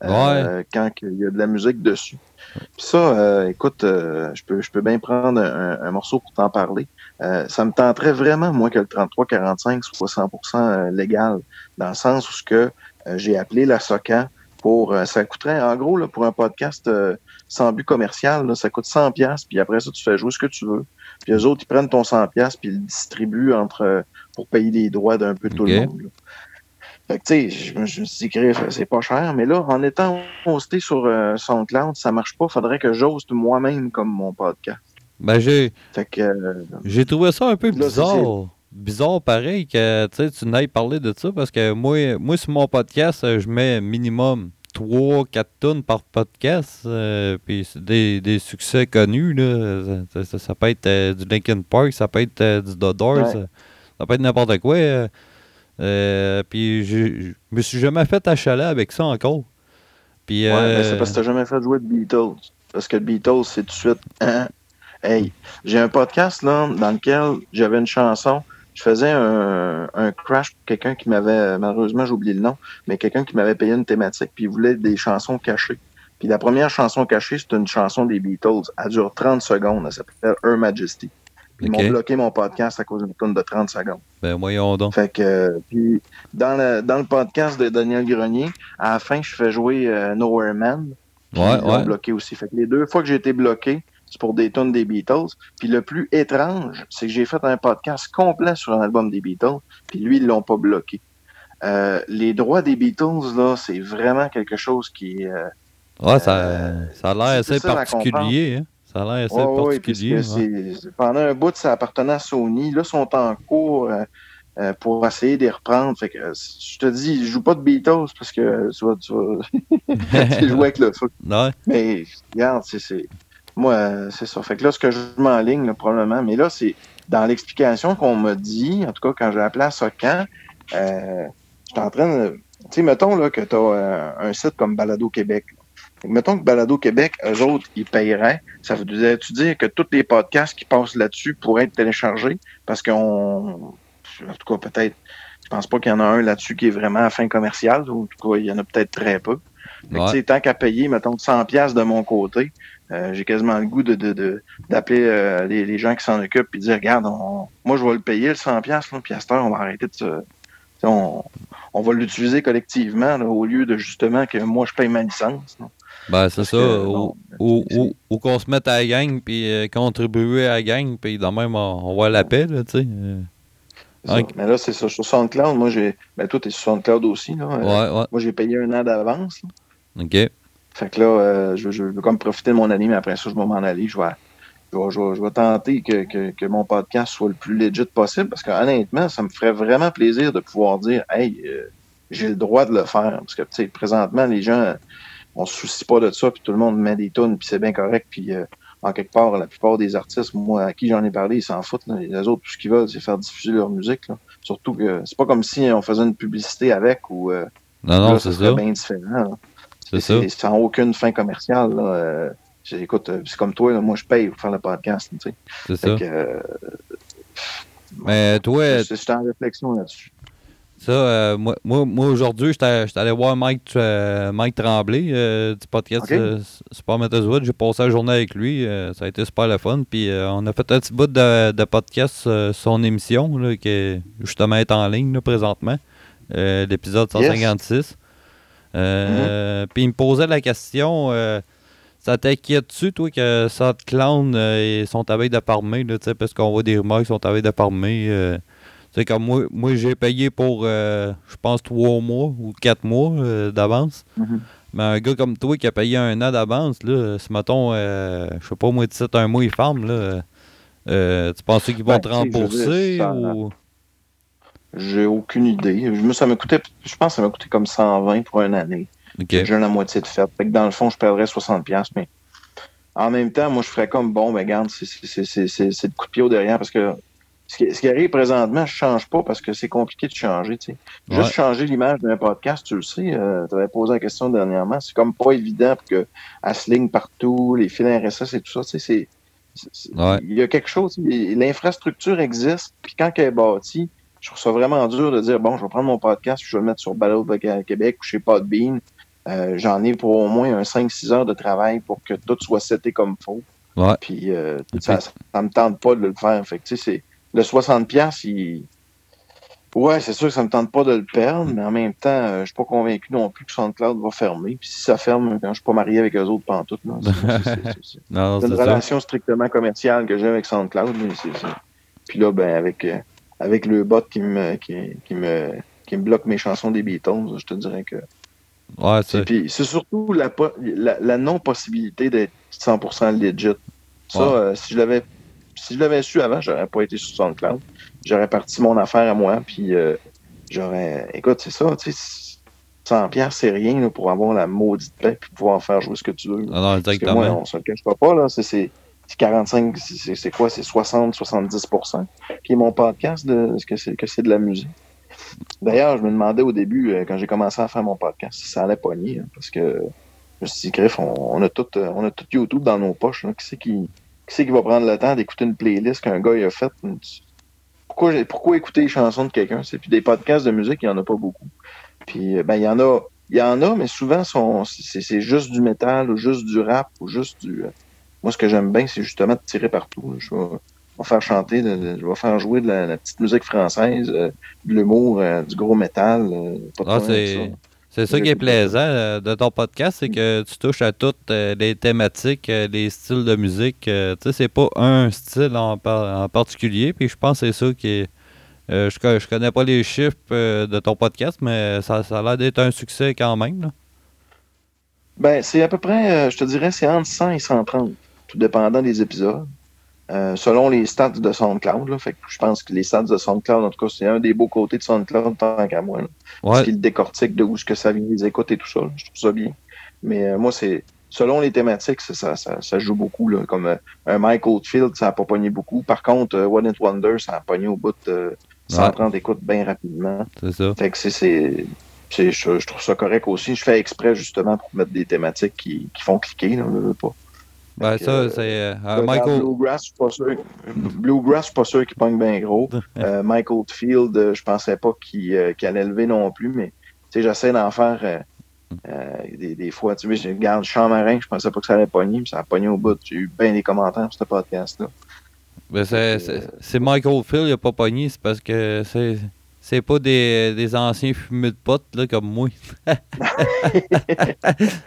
euh, quand il y a de la musique dessus. Puis ça, euh, écoute, euh, je peux, je peux bien prendre un, un morceau pour t'en parler. Euh, ça me tenterait vraiment, moi, que le 33-45 soit 100% légal, dans le sens où ce que j'ai appelé la SOCAN pour, euh, ça coûterait, en gros, là, pour un podcast euh, sans but commercial, là, ça coûte 100 pièces puis après ça, tu fais jouer ce que tu veux. Puis eux autres, ils prennent ton 100$ puis ils le distribuent entre, pour payer les droits d'un peu tout Ok. le monde. là. Fait que, tu sais, je me je me suis dit, c'est pas cher. Mais là, en étant hosté sur euh, SoundCloud, ça marche pas. Faudrait que j'hoste moi-même comme mon podcast. Ben, j'ai, Fait que, euh, j'ai trouvé ça un peu Là, bizarre. Bizarre pareil que tu n'ailles parler de ça parce que moi, moi sur mon podcast, euh, je mets minimum 3-4 tonnes par podcast. euh, puis c'est des, des succès connus. Là. Ça, ça- ça peut être euh, du Linkin Park, ça peut être euh, du The Doors, Ouais. ça, ça peut être n'importe quoi. puis je me suis jamais fait achaler avec ça encore. Puis, ouais, mais c'est parce que t'as jamais fait jouer de Beatles. Parce que le Beatles, c'est tout de suite. Hein? Hey, j'ai un podcast là dans lequel j'avais une chanson. Je faisais un, un crash pour quelqu'un qui m'avait, malheureusement j'ai oublié le nom, mais quelqu'un qui m'avait payé une thématique, puis il voulait des chansons cachées. Puis la première chanson cachée, c'est une chanson des Beatles. Elle dure 30 secondes. Elle s'appelle Her Majesty. Ils Ok. m'ont bloqué mon podcast à cause d'une tonne de 30 secondes. ben voyons donc. Fait que, puis dans le, dans le podcast de Daniel Grenier, à la fin, je fais jouer euh, Nowhere Man. Puis Ouais, ils ouais. bloqué aussi. Fait que les deux fois que j'ai été bloqué, c'est pour des tonnes des Beatles. Puis le plus étrange, c'est que j'ai fait un podcast complet sur un album des Beatles, puis lui, ils l'ont pas bloqué. Euh, les droits des Beatles, là, c'est vraiment quelque chose qui... euh, Ouais, ça, Euh, ça a l'air assez particulier. Hein? Ça a l'air assez Ouais, particulier. ouais. pendant un bout, ça appartenait à Sony. Là, ils sont en cours pour essayer de les reprendre. Fait que, je te dis, je joue pas de Beatles parce que tu vas, tu vas [laughs] [laughs] avec le feu. Mais regarde, c'est- moi, euh, c'est ça. Fait que là, ce que je m'enligne, probablement, mais là, c'est dans l'explication qu'on m'a dit, en tout cas, quand j'ai appelé à Socan, euh, j'étais en train de. Tu sais, mettons là, que tu as un site comme Balado Québec. mettons que Balado Québec, eux autres, ils payeraient. Ça voudrait-tu dire que tous les podcasts qui passent là-dessus pourraient être téléchargés? Parce qu'on. En tout cas, peut-être. Je pense pas qu'il y en a un là-dessus qui est vraiment à fin commerciale. Ou en tout cas, il y en a peut-être très peu. Fait que, Ouais. tu sais, tant qu'à payer, mettons, 100 pièces de mon côté, euh, j'ai quasiment le goût de, de, de- d'appeler euh, les, les gens qui s'en occupent et dire, regarde, on- moi, je vais le payer, le 100 pièces, puis à cette heure, on va arrêter de se... On, on va l'utiliser collectivement là, au lieu de justement que moi, je paye ma licence. là. Ben, c'est ça. que, ou, bon, ou, c'est- ou- ou qu'on se mette à la gang, puis euh, contribuer à la gang, puis de même, on, on va l'appel, là, tu sais. ça. Mais là, c'est ça. Sur SoundCloud, moi, j'ai... Ben, toi, t'es sur SoundCloud aussi, là. Ouais, ouais. Moi, j'ai payé un an d'avance. OK. Fait que là, euh, je, je veux comme profiter de mon année, mais après ça, je vais m'en aller. Je vais, je vais, je vais- tenter que, que, que mon podcast soit le plus legit possible parce que honnêtement, ça me ferait vraiment plaisir de pouvoir dire Hey, euh, j'ai le droit de le faire. Parce que tu sais, présentement, les gens, on se soucie pas de ça, puis tout le monde met des tunes, puis c'est bien correct. Puis euh, en quelque part, la plupart des artistes, moi, à qui j'en ai parlé, ils s'en foutent. Là. Les autres, tout ce qu'ils veulent, c'est faire diffuser leur musique. Là. Surtout que c'est pas comme si on faisait une publicité avec ou euh, Non, non, là, ça serait ça. bien différent. là. C'est ça. Sans aucune fin commerciale. Là. Euh, écoute, euh, c'est comme toi, là, moi je paye pour faire le podcast. Tu sais. C'est ça. que, euh, Mais toi, je- j'étais en réflexion là-dessus. ça, euh, moi, moi, moi, aujourd'hui, j'étais allé voir Mike, euh, Mike Tremblay euh, du podcast Ok. euh, Super. J'ai passé la journée avec lui. ça a été super le fun. Puis on a fait un petit bout de, de podcast sur son émission, là, qui est justement est en ligne là, présentement. L'épisode Yes. 156. Euh, Puis il me posait la question euh, ça t'inquiète-tu, toi, que SoundCloud euh, sont à veille de parmer, là, parce qu'on voit des rumeurs qui sont à veille de parmer. euh, comme moi, moi j'ai payé pour, je pense, trois mois ou quatre mois d'avance. Mhm. Mais un gars comme toi qui a payé un an d'avance, là, si mettons, je sais pas, moi, d'ici un mois, il ferme, là, tu penses qu'ils vont Ben, te rembourser ou. J'ai aucune idée. Moi, ça m'a coûté, je pense que ça m'a coûté comme 120 pour une année. J'ai la moitié de fait. Fait que dans le fond, je perdrais 60$, mais en même temps, moi, je ferais comme bon, ben, regarde, c'est- le coup de pied au derrière parce que ce qui, ce qui arrive présentement, je change pas parce que c'est compliqué de changer, tu sais. Juste Ouais. changer l'image d'un podcast, tu le sais, tu avais posé la question dernièrement, c'est comme pas évident pour que elle se ligne partout, les fils RSS et tout ça, tu sais, c'est. Ouais. Il y a quelque chose, l'infrastructure existe, puis quand elle est bâtie, je trouve ça vraiment dur de dire bon, je vais prendre mon podcast, puis je vais le mettre sur Balado de Québec ou chez Podbean. Euh, J'en ai pour au moins un 5-6 heures de travail pour que tout soit seté comme faut. Ouais. Puis euh, ça, ça, me tente pas de le faire. Fait que, tu sais, c'est le 60$, il, Ouais, c'est sûr que ça me tente pas de le perdre, mais en même temps, euh, je suis pas convaincu non plus que SoundCloud va fermer. Puis si ça ferme, quand je suis pas marié avec eux autres pantoute, c'est- [laughs] Non, une ça. relation strictement commerciale que j'ai avec SoundCloud. mais c'est- c'est- Puis là, ben, avec, euh, avec le bot qui me, qui, qui me, qui me bloque mes chansons des Beatles, je te dirais que. Ouais, C'est, puis c'est surtout la, la, la non-possibilité d'être 100% legit. Ça, Ouais. euh, si je l'avais si je l'avais su avant, j'aurais pas été sur SoundCloud. J'aurais parti mon affaire à moi, puis euh, j'aurais... Écoute, c'est ça, tu sais, 100 pièces c'est rien là, pour avoir la maudite paix puis pouvoir faire jouer ce que tu veux. Non, non, Parce que moi, exactement. on se le cache pas, là, c'est 45, c'est, quoi? C'est 60-70% qui est mon podcast, de, que c'est, de la musique? D'ailleurs, je me demandais au début, euh, quand j'ai commencé à faire mon podcast, si ça allait pogner, hein, parce que je me suis dit, Griff, on, a tout, euh, on a tout YouTube dans nos poches. Qui c'est qui, qui qui va prendre le temps d'écouter une playlist qu'un gars il a faite? Pourquoi, pourquoi écouter les chansons de quelqu'un? C'est puis des podcasts de musique, il y en a pas beaucoup. Puis euh, ben il y en a, il y en a, mais souvent c'est juste du métal ou juste du rap ou juste du. Moi, ce que j'aime bien, c'est justement de tirer partout. Je vais, je vais faire chanter, de- je vais faire jouer de la, la petite musique française, euh, de l'humour, euh, du gros métal. euh, Ah, c'est. ça. Qui est plaisant de ton podcast, c'est que tu touches à toutes les thématiques, les styles de musique. tu sais, c'est pas un style en, en particulier. Puis je pense que c'est ça qui est. euh, je, co- je connais pas les chiffres euh, de ton podcast, mais ça, ça a l'air d'être un succès quand même. là. Ben, c'est à peu près, euh, je te dirais, c'est entre 100 et 130, tout dépendant des épisodes. Euh, selon les stats de SoundCloud, là, fait que je pense que les stats de SoundCloud, en tout cas, c'est un des beaux côtés de SoundCloud tant qu'à moi. Là, Parce Ouais, qu'il décortique de où ce que ça vient les écoutes et tout ça. là. je trouve ça bien. Mais euh, moi, c'est selon les thématiques, ça, ça, ça joue beaucoup. Là, comme euh, un Mike Oldfield, ça a pas pogné beaucoup. Par contre, One It Wonder, ça a pogné au bout de 130 écoutes bien rapidement. c'est ça. Fait que c'est, je, je trouve ça correct aussi. Je fais exprès justement pour mettre des thématiques qui, qui font cliquer, là, pas. Ben, ça, euh, c'est. euh, Regarde, Michael. Bluegrass, je suis pas sûr. Bluegrass, je suis pas sûr qu'il pogne bien gros. [laughs] Euh, Mike Oldfield, euh, je pensais pas qu'il, euh, allait lever non plus, mais tu sais, j'essaie d'en faire euh, euh, des, des fois. Tu sais, je regarde Champ Marin, je pensais pas que ça allait pogner, mais ça a pogné au bout. J'ai eu bien des commentaires sur ce podcast-là. Ben, c'est, c'est Michael Phil, il a pas pogné, c'est parce que c'est. C'est pas des, des anciens fumeux de potes là, comme moi. [laughs]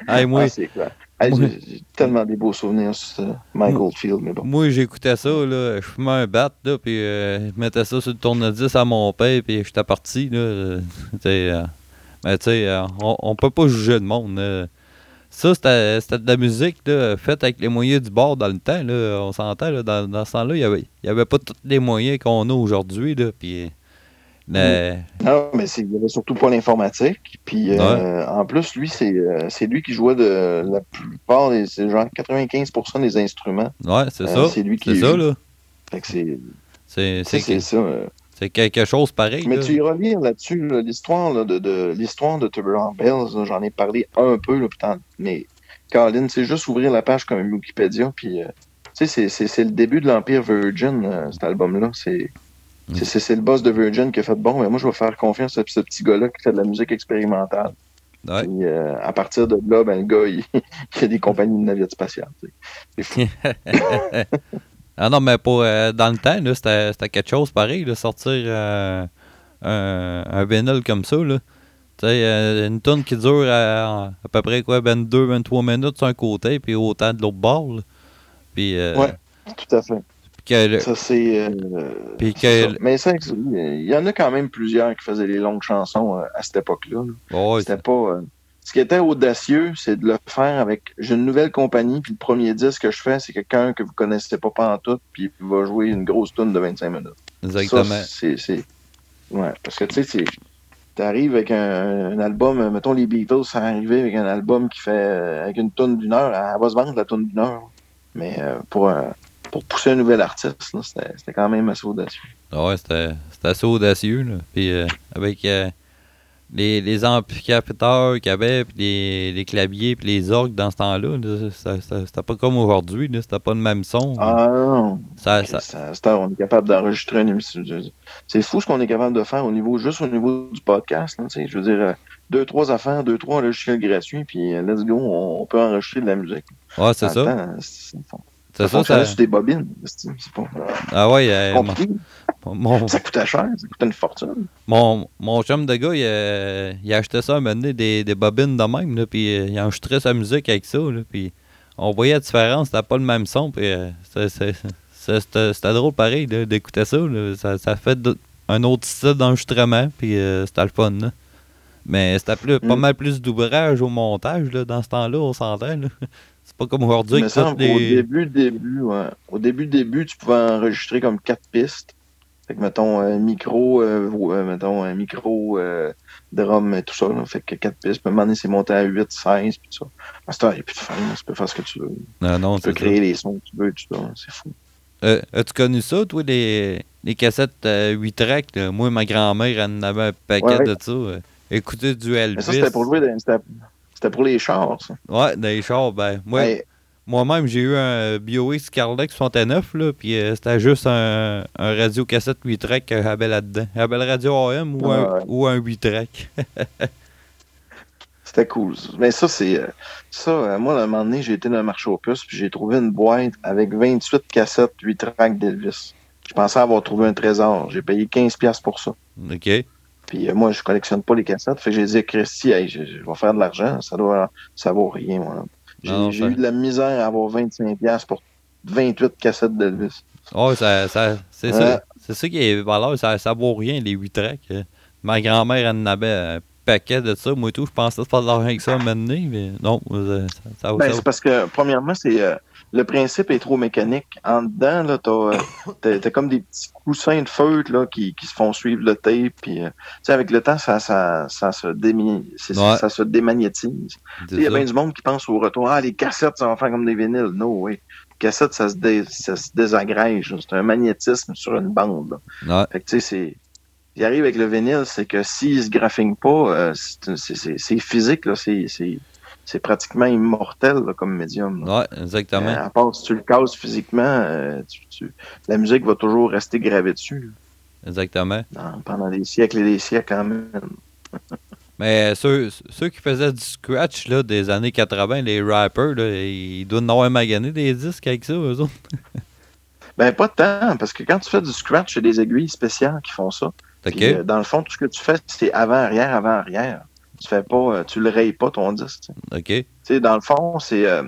hey, moi, Ah, c'est clair. Hey, moi- j'ai, tellement des beaux souvenirs sur Mike Oldfield, mais bon. Moi, j'écoutais ça, là. Je fumais un bat, là, puis euh, je mettais ça sur le tourne-disque à mon père, puis j'étais parti, là. euh, euh, mais tu sais, on, on peut pas juger le monde. Ça, c'était de la musique, là, faite avec les moyens du bord dans le temps, là. On s'entend. Dans, dans ce temps-là, il y avait, il y avait pas tous les moyens qu'on a aujourd'hui. Puis. Euh, Non, mais c'est- il y avait surtout pas l'informatique. Puis euh, en plus, lui, c'est euh, c'est lui qui jouait de la plupart des. C'est genre 95% des instruments. ouais, c'est Euh, ça. c'est lui qui C'est ça, là. Fait que c'est C'est ça. c'est quelque chose pareil, Mais là. tu iras lire là-dessus, là, l'histoire là, de, de l'histoire de Tubular Bells, j'en ai parlé un peu, là, putain, mais Colin, c'est juste ouvrir la page comme Wikipédia, puis tu sais, c'est- le début de l'Empire Virgin, cet album-là. C'est c'est- c'est le boss de Virgin qui a fait bon, mais moi je vais faire confiance à ce petit gars-là qui fait de la musique expérimentale. Ouais. Puis, euh, à partir de là, ben, le gars, il, [laughs] il a des compagnies de navires spatiales. C'est fou. [laughs] Ah non, mais pour euh, dans le temps, là, c'était c'était quelque chose pareil, de sortir euh, un, un vinyle comme ça. Là. Tu sais, euh, une tonne qui dure à, à peu près quoi, 22-23 minutes sur un côté, puis autant de l'autre bord. Puis, Ouais. Tout à fait. Que Ça, c'est. euh, Puis c'est que- ça. Mais ça, il y en a quand même plusieurs qui faisaient les longues chansons euh, à cette époque-là. C'était pas. euh, Ce qui était audacieux, c'est de le faire avec. J'ai une nouvelle compagnie, puis le premier disque que je fais, c'est quelqu'un que vous connaissez pas pantoute, puis il va jouer une grosse tune de 25 minutes. exactement. C'est. Ouais, parce que tu sais. T'arrives avec un, un album, mettons les Beatles, ça arrivé avec un album qui fait avec une tonne d'une heure, elle va se vendre la tonne d'une heure. Mais euh, pour, pour pousser un nouvel artiste, là, c'était c'était quand même assez audacieux. Ah Ouais, c'était c'était assez audacieux. Là. Puis euh, avec euh, les, les amplificateurs qu'il y avait, puis les, les claviers, puis les orgues dans ce temps-là, là, ça- ça- c'était pas comme aujourd'hui. là, C'était pas le même son. Ah non, Ça, ça- on est capable d'enregistrer une émission. C'est fou ce qu'on est capable de faire au niveau, juste au niveau du podcast. là, je veux dire, euh, deux, trois affaires, deux, trois logiciels gratuits, puis let's go, on, peut enregistrer de la musique. ouais, c'est ça. temps, c'est- ça, ça. sur des bobines. C'est pas Ah ouais, euh, compliqué. Mon, Ça coûtait cher, ça coûtait une fortune. mon, mon chum de gars, il, a- il a acheté ça à un moment donné, des, des bobines de même, là, puis euh, il a enregistré sa musique avec ça, là, puis on voyait la différence, c'était pas le même son, puis euh, c'était drôle pareil d'écouter ça, là. ça, ça fait un autre style d'enregistrement, puis euh, c'était le fun, là. Mais c'était plus, pas Mm. mal plus d'ouvrage au montage, là, dans ce temps-là, on s'entend, là. Pas comme aujourd'hui Il me que les... début, début, ouais. Au début, début, tu pouvais enregistrer comme quatre pistes. Fait que, mettons, un micro, euh, euh, mettons, un micro, euh, drum et tout ça, là. Fait que quatre pistes. Puis, à un moment donné, c'est monté à 8, 16, puis tout ça. À ce il plus de fin. Tu peux faire ce que tu veux. Non, non, Tu peux c'est ça. créer les sons que tu veux, tout ça. C'est fou. Euh, As-tu connu ça, toi, les, les cassettes 8 tracks? là? Moi, ma grand-mère, elle en avait un paquet Ouais, ouais. de ça. euh. Écouter du Elvis. Mais ça, c'était pour jouer, dans- c'était pour les chars, ça. Ouais, les chars, ben, moi, Ouais. moi-même, j'ai eu un BOX Scarlett 69, là, puis euh, c'était juste un, un radio cassette 8 tracks que j'avais là-dedans. J'avais le radio AM ou, un, Ouais. ou un 8 tracks. [laughs] C'était cool. ça. Mais ça, c'est. euh, Ça, euh, moi, à un moment donné, j'ai été dans le marché aux puces, puis j'ai trouvé une boîte avec 28 cassettes, 8 tracks d'Elvis. Je pensais avoir trouvé un trésor. J'ai payé 15$ pour ça. OK. Puis euh, moi, je collectionne pas les cassettes. Fait que j'ai dit à Christy, hey, je, je vais faire de l'argent. Ça doit, ça vaut rien, moi. J'ai eu de la misère à avoir 25$ pour 28 cassettes d'Elvis. Oh, ça, ça, c'est Ouais. ça. C'est ça qui est valeur. Ça, ça vaut rien, les 8 tracks. euh. Ma grand-mère, elle en avait un paquet de ça. Moi, tout, je pensais faire de l'argent avec ça maintenant, mais non, ça, ça, Ben, ça- c'est parce que, premièrement, c'est euh, le principe est trop mécanique. En dedans, là, t'as, euh, [coughs] t'as, t'as comme des petits coussins de feutre là, qui, qui se font suivre le tape. Puis, euh, tu sais, avec le temps, ça, ça, ça, se, démi- Ouais. ça se démagnétise. Il y a bien du monde qui pense au retour. Ah, les cassettes, ça va faire comme des vinyles. Non, oui. Les cassettes, ça se, dé- ça se désagrège. C'est un magnétisme sur une bande. là. Ouais. Fait que, tu sais, c'est. Ce qui arrive avec le vinyle, c'est que s'il se graphine pas, euh, c'est- c'est c'est- c'est physique, là. C'est- C'est pratiquement immortel là, comme médium. Ouais, exactement. Euh, à part si tu le casses physiquement, euh, tu- tu- la musique va toujours rester gravée dessus. Exactement. pendant des siècles et des siècles quand même. [laughs] Mais ceux, ceux qui faisaient du scratch là, des années 80, les rappers, là, ils doivent en avoir magané des disques avec ça, eux autres. [laughs] Ben, pas tant, parce que quand tu fais du scratch, c'est des aiguilles spéciales qui font ça. Puis, euh, dans le fond, tout ce que tu fais, c'est avant-arrière, avant-arrière. Tu fais pas, euh, tu le rayes pas ton disque. OK. Dans le fond, c'est euh,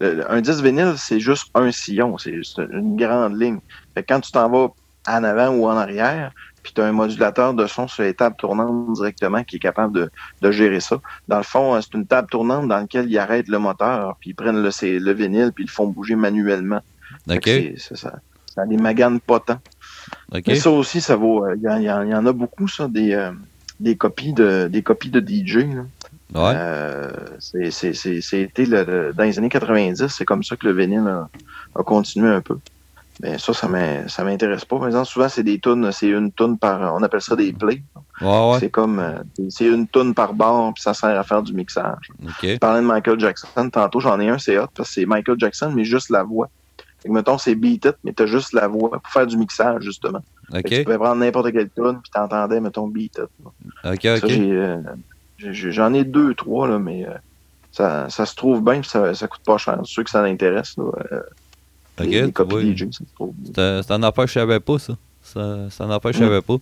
un disque vinyle, c'est juste un sillon, c'est juste une grande ligne. Fait que quand tu t'en vas en avant ou en arrière, puis tu as un modulateur de son sur les tables tournantes directement qui est capable de, de gérer ça. Dans le fond, euh, c'est une table tournante dans laquelle ils arrêtent le moteur, puis ils prennent le, le vinyle, puis ils le font bouger manuellement. OK. c'est- ça. Ça les magane pas tant. OK. Mais ça aussi, ça vaut. Il y, en- y y a beaucoup, ça, des, euh, des copies de des copies de DJ. Là. Ouais. Euh, C'était le- le- dans les années 90, c'est comme ça que le vinyle a, a continué un peu. Mais ça, ça ça m'intéresse pas. Par exemple, souvent, c'est des tunes, c'est une tune par. On appelle ça des plays. Ouais, ouais. C'est comme. euh, c'est une tune par bar, puis ça sert à faire du mixage. OK. Je parlais de Michael Jackson tantôt, j'en ai un, c'est hot, parce que c'est Michael Jackson, mais juste la voix. Fait que, mettons, c'est beat it, mais t'as juste la voix pour faire du mixage, justement. Tu pouvais prendre n'importe quelle tune, puis t'entendais, mettons, beat it. Ça, j'ai, euh, j'en ai deux, trois, là, mais euh, ça, ça se trouve bien, puis ça, ça coûte pas cher. Ceux que ça l'intéresse, là, euh, OK, les, les tu copies vois. DJ, ça se trouve bien. C'est c'est un affaire que je savais pas, ça. Ça- C'est un affaire que je savais pas.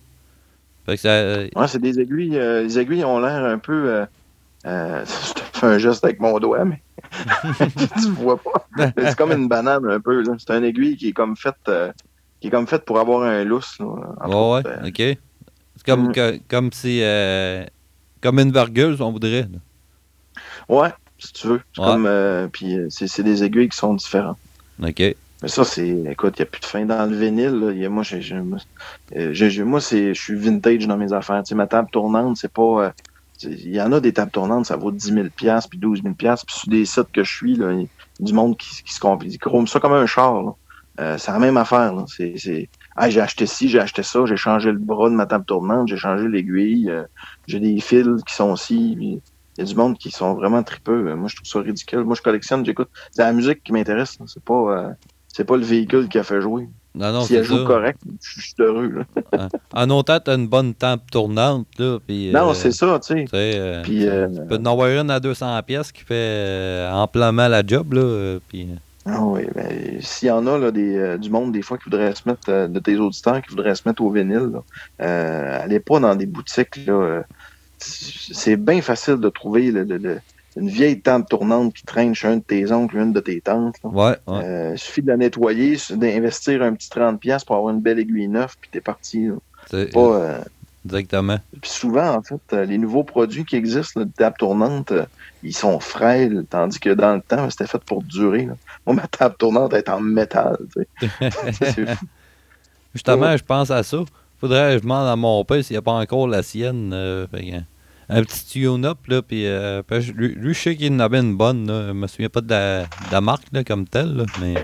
Fait que ça... Ouais, c'est des aiguilles. les aiguilles ont l'air un peu. Euh, [laughs] je te fais un geste avec mon doigt, mais [laughs] tu vois pas. C'est comme une banane un peu. C'est une aiguille qui est comme faite, euh, qui est comme faite pour avoir un lousse. Là, Ouais, Euh, OK. C'est comme, Mm. que- comme si... euh, comme une virgule, on voudrait. là. Ouais, si tu veux. C'est Ouais. comme. euh, puis c'est des aiguilles qui sont différentes. OK. Mais ça, c'est. Écoute, il n'y a plus de fin dans le vinyle. Là. Moi, j'ai- moi, c'est, je suis vintage dans mes affaires. Tu sais, ma table tournante, c'est pas. Il y en a des tables tournantes, ça vaut 10 000 puis 12 000 Puis sur des sites que je suis, là, du monde qui, se. Ils chrome ça comme un char. Euh, c'est la même affaire. J'ai acheté ci, j'ai acheté ça, j'ai changé le bras de ma table tournante, j'ai changé l'aiguille, euh, j'ai des fils qui sont ci. puis Il y a du monde qui sont vraiment tripeux. Euh, Moi, je trouve ça ridicule. Moi, je collectionne, j'écoute. C'est la musique qui m'intéresse. C'est pas. C'est pas le véhicule qui a fait jouer. Non, non, si elle joue ça. correct, je suis heureux. Là. En autant, t'as une bonne table tournante, là, puis... non, euh, c'est ça, tu sais. tu euh, euh, tu peux en avoir une à 200 pièces qui fait euh, amplement la job, là, euh. Ah oui, ben, s'il y en a là, des, euh, du monde des fois qui voudrait se mettre, euh, de tes auditeurs qui voudraient se mettre au vinyle, là, euh, allez pas dans des boutiques. Là, euh, c'est bien facile de trouver le- le- le- une vieille tente tournante qui traîne chez un de tes oncles, une de tes tantes. là. Ouais, ouais. Euh, il suffit de la nettoyer, d'investir un petit 30$ pour avoir une belle aiguille neuve, puis t'es parti. Pas, euh, Exactement. puis souvent, en fait, euh, les nouveaux produits qui existent, là, de table tournante, euh, ils sont frêles, tandis que dans le temps, c'était fait pour durer. là. Moi, ma table tournante est en métal. [laughs] [laughs] c'est fou. Justement, je pense à ça. Faudrait que je demande à mon père s'il n'y a pas encore la sienne. euh, fait un petit tune-up, là, puis euh, lui, lui, je sais qu'il en avait une bonne, là. Je me souviens pas de la, de la marque, là, comme telle, là, mais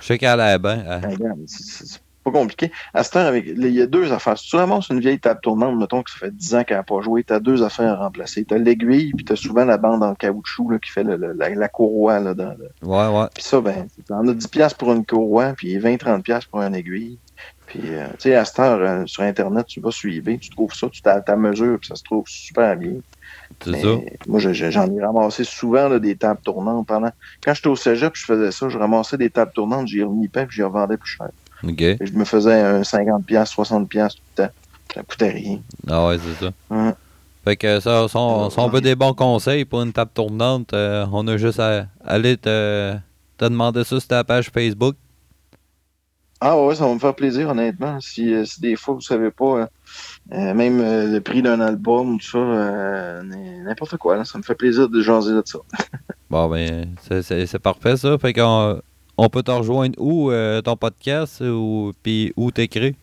je sais qu'elle allait bien. Elle- regarde, c'est- pas compliqué. À cette heure, avec, il y a deux affaires. Si tu ramasses une vieille table tournante, mettons que ça fait 10 ans qu'elle n'a pas joué, tu as deux affaires à remplacer. Tu as l'aiguille, puis tu as souvent la bande en caoutchouc là, qui fait le- le- la, la courroie. Là, dans le- Ouais, ouais. Puis ça, ben, t'en as 10$ piastres pour une courroie, puis 20-30$ piastres pour une aiguille. Puis, euh, tu sais, à cette heure, euh, sur Internet, tu vas sur eBay, tu trouves ça, tu t'as ta mesure, puis ça se trouve super bien. C'est Mais ça. Moi, je- je- j'en ai ramassé souvent là, des tables tournantes. Pendant... Quand j'étais au cégep, je faisais ça, je ramassais des tables tournantes, j'y remipais, puis j'y revendais plus cher. OK. Et je me faisais un 50$, 60$ tout le temps. Ça coûtait rien. Ah ouais, c'est ça. Ouais. Fait que ça, si on, si on veut des bons conseils pour une table tournante, euh, on a juste à aller te, te demander ça sur ta page Facebook. Ah ouais, ça va me faire plaisir, honnêtement. Si, euh, si des fois, vous savez pas, euh, euh, même euh, le prix d'un album, tout ça, euh, n'importe quoi, là, ça me fait plaisir de jaser de ça. [laughs] Bon, ben, c'est- parfait ça. Fait qu'on on peut te rejoindre où, ton podcast, ou puis où t'écris?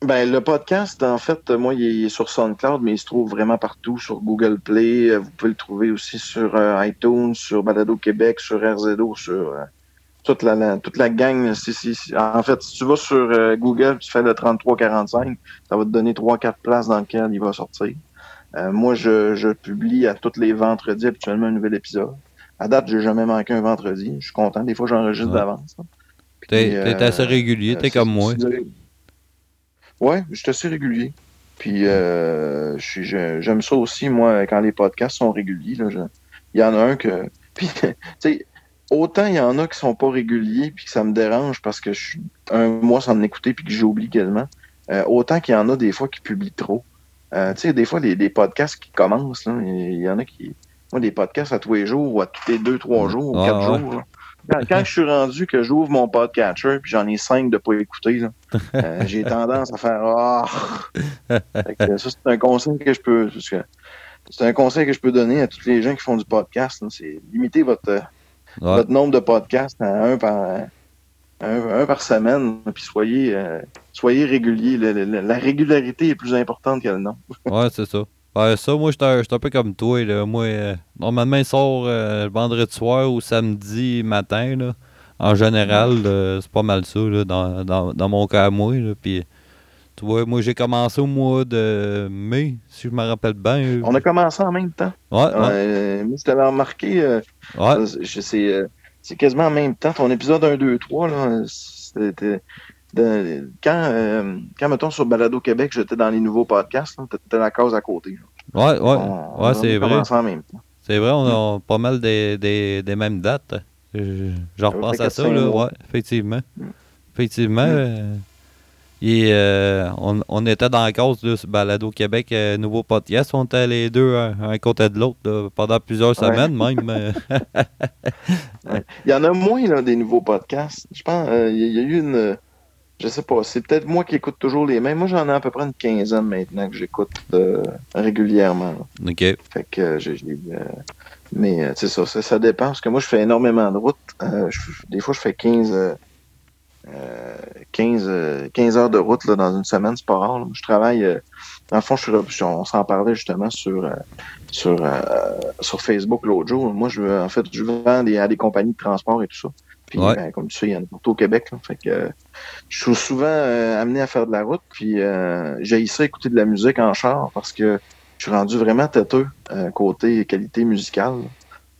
Ben, le podcast, en fait, moi, il est sur SoundCloud, mais il se trouve vraiment partout, sur Google Play. Vous pouvez le trouver aussi sur iTunes, sur Balado Québec, sur RZO, sur toute la, la- toute la gang. Si- si- si- En fait, si tu vas sur euh, Google, tu fais le 3345, ça va te donner 3-4 places dans lesquelles il va sortir. Euh, moi, je, je publie à tous les vendredis habituellement un nouvel épisode. À date, j'ai jamais manqué un vendredi. Je suis content. Des fois, j'enregistre Ouais. d'avance. hein. T'es Puis, t'es euh, assez régulier, euh, t'es comme moi. Ouais, je suis assez régulier. Puis euh, j'aime ça aussi, moi, quand les podcasts sont réguliers. Il y en a un que. [laughs] Puis, tu sais, autant il y en a qui sont pas réguliers puis que ça me dérange parce que je suis un mois sans en écouter puis que j'oublie quasiment. euh, autant qu'il y en a des fois qui publient trop. Euh, tu sais, des fois, les, les podcasts qui commencent, là, il y en a qui. Moi, des podcasts à tous les jours ou à tous les deux, trois jours ou Ah, quatre ouais. jours. Quand, quand je suis rendu que j'ouvre mon podcatcher puis j'en ai cinq de pas écouter, là, [laughs] euh, j'ai tendance à faire Ah! Ça, c'est un conseil que je peux. C'est un conseil que je peux donner à tous les gens qui font du podcast. C'est limiter votre, Ouais. votre nombre de podcasts à un par, un, un par semaine, puis soyez, euh, soyez réguliers. La régularité est plus importante que le nom. [laughs] Ouais, c'est ça. Ouais, ça, moi, un, j'étais un peu comme toi. Là. Moi, euh, normalement, il sort euh, vendredi soir ou samedi matin. Là. En général, c'est pas mal ça, là, dans, dans, dans mon cas à moi. Là. Puis, tu vois, moi, j'ai commencé au mois de mai, si je me rappelle bien. On a commencé en même temps. Ouais, ouais, Euh, t'avais remarqué, euh, ouais. je- c'est euh, c'est quasiment en même temps. Ton épisode 1, 2, 3, là, c'était. de- quand, euh, quand, mettons, sur Balado Québec, j'étais dans les nouveaux podcasts, t'étais la case à côté. là. Ouais, ouais, On- ouais c'est vrai. en même temps. C'est vrai, on a pas mal des, des, des mêmes dates. Je, je repense à ça, 4-5 là. mois. Ouais, effectivement. Mm. Effectivement. Mm. euh, et euh, on, on était dans la cause de ce Balado Québec, euh, nouveau podcast. On était les deux un, un côté de l'autre pendant plusieurs Ouais. semaines même. [laughs] Il y en a moins là, des nouveaux podcasts. Je pense euh, il y, a- eu une. Je sais pas, c'est peut-être moi qui écoute toujours les mêmes. Moi, j'en ai à peu près une quinzaine maintenant que j'écoute euh, régulièrement. là. OK. Fait que euh, j'ai. mais c'est ça, ça, ça dépend. Parce que moi, je fais énormément de route. Je- des fois, je fais 15, euh, euh, 15, euh, 15 heures de route là, dans une semaine, c'est pas rare. là. Je travaille. euh, dans le fond, je suis, on s'en parlait justement sur, euh, sur, euh, sur Facebook l'autre jour. Moi, je en fait, je vends des, à des compagnies de transport et tout ça. Puis, Ouais. ben, comme tu sais, il y en a partout au Québec. là. Fait que je suis souvent amené à faire de la route. Puis, euh, j'ai ça écouter de la musique en char parce que je suis rendu vraiment têteux euh, côté qualité musicale.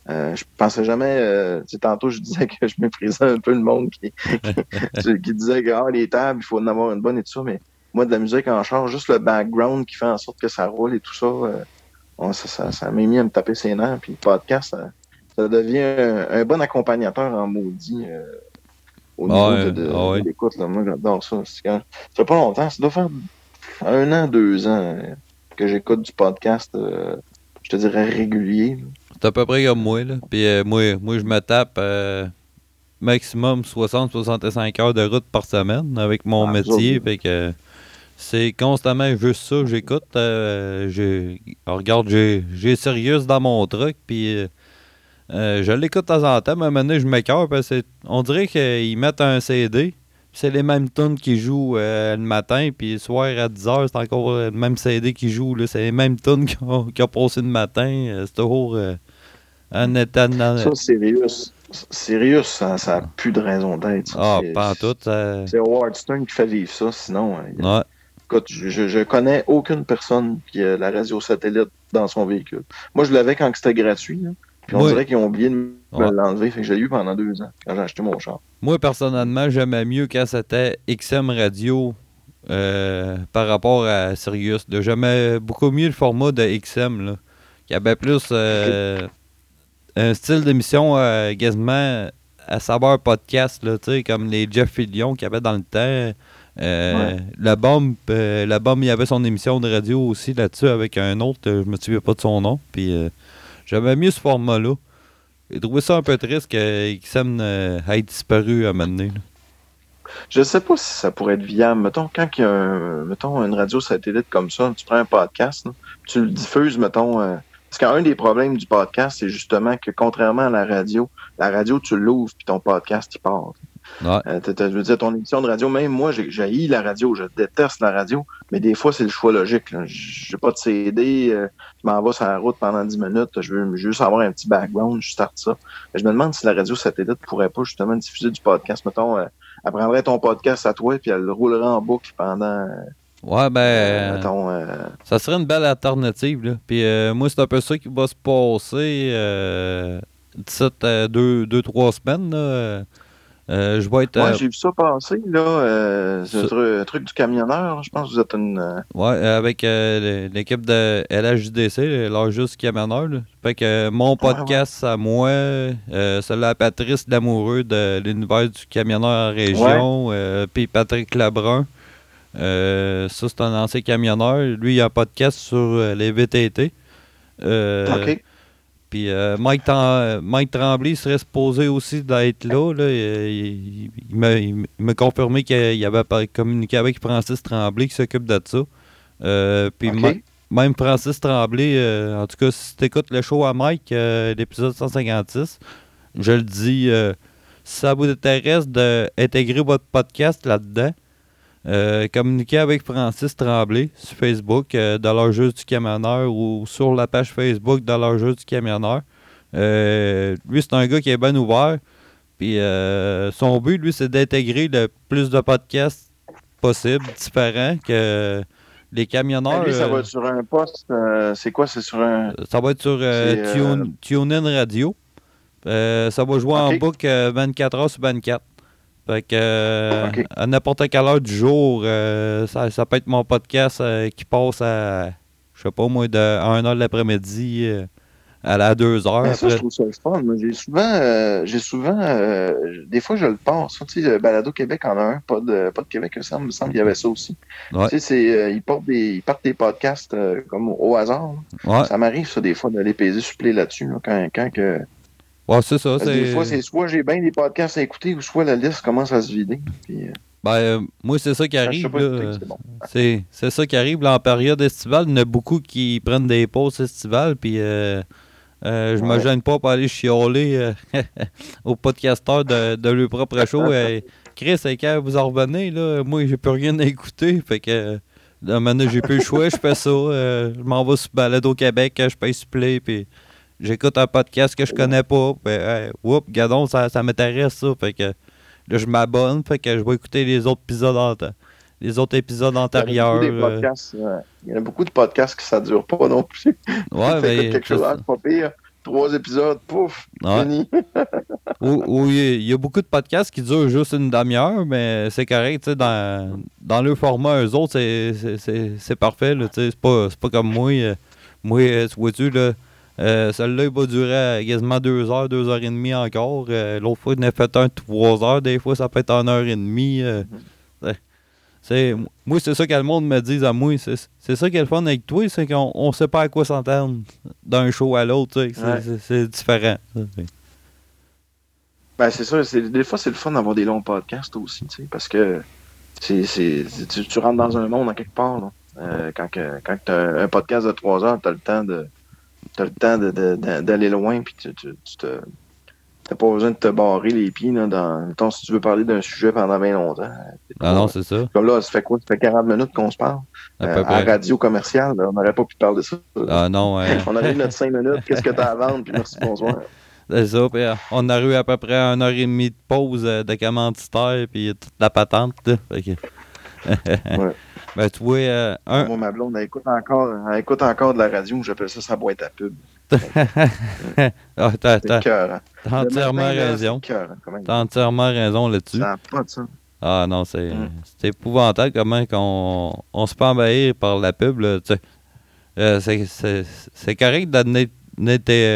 Euh, je pensais jamais, euh, tu sais, tantôt je disais que je méprisais un peu le monde qui, qui, [laughs] qui disait que ah, les tables, il faut en avoir une bonne et tout ça, mais moi de la musique en char, juste le background qui fait en sorte que ça roule et tout ça, euh, ça, ça, ça m'a mis à me taper ses nerfs, puis le podcast, ça, ça devient un, un bon accompagnateur en maudit euh, au niveau Ouais, de, de- ah de l'écoute. là. Moi, j'adore ça. C'est quand- Ça fait pas longtemps, ça doit faire un an, deux ans euh, que j'écoute du podcast, euh, je te dirais régulier. là. C'est à peu près comme moi, là. Puis euh, moi, moi, je me tape euh, maximum 60-65 heures de route par semaine avec mon Ah, métier. vous Fait que c'est constamment juste ça que j'écoute. Euh, j'ai- regarde, j'ai Sirius dans mon truck, puis je l'écoute de temps en temps, mais maintenant je m'écœure parce que on dirait qu'ils mettent un CD. C'est les mêmes tunes qui jouent le matin, puis le soir à 10h, c'est encore le même CD qui joue. C'est les mêmes tunes [laughs] qui ont, qui ont passé le matin. C'est toujours un état de... Ça, Sirius, Sirius, ça, ça a plus de raison d'être. Ah, pas en tout. ça- C'est Howard Stern qui fait vivre ça, sinon. euh, il y Ouais. Écoute, je, je- connais aucune personne qui a la radio satellite dans son véhicule. Moi, je l'avais quand c'était gratuit. là. Puis on Oui. dirait qu'ils ont oublié de me Ouais. l'enlever. Fait que je l'ai eu pendant deux ans quand j'ai acheté mon char. Moi, personnellement, j'aimais mieux quand c'était XM Radio euh, par rapport à Sirius. J'aimais beaucoup mieux le format de XM, là, qui avait plus euh, un style d'émission euh, quasiment à saveur podcast, là, tu sais, comme les Jeff Fillion qu'il y avait dans le temps. Euh, La bombe, euh, la bombe, il y avait son émission de radio aussi là-dessus avec un autre, euh, je me souviens pas de son nom. Puis euh, j'aimais mieux ce format-là. J'ai trouvé ça un peu triste que euh, ait disparu à un moment donné. Je sais pas si ça pourrait être viable. Mettons, quand il y a un, mettons, une radio satellite comme ça, tu prends un podcast, là, tu le diffuses, mettons. Parce qu'un des problèmes du podcast, c'est justement que contrairement à la radio, la radio, tu l'ouvres puis ton podcast, il part. Ouais. Euh, je veux dire, ton émission de radio, même moi, j'ai la radio, je déteste la radio, mais des fois, c'est le choix logique. là. J'ai pas de CD, euh, je m'en vais sur la route pendant 10 minutes, je veux, je juste avoir un petit background, je starte ça. Mais je me demande si la radio satellite pourrait pas justement diffuser du podcast. Mettons, euh, elle prendrait ton podcast à toi, puis elle le roulerait en boucle pendant, Ouais, ben, mettons, euh, ça serait une belle alternative. Là. Puis euh, moi, c'est un peu ça qui va se passer euh, d'ici 2-3 semaines. Là. Euh, euh, je vais être. Moi, euh, j'ai vu ça passer, là. Euh, tru- un truc du camionneur. Je pense que vous êtes une. euh, Ouais, avec euh, l'équipe de LHJDC, juste camionneur. là. Fait que euh, mon Ouais, ouais. podcast à moi, euh, celui à Patrice Lamoureux de l'univers du camionneur en région, euh, puis Patrick Lebrun. Euh, ça, c'est un ancien camionneur. Lui, il a un podcast sur euh, les VTT. Euh, OK. Puis Mike, Mike Tremblay serait supposé aussi d'être là. là. Il, il- il m'a- confirmé qu'il avait communiqué avec Francis Tremblay qui s'occupe de ça. Puis même Francis Tremblay, euh, en tout cas, si tu écoutes le show à Mike, euh, l'épisode 156, je le dis, euh, si ça vous intéresse d'intégrer votre podcast là-dedans, euh, communiquez avec Francis Tremblay sur Facebook euh, dans leur jeu du camionneur ou sur la page Facebook dans leur jeu du camionneur. Euh, lui, c'est un gars qui est bien ouvert. Puis euh, son but, lui, c'est d'intégrer le plus de podcasts possible, différents, que les camionneurs. Lui, ça va être sur un poste. c'est quoi? C'est sur un. ça va être sur Tune- TuneIn Radio. Ça va jouer en boucle euh, 24 heures sur 24. Fait que euh, à n'importe quelle heure du jour, euh, ça, ça peut être mon podcast euh, qui passe à, je sais pas moi, de 1 heure de l'après-midi à la 2 heures. Ben, ça, je trouve ça le fun. J'ai souvent, j'ai souvent, des fois, je le passe. Tu sais, Balado Québec en a un, pas de, pas de Québec, ça me semble qu'il y avait ça aussi. Ouais. Tu sais, ils, portent des, ils partent des podcasts comme au hasard. Ouais, Ça m'arrive, ça, des fois, d'aller peser supplé là-dessus, là, quand, quand que. Ouais c'est ça. des fois, c'est soit j'ai bien des podcasts à écouter, ou soit la liste commence à se vider. Puis, euh, Ben, euh, moi, c'est ça qui arrive. c'est bon. Ça qui arrive là, en période estivale. Il y en a beaucoup qui prennent des pauses estivales. Puis euh, euh, je me Ouais. gêne pas pour aller chialer aux [laughs] podcasteurs de, de leur propre show. [laughs] Chris, c'est quand vous en revenez, là, moi, j'ai plus rien à écouter. Fait que là, maintenant, j'ai plus le choix. Je fais ça. je m'en vais sur Balade au Québec. Je paye sur Play. Puis j'écoute un podcast que je connais pas. Puis, hey, whoop, gadon, ça, ça m'intéresse, ça. Fait que là, je m'abonne. Fait que je vais écouter les autres épisodes en les autres épisodes Il y a antérieurs. beaucoup des euh, podcasts, ouais. Il y en a beaucoup de podcasts que ça dure pas non plus. ouais, [laughs] T'écoutes ben, quelque chose, pas pire. Trois épisodes, pouf, Ouais. fini. il y a- beaucoup de podcasts qui durent juste une demi-heure, mais c'est correct, dans, dans le format, eux autres, c'est- parfait, c'est pas, pas comme moi. euh, moi, euh, tu vois-tu, là, Euh, Celui-là, il va durer quasiment deux heures, deux heures et demie encore. Euh, L'autre fois, il en a fait un trois heures. Des fois, ça peut être une heure et demie. euh, c'est- moi, c'est ça que le monde me dit à moi. C'est c'est ça qui est le fun avec toi, c'est qu'on on sait pas à quoi s'entendre d'un show à l'autre. C'est Ouais. différent. Ben, c'est ça. Des fois, c'est le fun d'avoir des longs podcasts aussi, parce que c'est, tu, tu rentres dans un monde en quelque part. là. Euh, quand que, quand tu as un podcast de trois heures, tu as le temps de t'as le temps d'aller loin, puis tu, tu, tu te. T'as pas besoin de te barrer les pieds là, dans. mettons, si tu veux parler d'un sujet pendant bien longtemps. Ah non, c'est ça. Comme là, ça fait quoi? Ça fait 40 minutes qu'on se parle. À Euh, à radio commerciale, là, on n'aurait pas pu parler de ça. Ah non, ouais. [laughs] On aurait eu notre 5 minutes. Qu'est-ce que t'as à vendre? Puis merci, bonsoir. [laughs] C'est ça. Puis, euh, on a eu à peu près une heure et demie de pause euh, de commanditaire, puis toute la patente. là. Fait que- Ouais. ben, tu vois, euh, un, Moi, ma blonde, elle écoute encore, elle écoute encore de la radio. J'appelle ça sa boîte à pub. [laughs] ah, t'as, hein. entièrement raison. T'as entièrement raison là-dessus. Ça n'a pas de ça. Ah non, c'est, Mm. c'est épouvantable comment qu'on, on se fait envahir par la pub. Là. Euh, c'est, c'est, c'est correct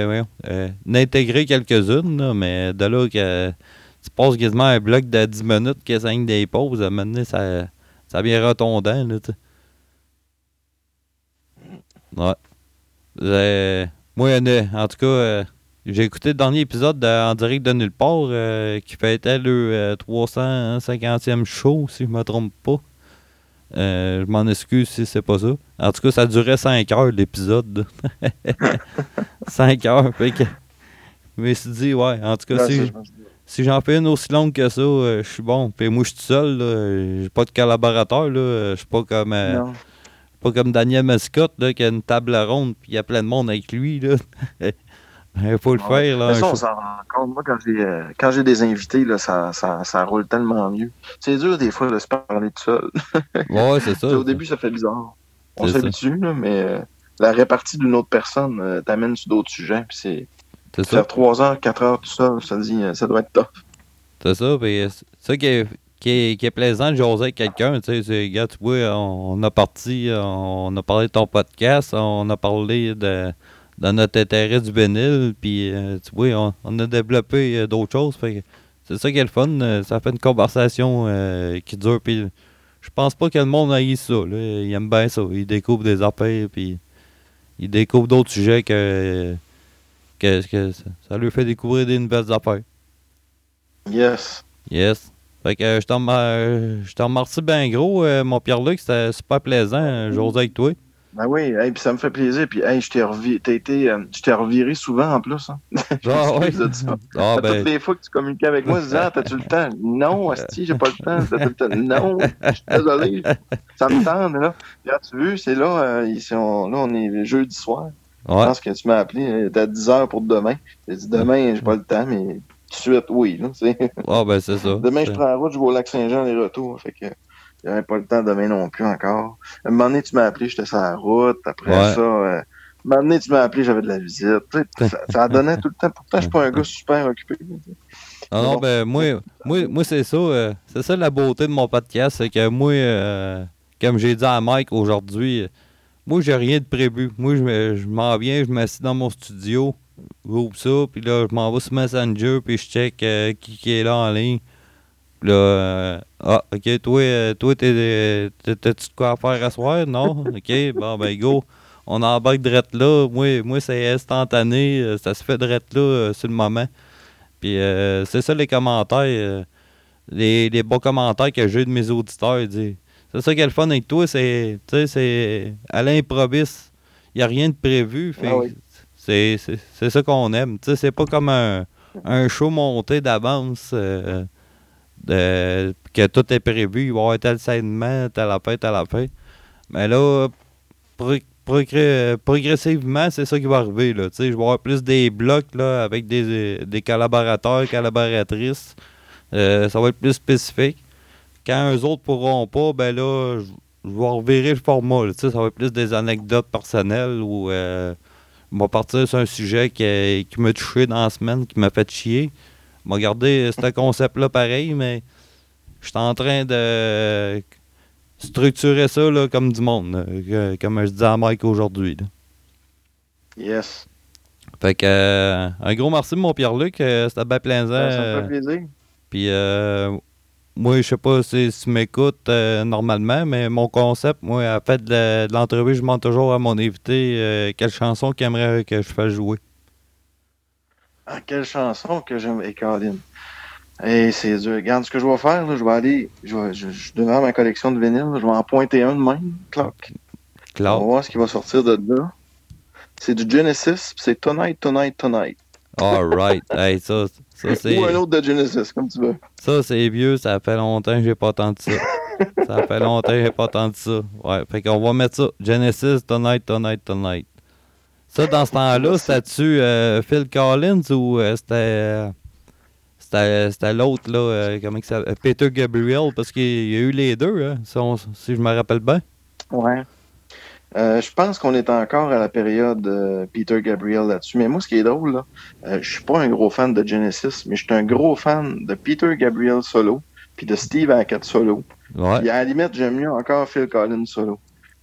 voyons, euh, d'intégrer quelques-unes, là, mais de là que tu passes quasiment un bloc de 10 minutes qui est des pauses, à un moment donné, ça, ça devient retondant. Là, tu. Ouais. Euh, moi, en tout cas, euh, j'ai écouté le dernier épisode de- en direct de nulle part euh, qui fêtait le euh, 350e show, si je me trompe pas. Je m'en excuse si c'est pas ça. En tout cas, ça durait 5 heures l'épisode. [laughs] 5 heures. Fait que, je me suis dit, ouais, en tout cas, si, si j'en fais une aussi longue que ça, euh, je suis bon. Puis moi, je suis tout seul. J'ai pas de collaborateur. Je suis pas comme. euh, pas comme Daniel Mascotte, là, qui a une table ronde, puis il y a plein de monde avec lui, là. [laughs] Il faut le Ouais. faire, là. Mais ça, on s'en rend compte. Moi, quand j'ai, euh, quand j'ai des invités, là, ça, ça, ça roule tellement mieux. C'est dur, des fois, de se parler tout seul. [laughs] Ouais, c'est ça. Au début, ça fait bizarre. On s'habitue, mais la répartie d'une autre personne t'amène sur d'autres sujets. Puis c'est C'est ça. faire 3 heures, 4 heures tout seul, ça dit, euh, ça doit être top. C'est ça. Puis c'est ça qui est, qui, est, qui est plaisant de jaser avec quelqu'un. Tu sais, c'est, gars, tu vois, on, a parti, on a parlé de ton podcast, on a parlé de, de notre intérêt du bénil, puis euh, tu vois, on, on a développé euh, d'autres choses. C'est ça qui est le fun. Ça fait une conversation euh, qui dure. Puis je pense pas que le monde aille ça. Là. Il aime bien ça. Il découvre des affaires, puis il découvre d'autres sujets que, que, que ça, lui fait découvrir des nouvelles affaires? Yes. Yes. Fait que euh, je t'en euh, je t'en remercie bien gros, euh, mon Pierre-Luc. C'était super plaisant, jaser avec toi. Ben oui, hey, puis ça me fait plaisir. Puis hey, je t'ai revi- euh, je reviré souvent en plus. Hein. Ah [laughs] ça. Ah Toutes ben, les fois que tu communiques avec moi, tu dis Ah, t'as-tu le temps? Non, Asti, j'ai pas le temps. T'as-tu le temps? Non, je suis désolé. Ça me tente, là. Puis tu veux, c'est là, euh, ici, on, là, on est jeudi soir. Je pense que tu m'as appelé, euh, t'as 10 heures pour demain. Dit demain, j'ai pas le temps, mais tout de suite, oui. Là, ben c'est ça. Demain, je prends la route, je vais au lac Saint-Jean les retours. Fait que j'avais pas le temps demain non plus encore. À un moment donné, tu m'as appelé, j'étais sur la route. Après Ouais. ça, euh, un moment donné, tu m'as appelé, j'avais de la visite. Ça, ça donnait tout le temps. Pourtant, je suis pas un gars super occupé. Ah non, Bon. ben moi, moi, moi c'est ça. euh, c'est ça la beauté de mon podcast, c'est que moi, euh, comme j'ai dit à Mike aujourd'hui, moi j'ai rien de prévu. Moi je, me- je m'en viens, je m'assieds dans mon studio, j'ouvre ça, puis là je m'en vais sur Messenger, puis je check euh, qui, qui est là en ligne. Puis là, euh, ah, ok, toi, euh, toi, t'as-tu quoi à faire à soir? Non? Ok, bon, ben, go. On embarque direct là. Moi, moi c'est instantané. Ça se fait direct là, sur le moment. Puis euh, c'est ça les commentaires. les, les bons commentaires que j'ai de mes auditeurs. disent, C'est ça qui est le fun avec toi, c'est. Tu sais, c'est. À l'improviste. Il n'y a rien de prévu. Ah oui. c'est, c'est, c'est ça qu'on aime. Tu sais, c'est pas comme un, un show monté d'avance. euh, que tout est prévu. Il va y avoir tel segment, telle affaire, telle affaire. Mais là, pro- progr- progressivement, c'est ça qui va arriver. Là. Tu sais, Je vais avoir plus des blocs là, avec des, des collaborateurs, collaboratrices. Euh, ça va être plus spécifique. Quand eux autres pourront pas, ben là, je vais revirer le format. là. Ça va être plus des anecdotes personnelles ou euh, je vais partir sur un sujet qui, qui m'a touché dans la semaine, qui m'a fait chier. Je vais garder ce [laughs] concept-là pareil, mais je suis en train de structurer ça là, comme du monde, là, comme je dis à Mike aujourd'hui. Yes. Fait que, euh, un gros merci, mon Pierre-Luc. euh, C'était bien plaisant. Ça me fait plaisir. Puis, euh, moi, je sais pas si tu m'écoutes euh, normalement, mais mon concept, moi, à fait de l'entrevue, je demande toujours à mon invité euh, quelle chanson qu'il aimerait que je fasse jouer. Ah, quelle chanson que j'aime. Et Colin. Et c'est dur. Regarde ce que je vais faire. là, je vais aller. Je, vais, je, je devant ma collection de vinyles. là, je vais en pointer un de même. Cloc. On va voir ce qui va sortir de là. C'est du Genesis. C'est Tonight, Tonight, Tonight. All right. [laughs] hey, ça, ça [laughs] c'est Ou un autre de Genesis, comme tu veux. ça, c'est vieux. Ça fait longtemps que j'ai pas entendu ça. ça fait longtemps que j'ai pas entendu ça. Ouais, fait qu'on va mettre ça. Genesis, Tonight, Tonight, Tonight. Ça, dans ce temps-là, c'était-tu euh, Phil Collins ou euh, c'était... euh, c'était c'était l'autre, là, euh, comment il s'appelle? Peter Gabriel, parce qu'il y a eu les deux, hein, si, on- si je me rappelle bien. Ouais. Euh, je pense qu'on est encore à la période euh, Peter Gabriel là-dessus. Mais moi, ce qui est drôle, là, euh, je suis pas un gros fan de Genesis, mais je suis un gros fan de Peter Gabriel solo, puis de Steve Hackett solo. Ouais. Puis à la limite, j'aime mieux encore Phil Collins solo.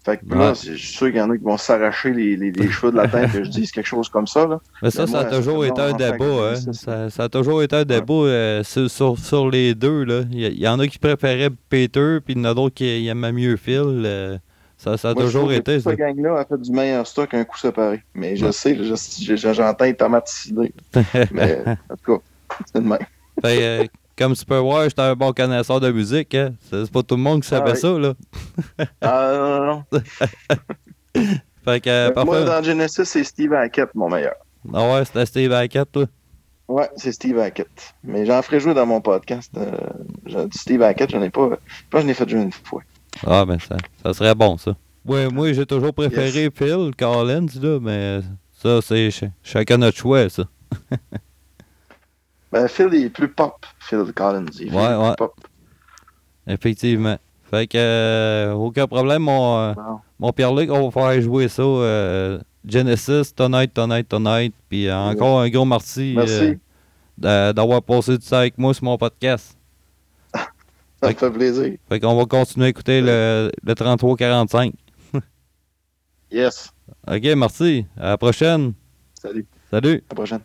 Fait que là, Ouais. je suis sûr qu'il y en a qui vont s'arracher les, les, les cheveux de la tête que je dise quelque chose comme ça. Là. Mais ça, Mais ça a toujours été un débat, hein. c'est Ça, ça a toujours été un débat euh, sur, sur, sur les deux, là. Il y, y en a qui préféraient Peter, puis il y en a d'autres qui qui aimaient mieux Phil. Euh, ça, ça a Moi, je toujours été. Cette gang-là a fait du meilleur stock un coup séparé. Mais je Ouais. sais, je- je- j'entends les tomates cidées. [laughs] Mais en tout cas, c'est de même. Fait, euh, comme tu peux voir, j'étais un bon connaisseur de musique, hein. C'est pas tout le monde qui savait Ah ça, là. Ah non, non, non. [laughs] Fait que, euh, Moi, parfait. dans Genesis, c'est Steve Hackett, mon meilleur. Ah ouais, c'était Steve Hackett, là. Ouais, c'est Steve Hackett. Mais j'en ferai jouer dans mon podcast. Euh, Steve Hackett, j'en ai pas. Je pense que ai fait jouer une fois. Ah, ben, ça, ça serait bon, ça. Ouais, moi, j'ai toujours préféré Phil Collins, là, mais ça, c'est ch- chacun notre choix, ça. [laughs] Ben, Phil il est plus pop, Phil Collins. Il est Ouais, plus ouais. pop. Effectivement. Fait que, euh, aucun problème, mon, euh, mon Pierre-Luc, on va faire jouer ça. euh, Genesis, Tonight, Tonight, Tonight. Puis encore un gros merci, Merci. euh, d'a- d'avoir passé du temps avec moi sur mon podcast. Ça me fait plaisir. Fait qu'on va continuer à écouter le, le 33-45. Yes. [laughs] OK, merci. À la prochaine. Salut. Salut. À la prochaine.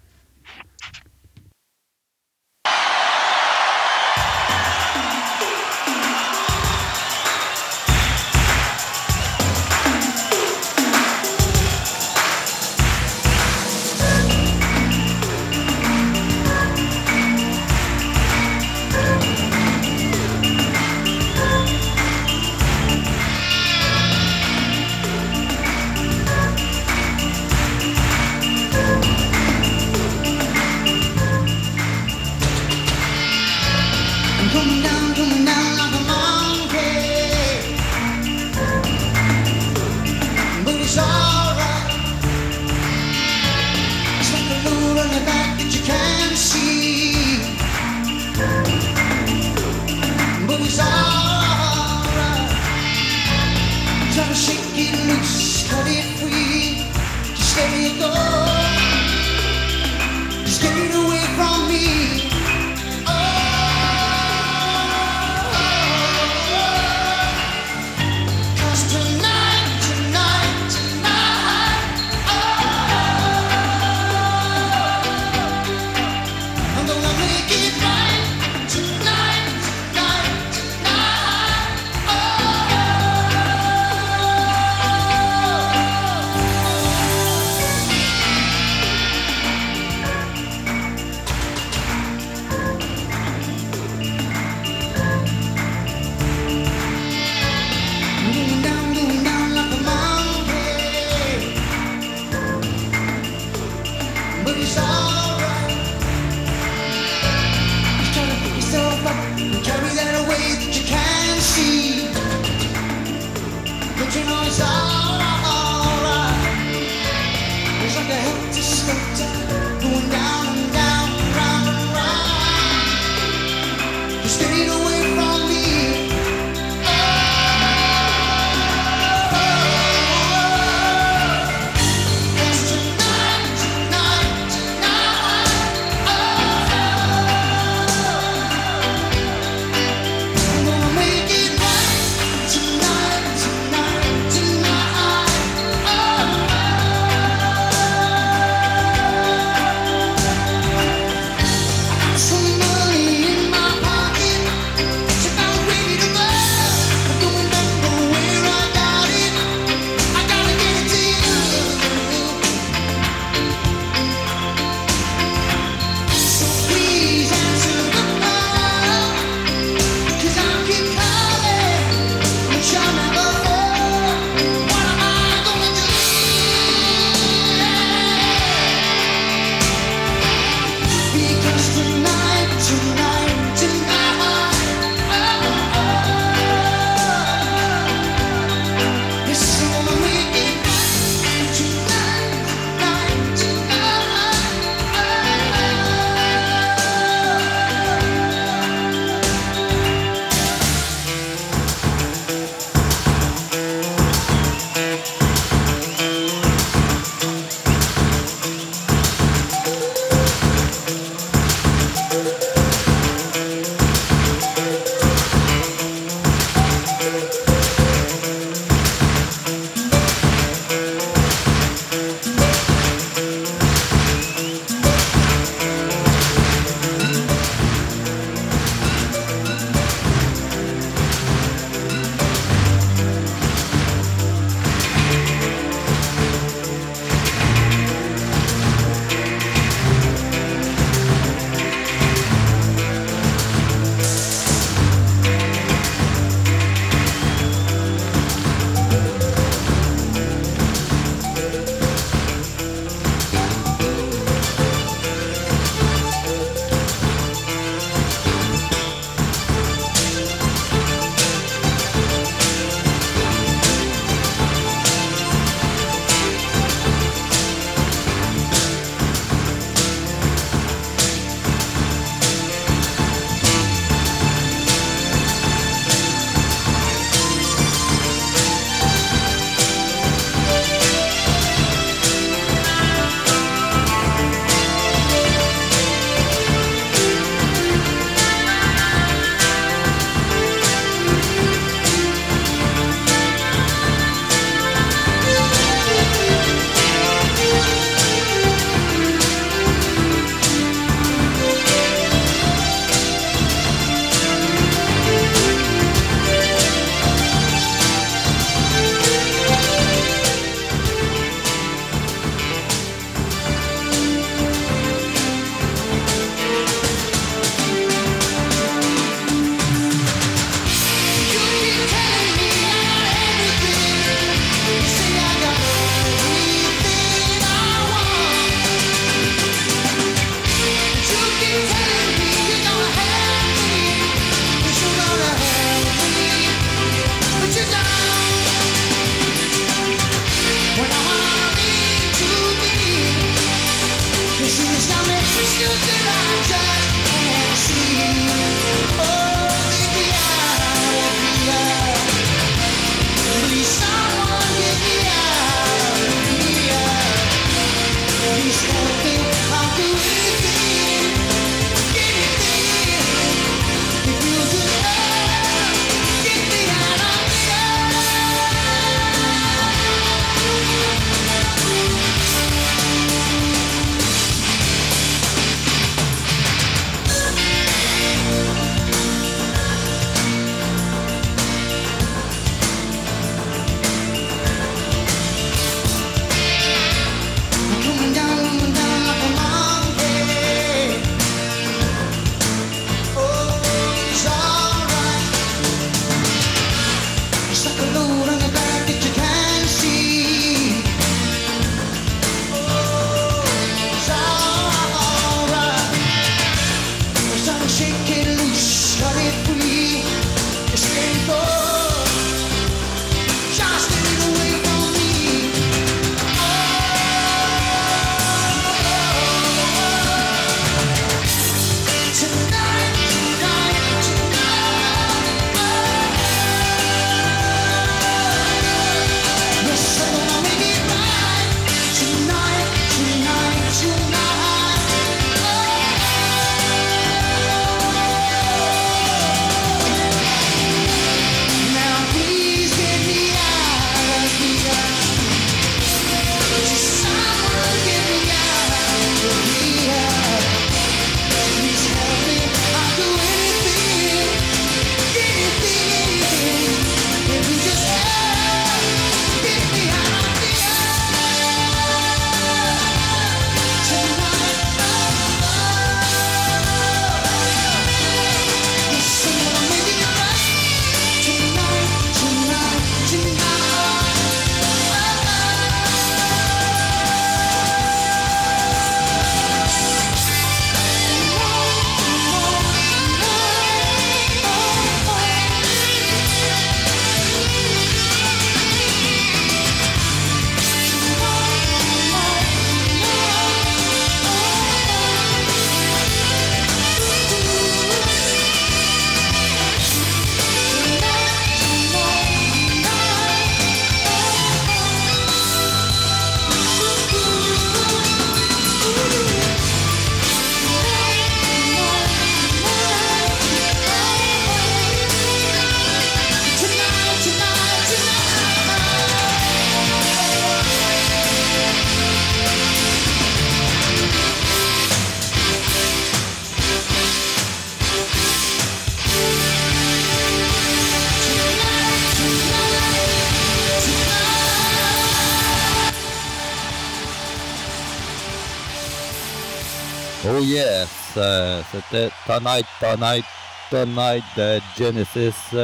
C'était Tonight, Tonight, Tonight de Genesis.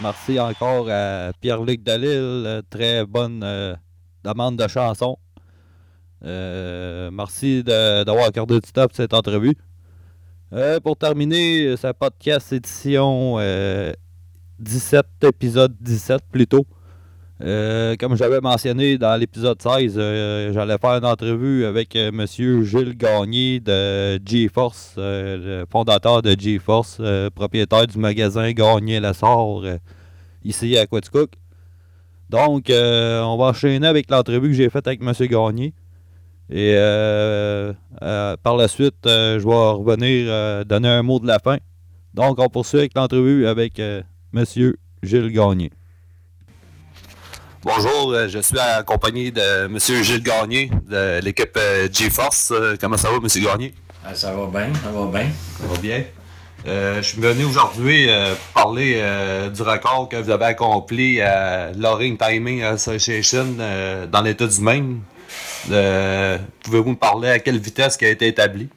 Merci encore à Pierre-Luc euh, très bonne euh, demande de chanson. Euh, merci d'avoir accordé du pour cette entrevue. Euh, pour terminer, ce podcast édition euh, 17, épisode 17 plutôt. Euh, comme j'avais mentionné dans l'épisode 16, euh, j'allais faire une entrevue avec euh, Monsieur Gilles Gagné de GeForce, le fondateur de GeForce, propriétaire du magasin Gagné Lessard ici à Quaticook. Donc, on va enchaîner avec l'entrevue que j'ai faite avec Monsieur Gagné. Et par la suite, je vais revenir donner un mot de la fin. Donc, on poursuit avec l'entrevue avec Monsieur Gilles Gagné. Bonjour, euh, je suis accompagné de M. Gilles Gagné de l'équipe euh, GeForce. Euh, Comment ça va, M. Gagné? Ah, ça va bien, ça va bien. Ça va bien. Euh, je suis venu aujourd'hui euh, parler euh, du record que vous avez accompli à Loring Timing Association dans l'État du Maine. Pouvez-vous me parler à quelle vitesse qui a été établie?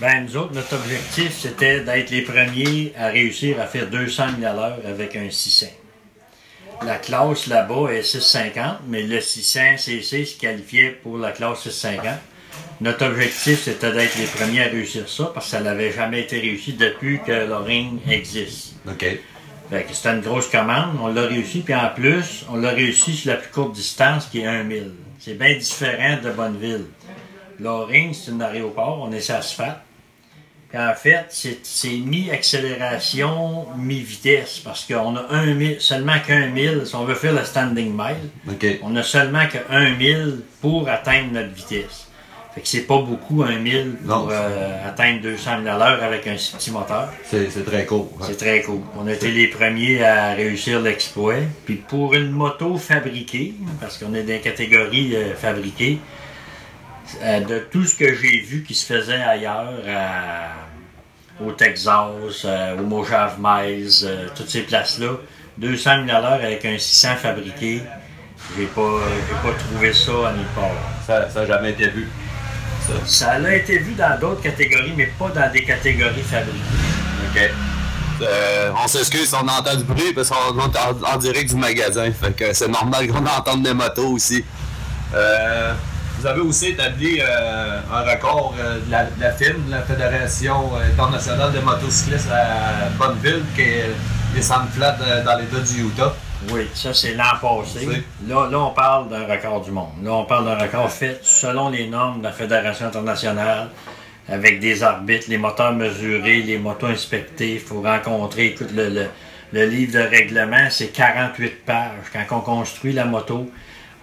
Ben, nous autres, notre objectif, c'était d'être les premiers à réussir à faire 200 000 à l'heure avec un 600. La classe là-bas est 650, mais le 600 CC se qualifiait pour la classe 650. Notre objectif, c'était d'être les premiers à réussir ça, parce que ça n'avait jamais été réussi depuis que Loring existe. OK. Fait que c'était une grosse commande, on l'a réussi, puis en plus, on l'a réussi sur la plus courte distance qui est 1000. C'est bien différent de Bonneville. Loring, c'est un aéroport, on est sur asphalte. En fait, c'est mi-accélération, mi-vitesse, parce qu'on a un mille, seulement qu'un mille, si on veut faire le standing mile, on a seulement qu'un mille pour atteindre notre vitesse. Fait que c'est pas beaucoup un mille Non. pour euh, atteindre 200 000 à l'heure avec un si petit moteur. C'est très cool. ouais. C'est très cool. On a été les premiers à réussir l'exploit. Puis pour une moto fabriquée, parce qu'on est dans la catégorie euh, fabriquée, de tout ce que j'ai vu qui se faisait ailleurs, à- au Texas, euh, au Mojave Miles, euh, toutes ces places-là, 200 000 à l'heure avec un 600 fabriqué, j'ai pas, pas trouvé ça à nulle part. Ça n'a jamais été vu. Ça. Ça a été vu dans d'autres catégories, mais pas dans des catégories fabriquées. OK. Euh, on s'excuse si on entend du bruit parce qu'on est en, en direct du magasin. Fait que c'est normal qu'on entende des motos aussi. Euh, vous avez aussi établi euh, un record euh, de, la, de la FIM, la Fédération internationale de motocyclistes à Bonneville, qui est les Sand Flats euh, dans l'État du Utah. Oui, ça c'est l'an passé. Là, là, on parle d'un record du monde. Là, on parle d'un record fait selon les normes de la Fédération internationale, avec des arbitres, les moteurs mesurés, les motos inspectées. Il faut rencontrer, écoute, le, le- le livre de règlement, c'est 48 pages. Quand on construit la moto,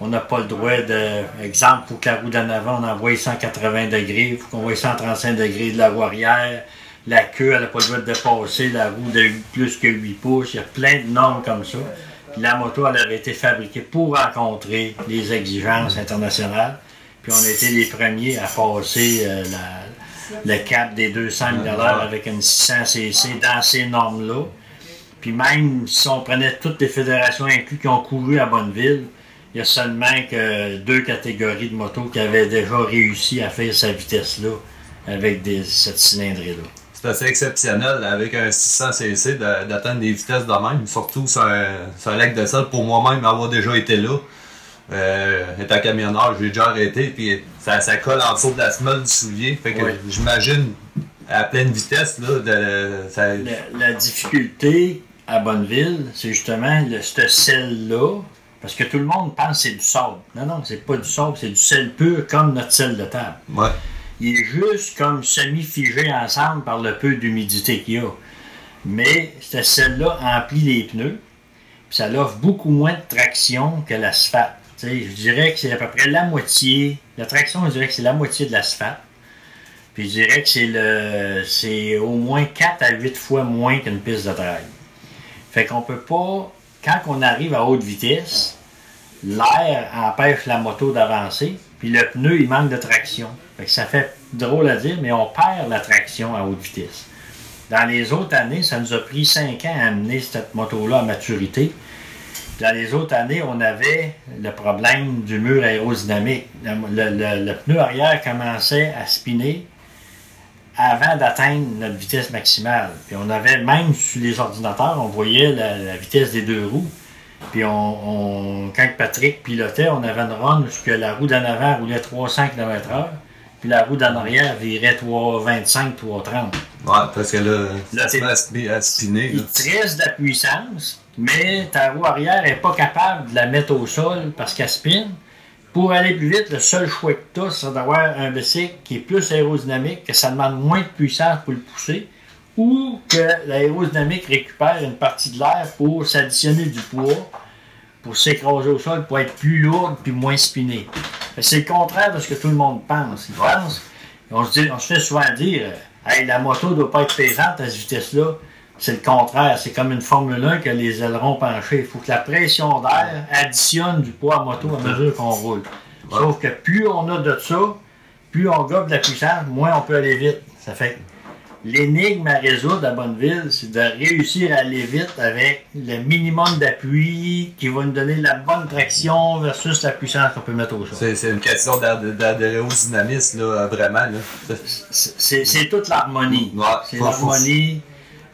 on n'a pas le droit de. Exemple, pour que la roue d'en avant, on envoie 180 degrés, il faut qu'on voit 135 degrés de la roue arrière. La queue, elle n'a pas le droit de dépasser la roue de plus que 8 pouces. Il y a plein de normes comme ça. Puis la moto, elle avait été fabriquée pour rencontrer les exigences internationales. Puis on a été les premiers à passer euh, la- le cap des 200 000 avec une 600 cc dans ces normes-là. Puis même si on prenait toutes les fédérations incluses qui ont couru à Bonneville, il y a seulement que deux catégories de motos qui avaient déjà réussi à faire cette vitesse-là avec des, cette cylindrée-là. C'est assez exceptionnel avec un 600cc de- d'atteindre des vitesses de même, surtout sur un, sur un lac de sel. Pour moi-même, avoir déjà été là, euh, étant camionneur, j'ai déjà arrêté, puis ça, ça colle en dessous de la semelle du soulier. Fait que Oui. j'imagine à pleine vitesse, là, de, ça, La, la difficulté à Bonneville, c'est justement le, ce sel-là, parce que tout le monde pense que c'est du sable. Non, non, c'est pas du sable, c'est du sel pur comme notre sel de table. ouais. Il est juste comme semi-figé ensemble par le peu d'humidité qu'il y a. Mais ce sel-là emplit les pneus, puis ça offre beaucoup moins de traction que l'asphalte. Je dirais que c'est à peu près la moitié. La traction, je dirais que c'est la moitié de l'asphalte. Puis je dirais que c'est le c'est au moins 4 à 8 fois moins qu'une piste de trail. Fait qu'on peut pas, quand on arrive à haute vitesse, l'air empêche la moto d'avancer, puis le pneu, il manque de traction. Fait ça fait drôle à dire, mais on perd la traction à haute vitesse. Dans les autres années, ça nous a pris 5 ans à amener cette moto-là à maturité. Dans les autres années, on avait le problème du mur aérodynamique. Le- le pneu arrière commençait à spinner avant d'atteindre notre vitesse maximale. Puis on avait, même sur les ordinateurs, on voyait la, la vitesse des deux roues. Puis on, on- quand Patrick pilotait, on avait une run où la roue d'en avant roulait 300 km/h, puis la roue d'en arrière virait 325, 330. Ouais, parce que là, Là, ça à spi- à spinner. Il reste de la puissance, mais ta roue arrière n'est pas capable de la mettre au sol parce qu'elle spinne. Pour aller plus vite, le seul choix que tu as, c'est d'avoir un bicycle qui est plus aérodynamique, que ça demande moins de puissance pour le pousser, ou que l'aérodynamique récupère une partie de l'air pour s'additionner du poids, pour s'écraser au sol, pour être plus lourde puis moins que C'est le contraire de ce que tout le monde pense. On se, fait souvent dire, hey, la moto ne doit pas être pesante à cette vitesse-là. C'est le contraire. C'est comme une Formule 1 que les ailerons penchés. Il faut que la pression d'air additionne du poids à moto à mesure qu'on roule. Sauf que plus on a de ça, plus on gobe de la puissance, moins on peut aller vite. Ça fait l'énigme à résoudre à Bonneville, c'est de réussir à aller vite avec le minimum d'appui qui va nous donner la bonne traction versus la puissance qu'on peut mettre au sol. C'est une question d'aérodynamisme, là, vraiment. Là. C'est toute l'harmonie. Ouais, c'est l'harmonie,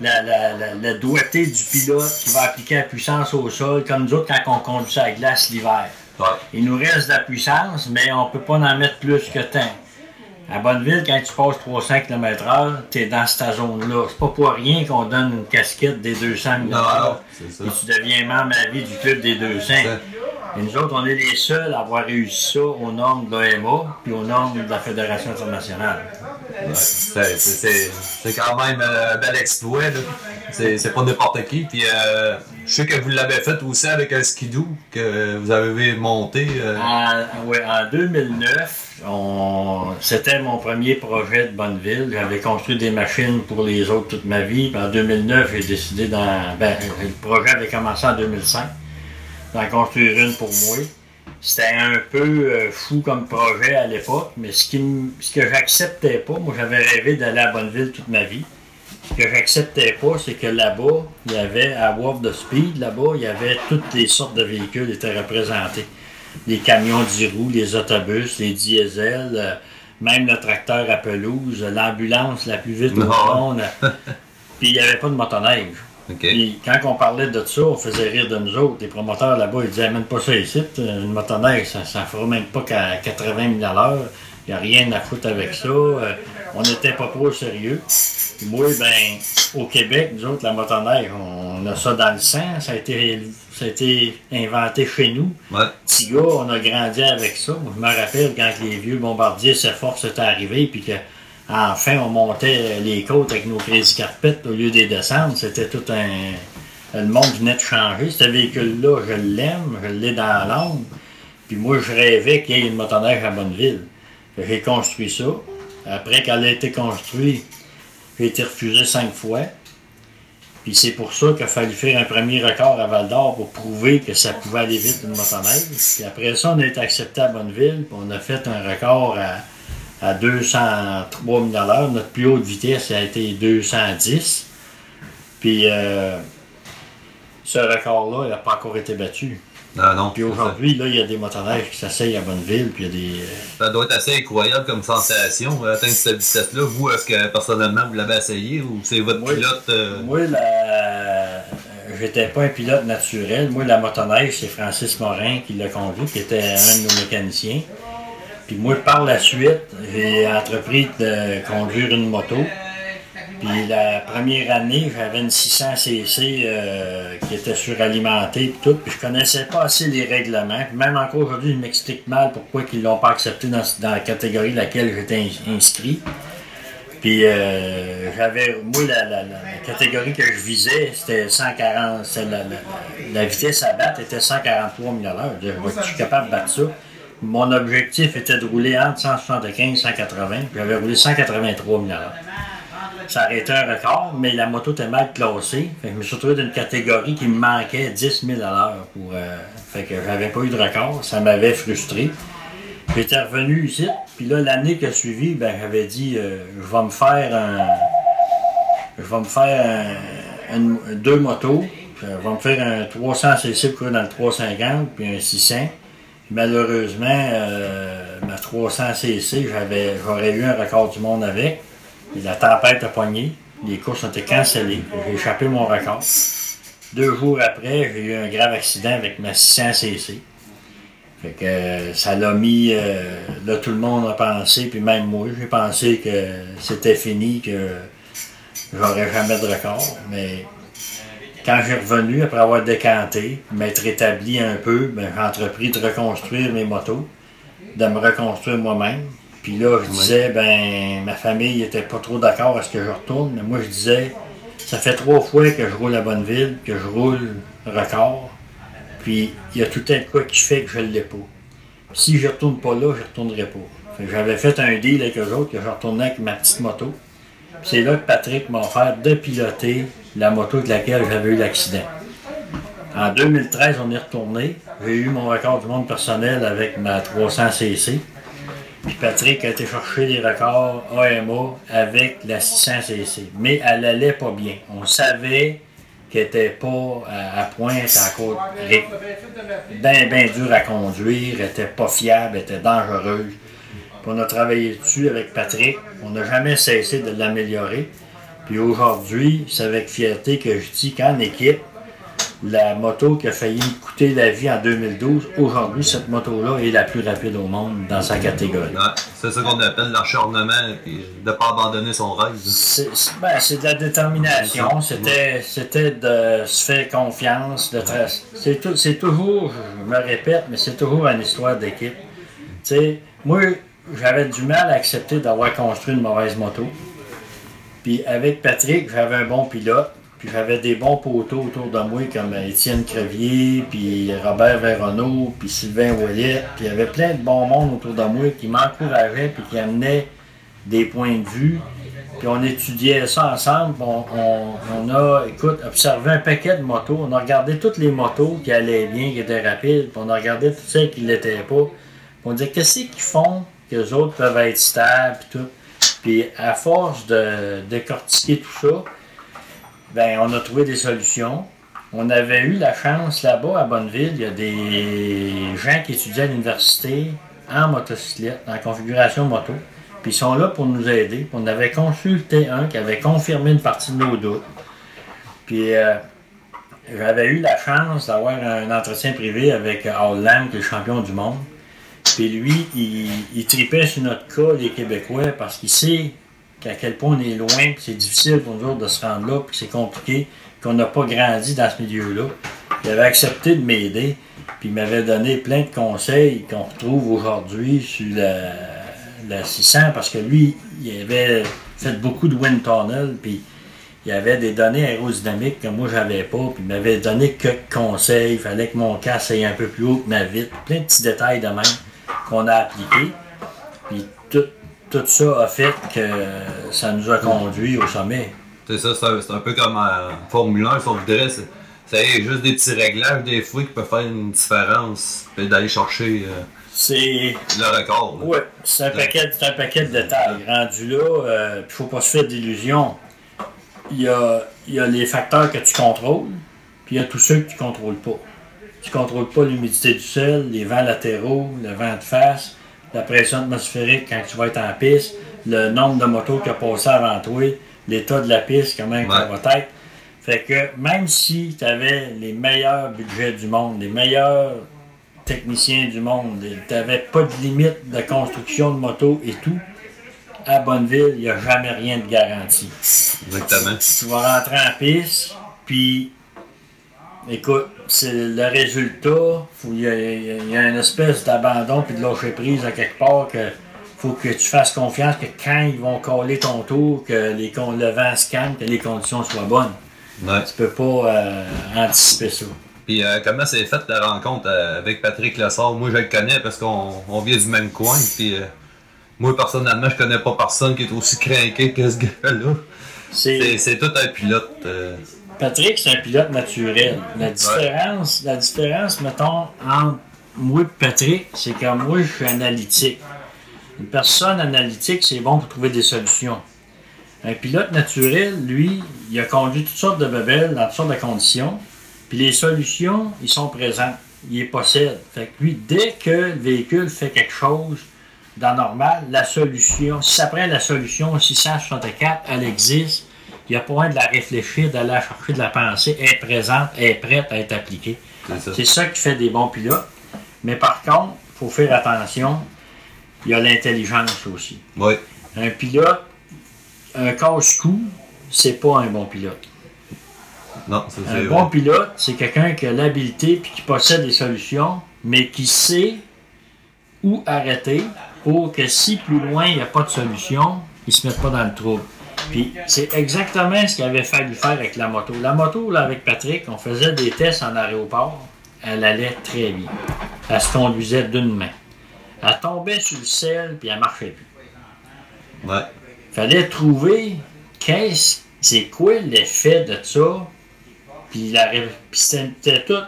la, la, la, la doigté du pilote qui va appliquer la puissance au sol, comme nous autres quand on conduit ça à la glace l'hiver. Ouais. Il nous reste de la puissance, mais on peut pas en mettre plus que tant. À Bonneville, quand tu passes 300 km/h, tu es dans cette zone-là. C'est pas pour rien qu'on donne une casquette des 200 Non, km/h. Et tu deviens membre à vie du club des 200. Et nous autres, on est les seuls à avoir réussi ça au nom de l'OMA puis au nom de la Fédération internationale. C'est- quand même euh, un bel exploit. là. C'est pas n'importe qui. Puis euh, je sais que vous l'avez fait aussi avec un skidoo que vous avez monté. euh. En, ouais, en 2009, on- c'était mon premier projet de Bonneville. J'avais construit des machines pour les autres toute ma vie. Puis en 2009, j'ai décidé d'en. Ben, projet avait commencé en 2005, d'en construire une pour moi. C'était un peu euh, fou comme projet à l'époque, mais ce, qui ce que j'acceptais pas, moi j'avais rêvé d'aller à Bonneville toute ma vie. Ce que j'acceptais pas, c'est que là-bas, il y avait, à Warp the Speed, là-bas, il y avait toutes les sortes de véhicules étaient représentés. Les camions 10 roues, les autobus, les diesels, euh, même le tracteur à pelouse, l'ambulance la plus vite au Non. monde. [laughs] Puis il n'y avait pas de motoneige. Puis quand on parlait de ça, on faisait rire de nous autres. Les promoteurs là-bas, ils disaient, même pas ça ici. Une motoneige, ça ne fera même pas qu'à 80 000 à. Il n'y a rien à foutre avec ça. Euh, on n'était pas trop sérieux. Puis moi, ben, au Québec, nous autres, la motoneige, on a ça dans le sang. Ça a été, ça a été inventé chez nous. Ouais. Petit gars, on a grandi avec ça. Je me rappelle quand les vieux bombardiers Seforce étaient arrivés, puis que enfin on montait les côtes avec nos crazy carpets au lieu des descendre. C'était tout un. Le monde venait de changer. Ce véhicule-là, je l'aime, je l'ai dans l'âme. Puis moi, je rêvais qu'il y ait une motoneige à Bonneville. J'ai construit ça. Après qu'elle a été construite, j'ai été refusé cinq fois. Puis c'est pour ça qu'il a fallu faire un premier record à Val d'Or pour prouver que ça pouvait aller vite une motoneige. Puis après ça, on a été accepté à Bonneville, puis on a fait un record à, à 203 000 à l'heure. Notre plus haute vitesse a été 210. Puis euh, ce record-là, il n'a pas encore été battu. Ah non. Puis aujourd'hui, là, il y a des motoneiges qui s'asseyent à Bonneville, puis il y a des. euh, Ça doit être assez incroyable comme sensation, euh, atteindre cette vitesse-là. Vous, est-ce que personnellement vous l'avez essayé ou c'est votre pilote euh, Moi, la... j'étais pas un pilote naturel. Moi, la motoneige, c'est Francis Morin qui l'a conduit, qui était un de nos mécaniciens. Puis moi, par la suite, j'ai entrepris de conduire une moto. Puis la première année, j'avais une 600 cc euh, qui était suralimentée puis tout. Puis je connaissais pas assez les règlements. Puis même encore aujourd'hui, ils m'expliquent mal pourquoi ils l'ont pas accepté dans, la catégorie à laquelle j'étais ins- inscrit. Puis euh, j'avais, moi, la, catégorie que je visais, c'était 140, c'est la, la- vitesse à battre était 143 000 à l'heure. Je suis capable de battre ça? Mon objectif était de rouler entre 175 et 180, puis j'avais roulé 183 000 à l'heure. Ça été un record, mais la moto était mal classée. Je me suis retrouvé dans une catégorie qui me manquait 10 000 à l'heure. Pour, euh, fait que j'avais pas eu de record. Ça m'avait frustré. J'étais revenu ici, puis là, l'année qui a suivi, ben, j'avais dit, euh, je vais me faire un. Je vais me faire deux motos. Je vais me faire un 300 cc pour dans le 350, puis un 600. Malheureusement, euh, ma 300 cc, j'avais, j'aurais eu un record du monde avec. La tempête a pogné. Les courses ont été cancellées. J'ai échappé mon record. Deux jours après, j'ai eu un grave accident avec ma 600 cc. Fait que euh, ça l'a mis. euh, là, tout le monde a pensé, puis même moi, j'ai pensé que c'était fini, que j'aurais jamais de record. Mais quand j'ai revenu, après avoir décanté, m'être établi un peu, ben, j'ai entrepris de reconstruire mes motos, de me reconstruire moi-même. Puis là, je disais, ben, ma famille était pas trop d'accord à ce que je retourne, mais moi, je disais, ça fait trois fois que je roule à Bonneville, que je roule record. Puis il y a tout un quoi qui fait que je ne l'ai pas. Si je retourne pas là, je ne retournerai pas. J'avais fait un deal avec eux autres que je retournais avec ma petite moto. C'est là que Patrick m'a offert de piloter la moto avec laquelle j'avais eu l'accident. En 2013, on est retourné. J'ai eu mon record du monde personnel avec ma 300 cc. Puis Patrick a été chercher les records AMA avec la 600 cc. Mais elle allait pas bien. On savait qu'elle n'était pas à, point, elle était encore bien, bien dure à conduire, elle était pas fiable, elle était dangereuse. On a travaillé dessus avec Patrick. On n'a jamais cessé de l'améliorer. Puis aujourd'hui, c'est avec fierté que je dis qu'en équipe, la moto qui a failli me coûter la vie en 2012, aujourd'hui, cette moto-là est la plus rapide au monde dans sa catégorie. Ouais, c'est ça qu'on appelle l'acharnement, puis de ne pas abandonner son rêve. C'est ben, c'est de la détermination, c'était c'était de se faire confiance, de c'est tout- c'est toujours, je me répète, mais c'est toujours une histoire d'équipe. Tu sais, moi, j'avais du mal à accepter d'avoir construit une mauvaise moto. Puis avec Patrick, j'avais un bon pilote. Puis j'avais des bons poteaux autour de moi comme Étienne Crevier, puis Robert Véronneau, puis Sylvain Ouellet. Puis il y avait plein de bons monde autour de moi qui m'encourageaient puis qui amenaient des points de vue. Puis on étudiait ça ensemble. On, on- on a, écoute, observé un paquet de motos. On a regardé toutes les motos qui allaient bien, qui étaient rapides. Puis on a regardé toutes celles qui ne l'étaient pas. Puis on disait, qu'est-ce qu'ils font que les autres peuvent être stables, puis tout. Puis à force de décortiquer tout ça, ben, on a trouvé des solutions. On avait eu la chance là-bas à Bonneville, il y a des gens qui étudiaient à l'université en motocyclette, en configuration moto. Puis ils sont là pour nous aider. On avait consulté un qui avait confirmé une partie de nos doutes. Puis euh, j'avais eu la chance d'avoir un entretien privé avec Lam, qui est le champion du monde. Puis lui, il, tripait sur notre cas, les Québécois, parce qu'il sait qu'à quel point on est loin, puis c'est difficile pour nous autres de se rendre là, puis c'est compliqué, qu'on n'a pas grandi dans ce milieu-là. Il avait accepté de m'aider, puis il m'avait donné plein de conseils qu'on retrouve aujourd'hui sur la, la 600, parce que lui, il avait fait beaucoup de wind tunnel, puis il y avait des données aérodynamiques que moi j'avais pas, puis il m'avait donné quelques conseils, il fallait que mon casque aille un peu plus haut que ma vitre, plein de petits détails de même qu'on a appliqués. Puis tout, tout ça a fait que ça nous a conduit au sommet. C'est ça, c'est un, un peu comme en Formule 1, si on voudrait. C'est, c'est juste des petits réglages des fois qui peuvent faire une différence. Puis d'aller chercher euh, le record. ouais, c'est un paquet, c'est un paquet de détails. Rendu là, euh, il faut pas se faire d'illusions. Il y a, y a les facteurs que tu contrôles, puis il y a tous ceux que tu contrôles pas. Tu contrôles pas l'humidité du sol, les vents latéraux, le vent de face, la pression atmosphérique quand tu vas être en piste, le nombre de motos qui a passé avant toi, l'état de la piste, comment ça va être. Fait que même si tu avais les meilleurs budgets du monde, les meilleurs techniciens du monde, tu n'avais pas de limite de construction de motos et tout, à Bonneville, il n'y a jamais rien de garanti. Exactement. Tu vas rentrer en piste, puis écoute, c'est le résultat, il y, a- il y a une espèce d'abandon puis de lâcher prise à quelque part que faut que tu fasses confiance que quand ils vont coller ton tour, que les, le vent scanne, que les conditions soient bonnes. Ouais. Tu peux pas euh, anticiper ça. Puis euh, comment s'est faite la rencontre euh, avec Patrick Lessard? Moi, je le connais parce qu'on on vient du même coin. Puis euh, moi, personnellement, je connais pas personne qui est aussi craqué que ce gars-là. C'est tout un pilote. Patrick, c'est un pilote naturel. La différence, la différence, mettons, entre moi et Patrick, c'est que moi, je suis analytique. Une personne analytique, c'est bon pour trouver des solutions. Un pilote naturel, lui, il a conduit toutes sortes de bebelles dans toutes sortes de conditions. Puis les solutions, ils sont présentes. Il les possède. Fait que lui, dès que le véhicule fait quelque chose d'anormal, la solution, si ça prend la solution 664, elle existe. Il n'y a pas besoin de la réfléchir, d'aller la chercher de la pensée. Elle est présente, elle est prête à être appliquée. c'est ça. Qui fait des bons pilotes. Mais par contre, il faut faire attention. Il y a l'intelligence aussi. Un pilote, un casse-cou, c'est pas un bon pilote. Non, ça, c'est Un vrai. bon pilote, c'est quelqu'un qui a l'habilité puis qui possède des solutions, mais qui sait où arrêter pour que si plus loin il n'y a pas de solution, il ne se mette pas dans le trouble. Puis c'est exactement ce qu'il avait fallu faire avec la moto. La moto, là, avec Patrick, on faisait des tests en aéroport. Elle allait très bien. Elle se conduisait d'une main. Elle tombait sur le sel puis elle marchait plus. Ouais. fallait trouver qu'est-ce, c'est quoi l'effet de ça. Puis, la, puis c'était tout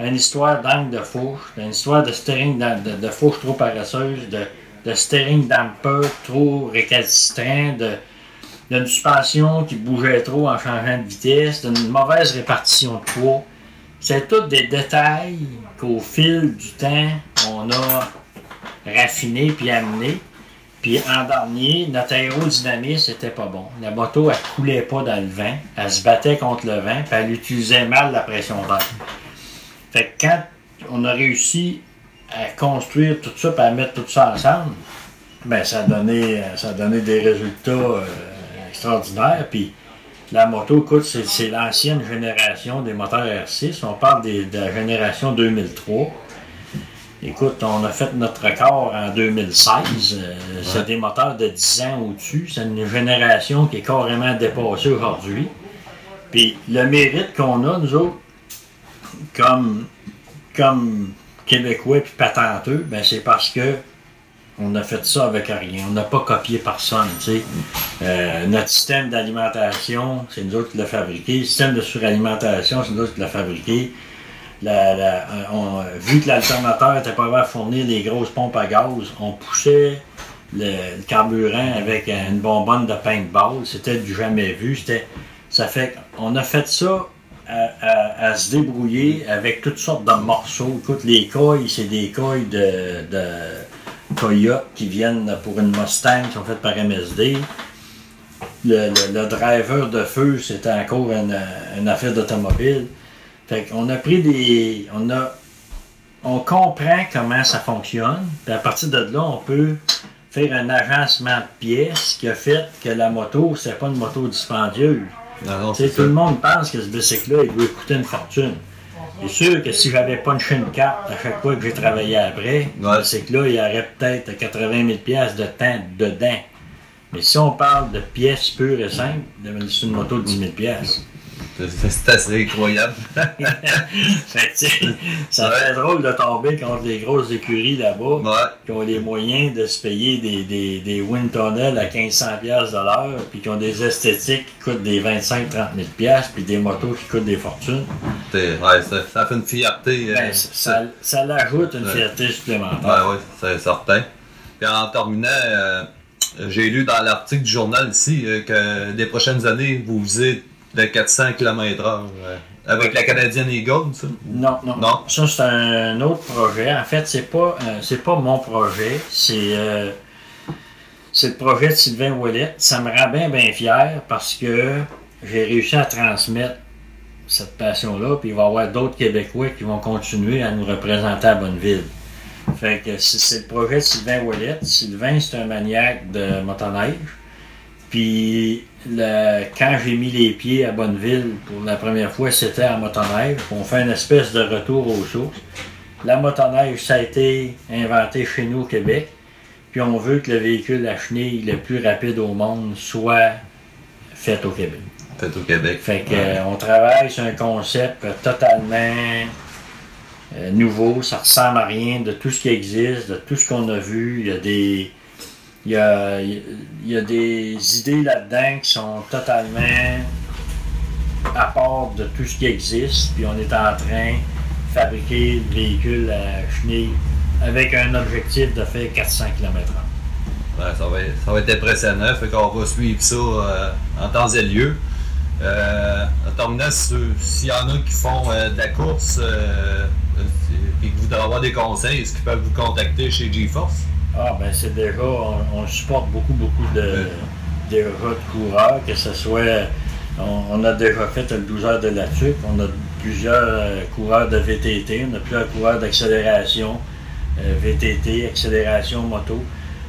une histoire d'angle de fourche, une histoire de steering de, de fourche trop paresseuse, de, de steering damper trop récalcitrant, de, d'une suspension qui bougeait trop en changeant de vitesse, d'une mauvaise répartition de poids. C'est tous des détails qu'au fil du temps, on a raffiné puis amené. Puis en dernier, notre aérodynamisme était pas bon. La moto, elle coulait pas dans le vent, elle se battait contre le vent, puis elle utilisait mal la pression d'air. Fait que quand on a réussi à construire tout ça, puis à mettre tout ça ensemble, ben ça a donné, ça des résultats euh, extraordinaires. Puis la moto, écoute, c'est, l'ancienne génération des moteurs R6. On parle des- de la génération 2003. Écoute, on a fait notre record en 2016. Euh, C'est des moteurs de 10 ans au-dessus. C'est une génération qui est carrément dépassée aujourd'hui. Puis le mérite qu'on a, nous autres, comme, comme Québécois puis patenteux, ben c'est parce que on a fait ça avec rien. On n'a pas copié personne. Euh, notre système d'alimentation, c'est nous autres qui l'a fabriqué. Le système de suralimentation, c'est nous autres qui l'a fabriqué. Euh, vu que l'alternateur n'était pas à fournir des grosses pompes à gaz, on poussait le, carburant avec une bonbonne de paintball. C'était du jamais vu. Ça fait on a fait ça à, se débrouiller avec toutes sortes de morceaux. Écoute, les coils, c'est des coils de, de Coyote qui viennent pour une Mustang qui sont faites par MSD. Le, le- le driver de feu, c'était encore une, une affaire d'automobile. Fait qu'on a pris des. On a. On comprend comment ça fonctionne. Puis à partir de là, on peut faire un agencement de pièces qui a fait que la moto, c'est pas une moto dispendieuse. Non, non, tout le monde pense que ce bicycle-là, il doit coûter une fortune. C'est sûr que si j'avais punché une carte à chaque fois que j'ai travaillé après, Ouais. ce bicycle-là, il y aurait peut-être 80 000 pièces de temps dedans. Mais si on parle de pièces pures et simples, c'est une moto de 10 000 pièces. C'est- assez incroyable. [laughs] Fait que, ça Ouais. fait drôle de tomber contre les grosses écuries là-bas Ouais. qui ont les moyens de se payer des, des, des wind tunnels à 1500 pièces de l'heure, puis qui ont des esthétiques qui coûtent des 25-30 000 pièces, puis des motos qui coûtent des fortunes. Ouais, ça, ça fait une fierté. euh, Ben, ça, ça, ça l'ajoute une fierté supplémentaire. Ouais, c'est certain. Puis en terminant, euh, j'ai lu dans l'article du journal ici euh, que des prochaines années, vous visez de 400 km/h euh, avec la Canadienne Eagle, ça? Non, non, Non? Ça, c'est un autre projet. En fait, c'est pas, euh, c'est pas mon projet. C'est, euh, c'est le projet de Sylvain Ouellet. Ça me rend bien, bien fier parce que j'ai réussi à transmettre cette passion-là. Puis il va y avoir d'autres Québécois qui vont continuer à nous représenter à Bonneville. Fait que c'est, c'est le projet de Sylvain Ouellet. Sylvain, c'est un maniaque de motoneige. Puis le- quand j'ai mis les pieds à Bonneville pour la première fois, c'était en motoneige. On fait une espèce de retour aux sources. La motoneige, ça a été inventé chez nous au Québec. Puis on veut que le véhicule à chenille le plus rapide au monde soit fait au Québec. Peut-être au Québec. Fait que, Ouais. euh, on travaille sur un concept totalement euh, nouveau. Ça ressemble à rien de tout ce qui existe, de tout ce qu'on a vu. Il y a des. Il y a, des idées là-dedans qui sont totalement à part de tout ce qui existe. Puis on est en train de fabriquer le véhicule à chenille avec un objectif de faire 400 km/h. Ça, va être, ça va être impressionnant. Fait qu'on va suivre ça euh, en temps et lieu. Euh, en terminant, si- s'il y en a qui font euh, de la course euh, et qui voudraient avoir des conseils, est-ce qu'ils peuvent vous contacter chez GeForce? Ah, ben c'est déjà, on, on supporte beaucoup, beaucoup de, de coureurs, que ce soit, on, on a déjà fait le 12 heures de la TUC, on a plusieurs euh, coureurs de VTT, on a plusieurs coureurs d'accélération, euh, VTT, accélération moto.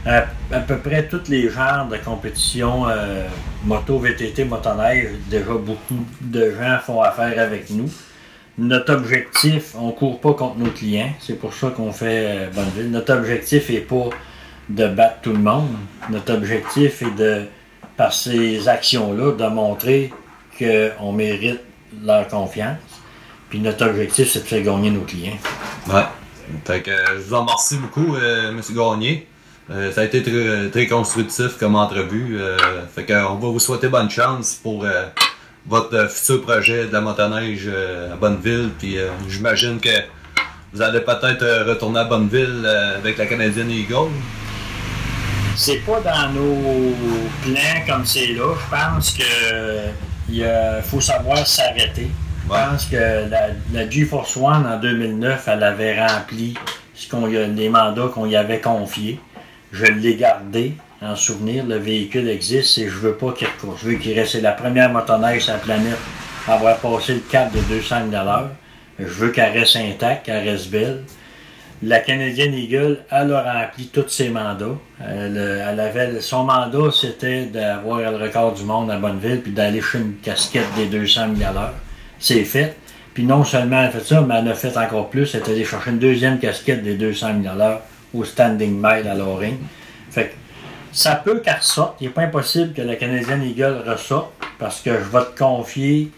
À, à peu près tous les genres de compétition euh, moto, VTT, motoneige, déjà beaucoup de gens font affaire avec nous. Notre objectif, on ne court pas contre nos clients, c'est pour ça qu'on fait euh, Bonneville. Notre objectif n'est pas de battre tout le monde. Notre objectif est de, par ces actions-là, de montrer qu'on mérite leur confiance. Puis notre objectif, c'est de faire gagner nos clients. Ouais. Fait que euh, je vous en remercie beaucoup, euh, M. Gagné. Ça a été très, très constructif comme entrevue. Fait que, on va vous souhaiter bonne chance pour votre euh, futur projet de la motoneige euh, à Bonneville. Puis euh, j'imagine que vous allez peut-être retourner à Bonneville avec la Canadienne Eagle. C'est pas dans nos plans comme c'est là. Je pense que il faut savoir s'arrêter. Je pense que la, la GeForce One en 2009, elle avait rempli ce qu'on les mandats qu'on y avait confiés. je l'ai gardé en souvenir. Le véhicule existe et je veux pas qu'il recourt. Je veux qu'il reste la première motoneige sur la planète à avoir passé le cap de 200 000 Je veux qu'elle reste intacte, qu'elle reste belle. La Canadienne Eagle, elle a rempli tous ses mandats. Elle, elle avait, son mandat, c'était d'avoir le record du monde à Bonneville puis d'aller chez une casquette des 200 000 C'est fait. Puis non seulement elle a fait ça, mais elle a fait encore plus. Elle est allée chercher une deuxième casquette des 200 000 au Standing Mile à Loring. Ça peut qu'elle ressorte. Il n'est pas impossible que la Canadienne Eagle ressorte parce que je vais te confier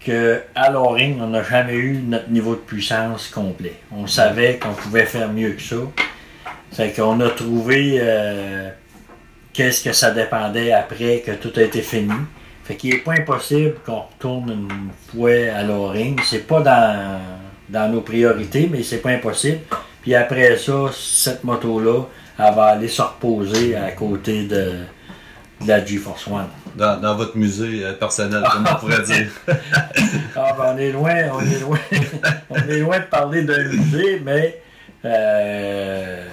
qu'à Loring, on n'a jamais eu notre niveau de puissance complet. On savait qu'on pouvait faire mieux que ça. C'est qu'on a trouvé euh, qu'est-ce que ça dépendait après que tout a été fini. Fait qu'il n'est pas impossible qu'on retourne une fois à Loring. C'est pas dans, dans nos priorités, mais c'est pas impossible. Puis après ça, cette moto-là, elle va aller se reposer à côté de, de la GeForce One dans, dans votre musée euh, personnel, comme on pourrait dire. [laughs] ah, ben, on est loin, on est loin, [laughs] on est loin de parler d'un musée, mais euh,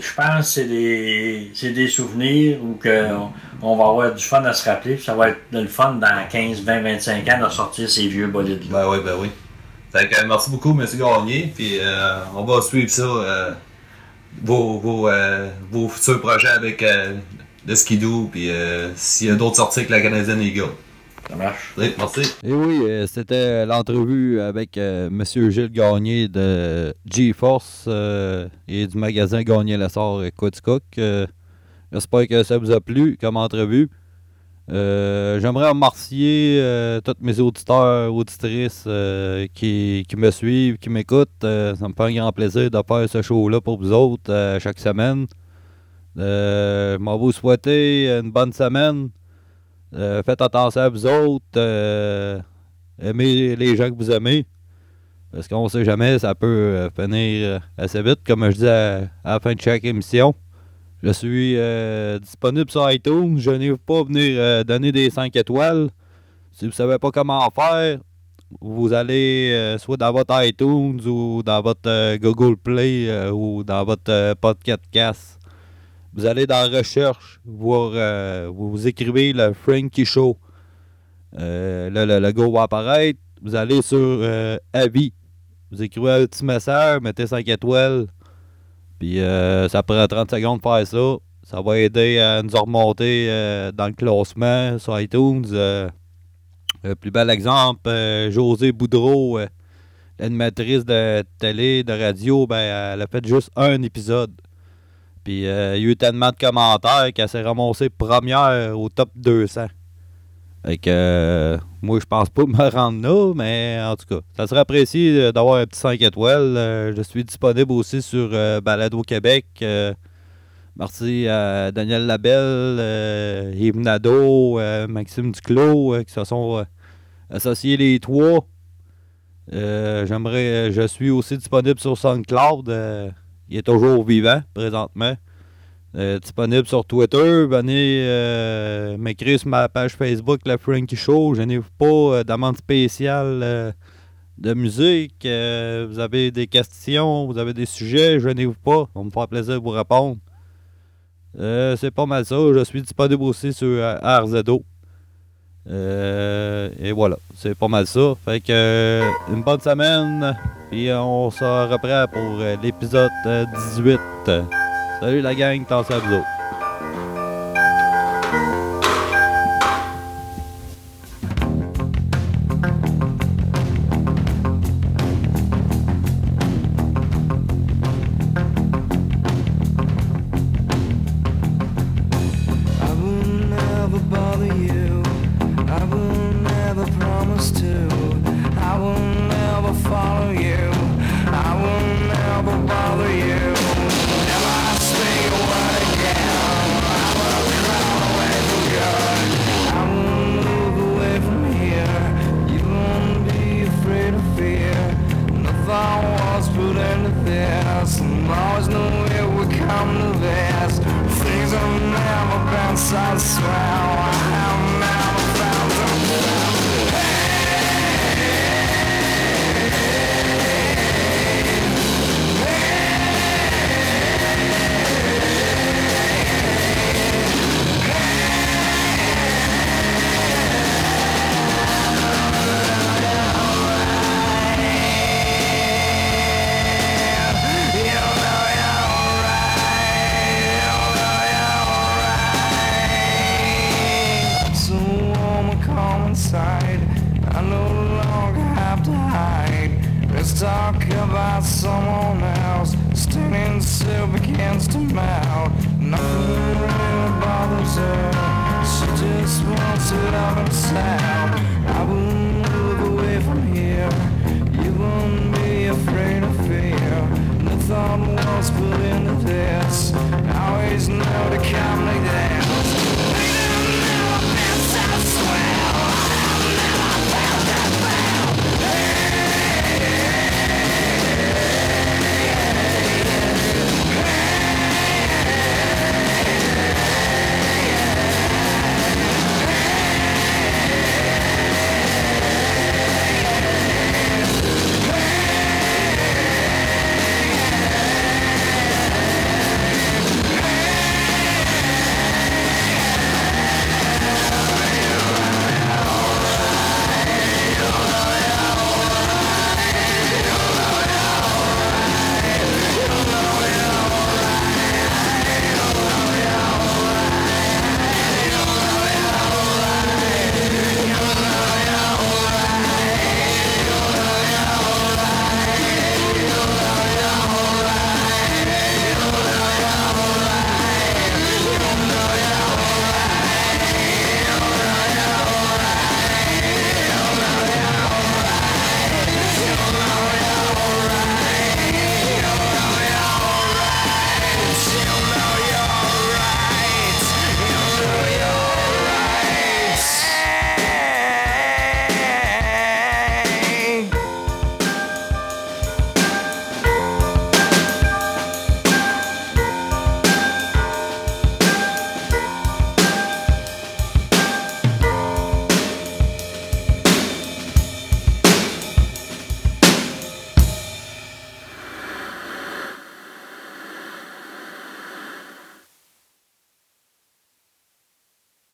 je pense que c'est des, des souvenirs où que on, va avoir du fun à se rappeler, puis ça va être le fun dans 15, 20, 25 ans de sortir ces vieux bolides Ben oui, ben oui. Fait que, merci beaucoup, M. Garnier, puis euh, on va suivre ça, euh, vos, vos, vos futurs projets avec de skidoo, puis euh, s'il y a d'autres sorties avec la Canadienne Eagle. Ça marche. Oui, merci. Et oui, euh, c'était l'entrevue avec euh, M. Gilles Gagné de GeForce et du magasin Gagné Lessard Quaticook. J'espère que ça vous a plu comme entrevue. J'aimerais remercier tous mes auditeurs, auditrices qui, qui, me suivent, qui m'écoutent. ça me fait un grand plaisir de faire ce show-là pour vous autres chaque semaine. Euh, je vous souhaiter une bonne semaine. Euh, faites attention à vous autres. Euh, aimez les gens que vous aimez. Parce qu'on ne sait jamais, ça peut finir assez vite, comme je dis à, la fin de chaque émission. Je suis disponible sur iTunes. Je n'ai pas venir donner des 5 étoiles. Si vous ne savez pas comment faire, vous allez soit dans votre iTunes ou dans votre Google Play ou dans votre podcast vous allez dans recherche, euh, vous écrivez le Frankie Show. Euh, là, le logo va apparaître. Vous allez sur euh, Avis. Vous écrivez un petit message, mettez 5 étoiles. Puis ça prend 30 secondes de faire ça. Ça va aider à nous remonter dans le classement sur iTunes. le plus bel exemple, José Boudreau, l'animatrice de télé, de radio, ben, elle a fait juste un épisode. Puis euh, il y a eu tellement de commentaires qu'elle s'est ramassée première au top 200. Fait que euh, moi, je pense pas [laughs] me rendre là, mais en tout cas, ça serait apprécié d'avoir un petit 5 étoiles. Euh, je suis disponible aussi sur Balado Québec. merci à Daniel Labelle, Yves Nadeau, Maxime Duclos qui se sont associés les trois. J'aimerais, je suis aussi disponible sur SoundCloud. Il est toujours vivant présentement. Euh, disponible sur Twitter. Venez euh, m'écrire sur ma page Facebook, La Frankie Show. Je n'ai pas euh, d'amende spéciale de musique. vous avez des questions, vous avez des sujets, je n'ai pas. On me fera plaisir de vous répondre. c'est pas mal ça. Je suis disponible aussi sur RZO. et voilà, c'est pas mal ça. Fait que une bonne semaine. Puis on se reprend pour l'épisode 18. Salut la gang, t'en à vous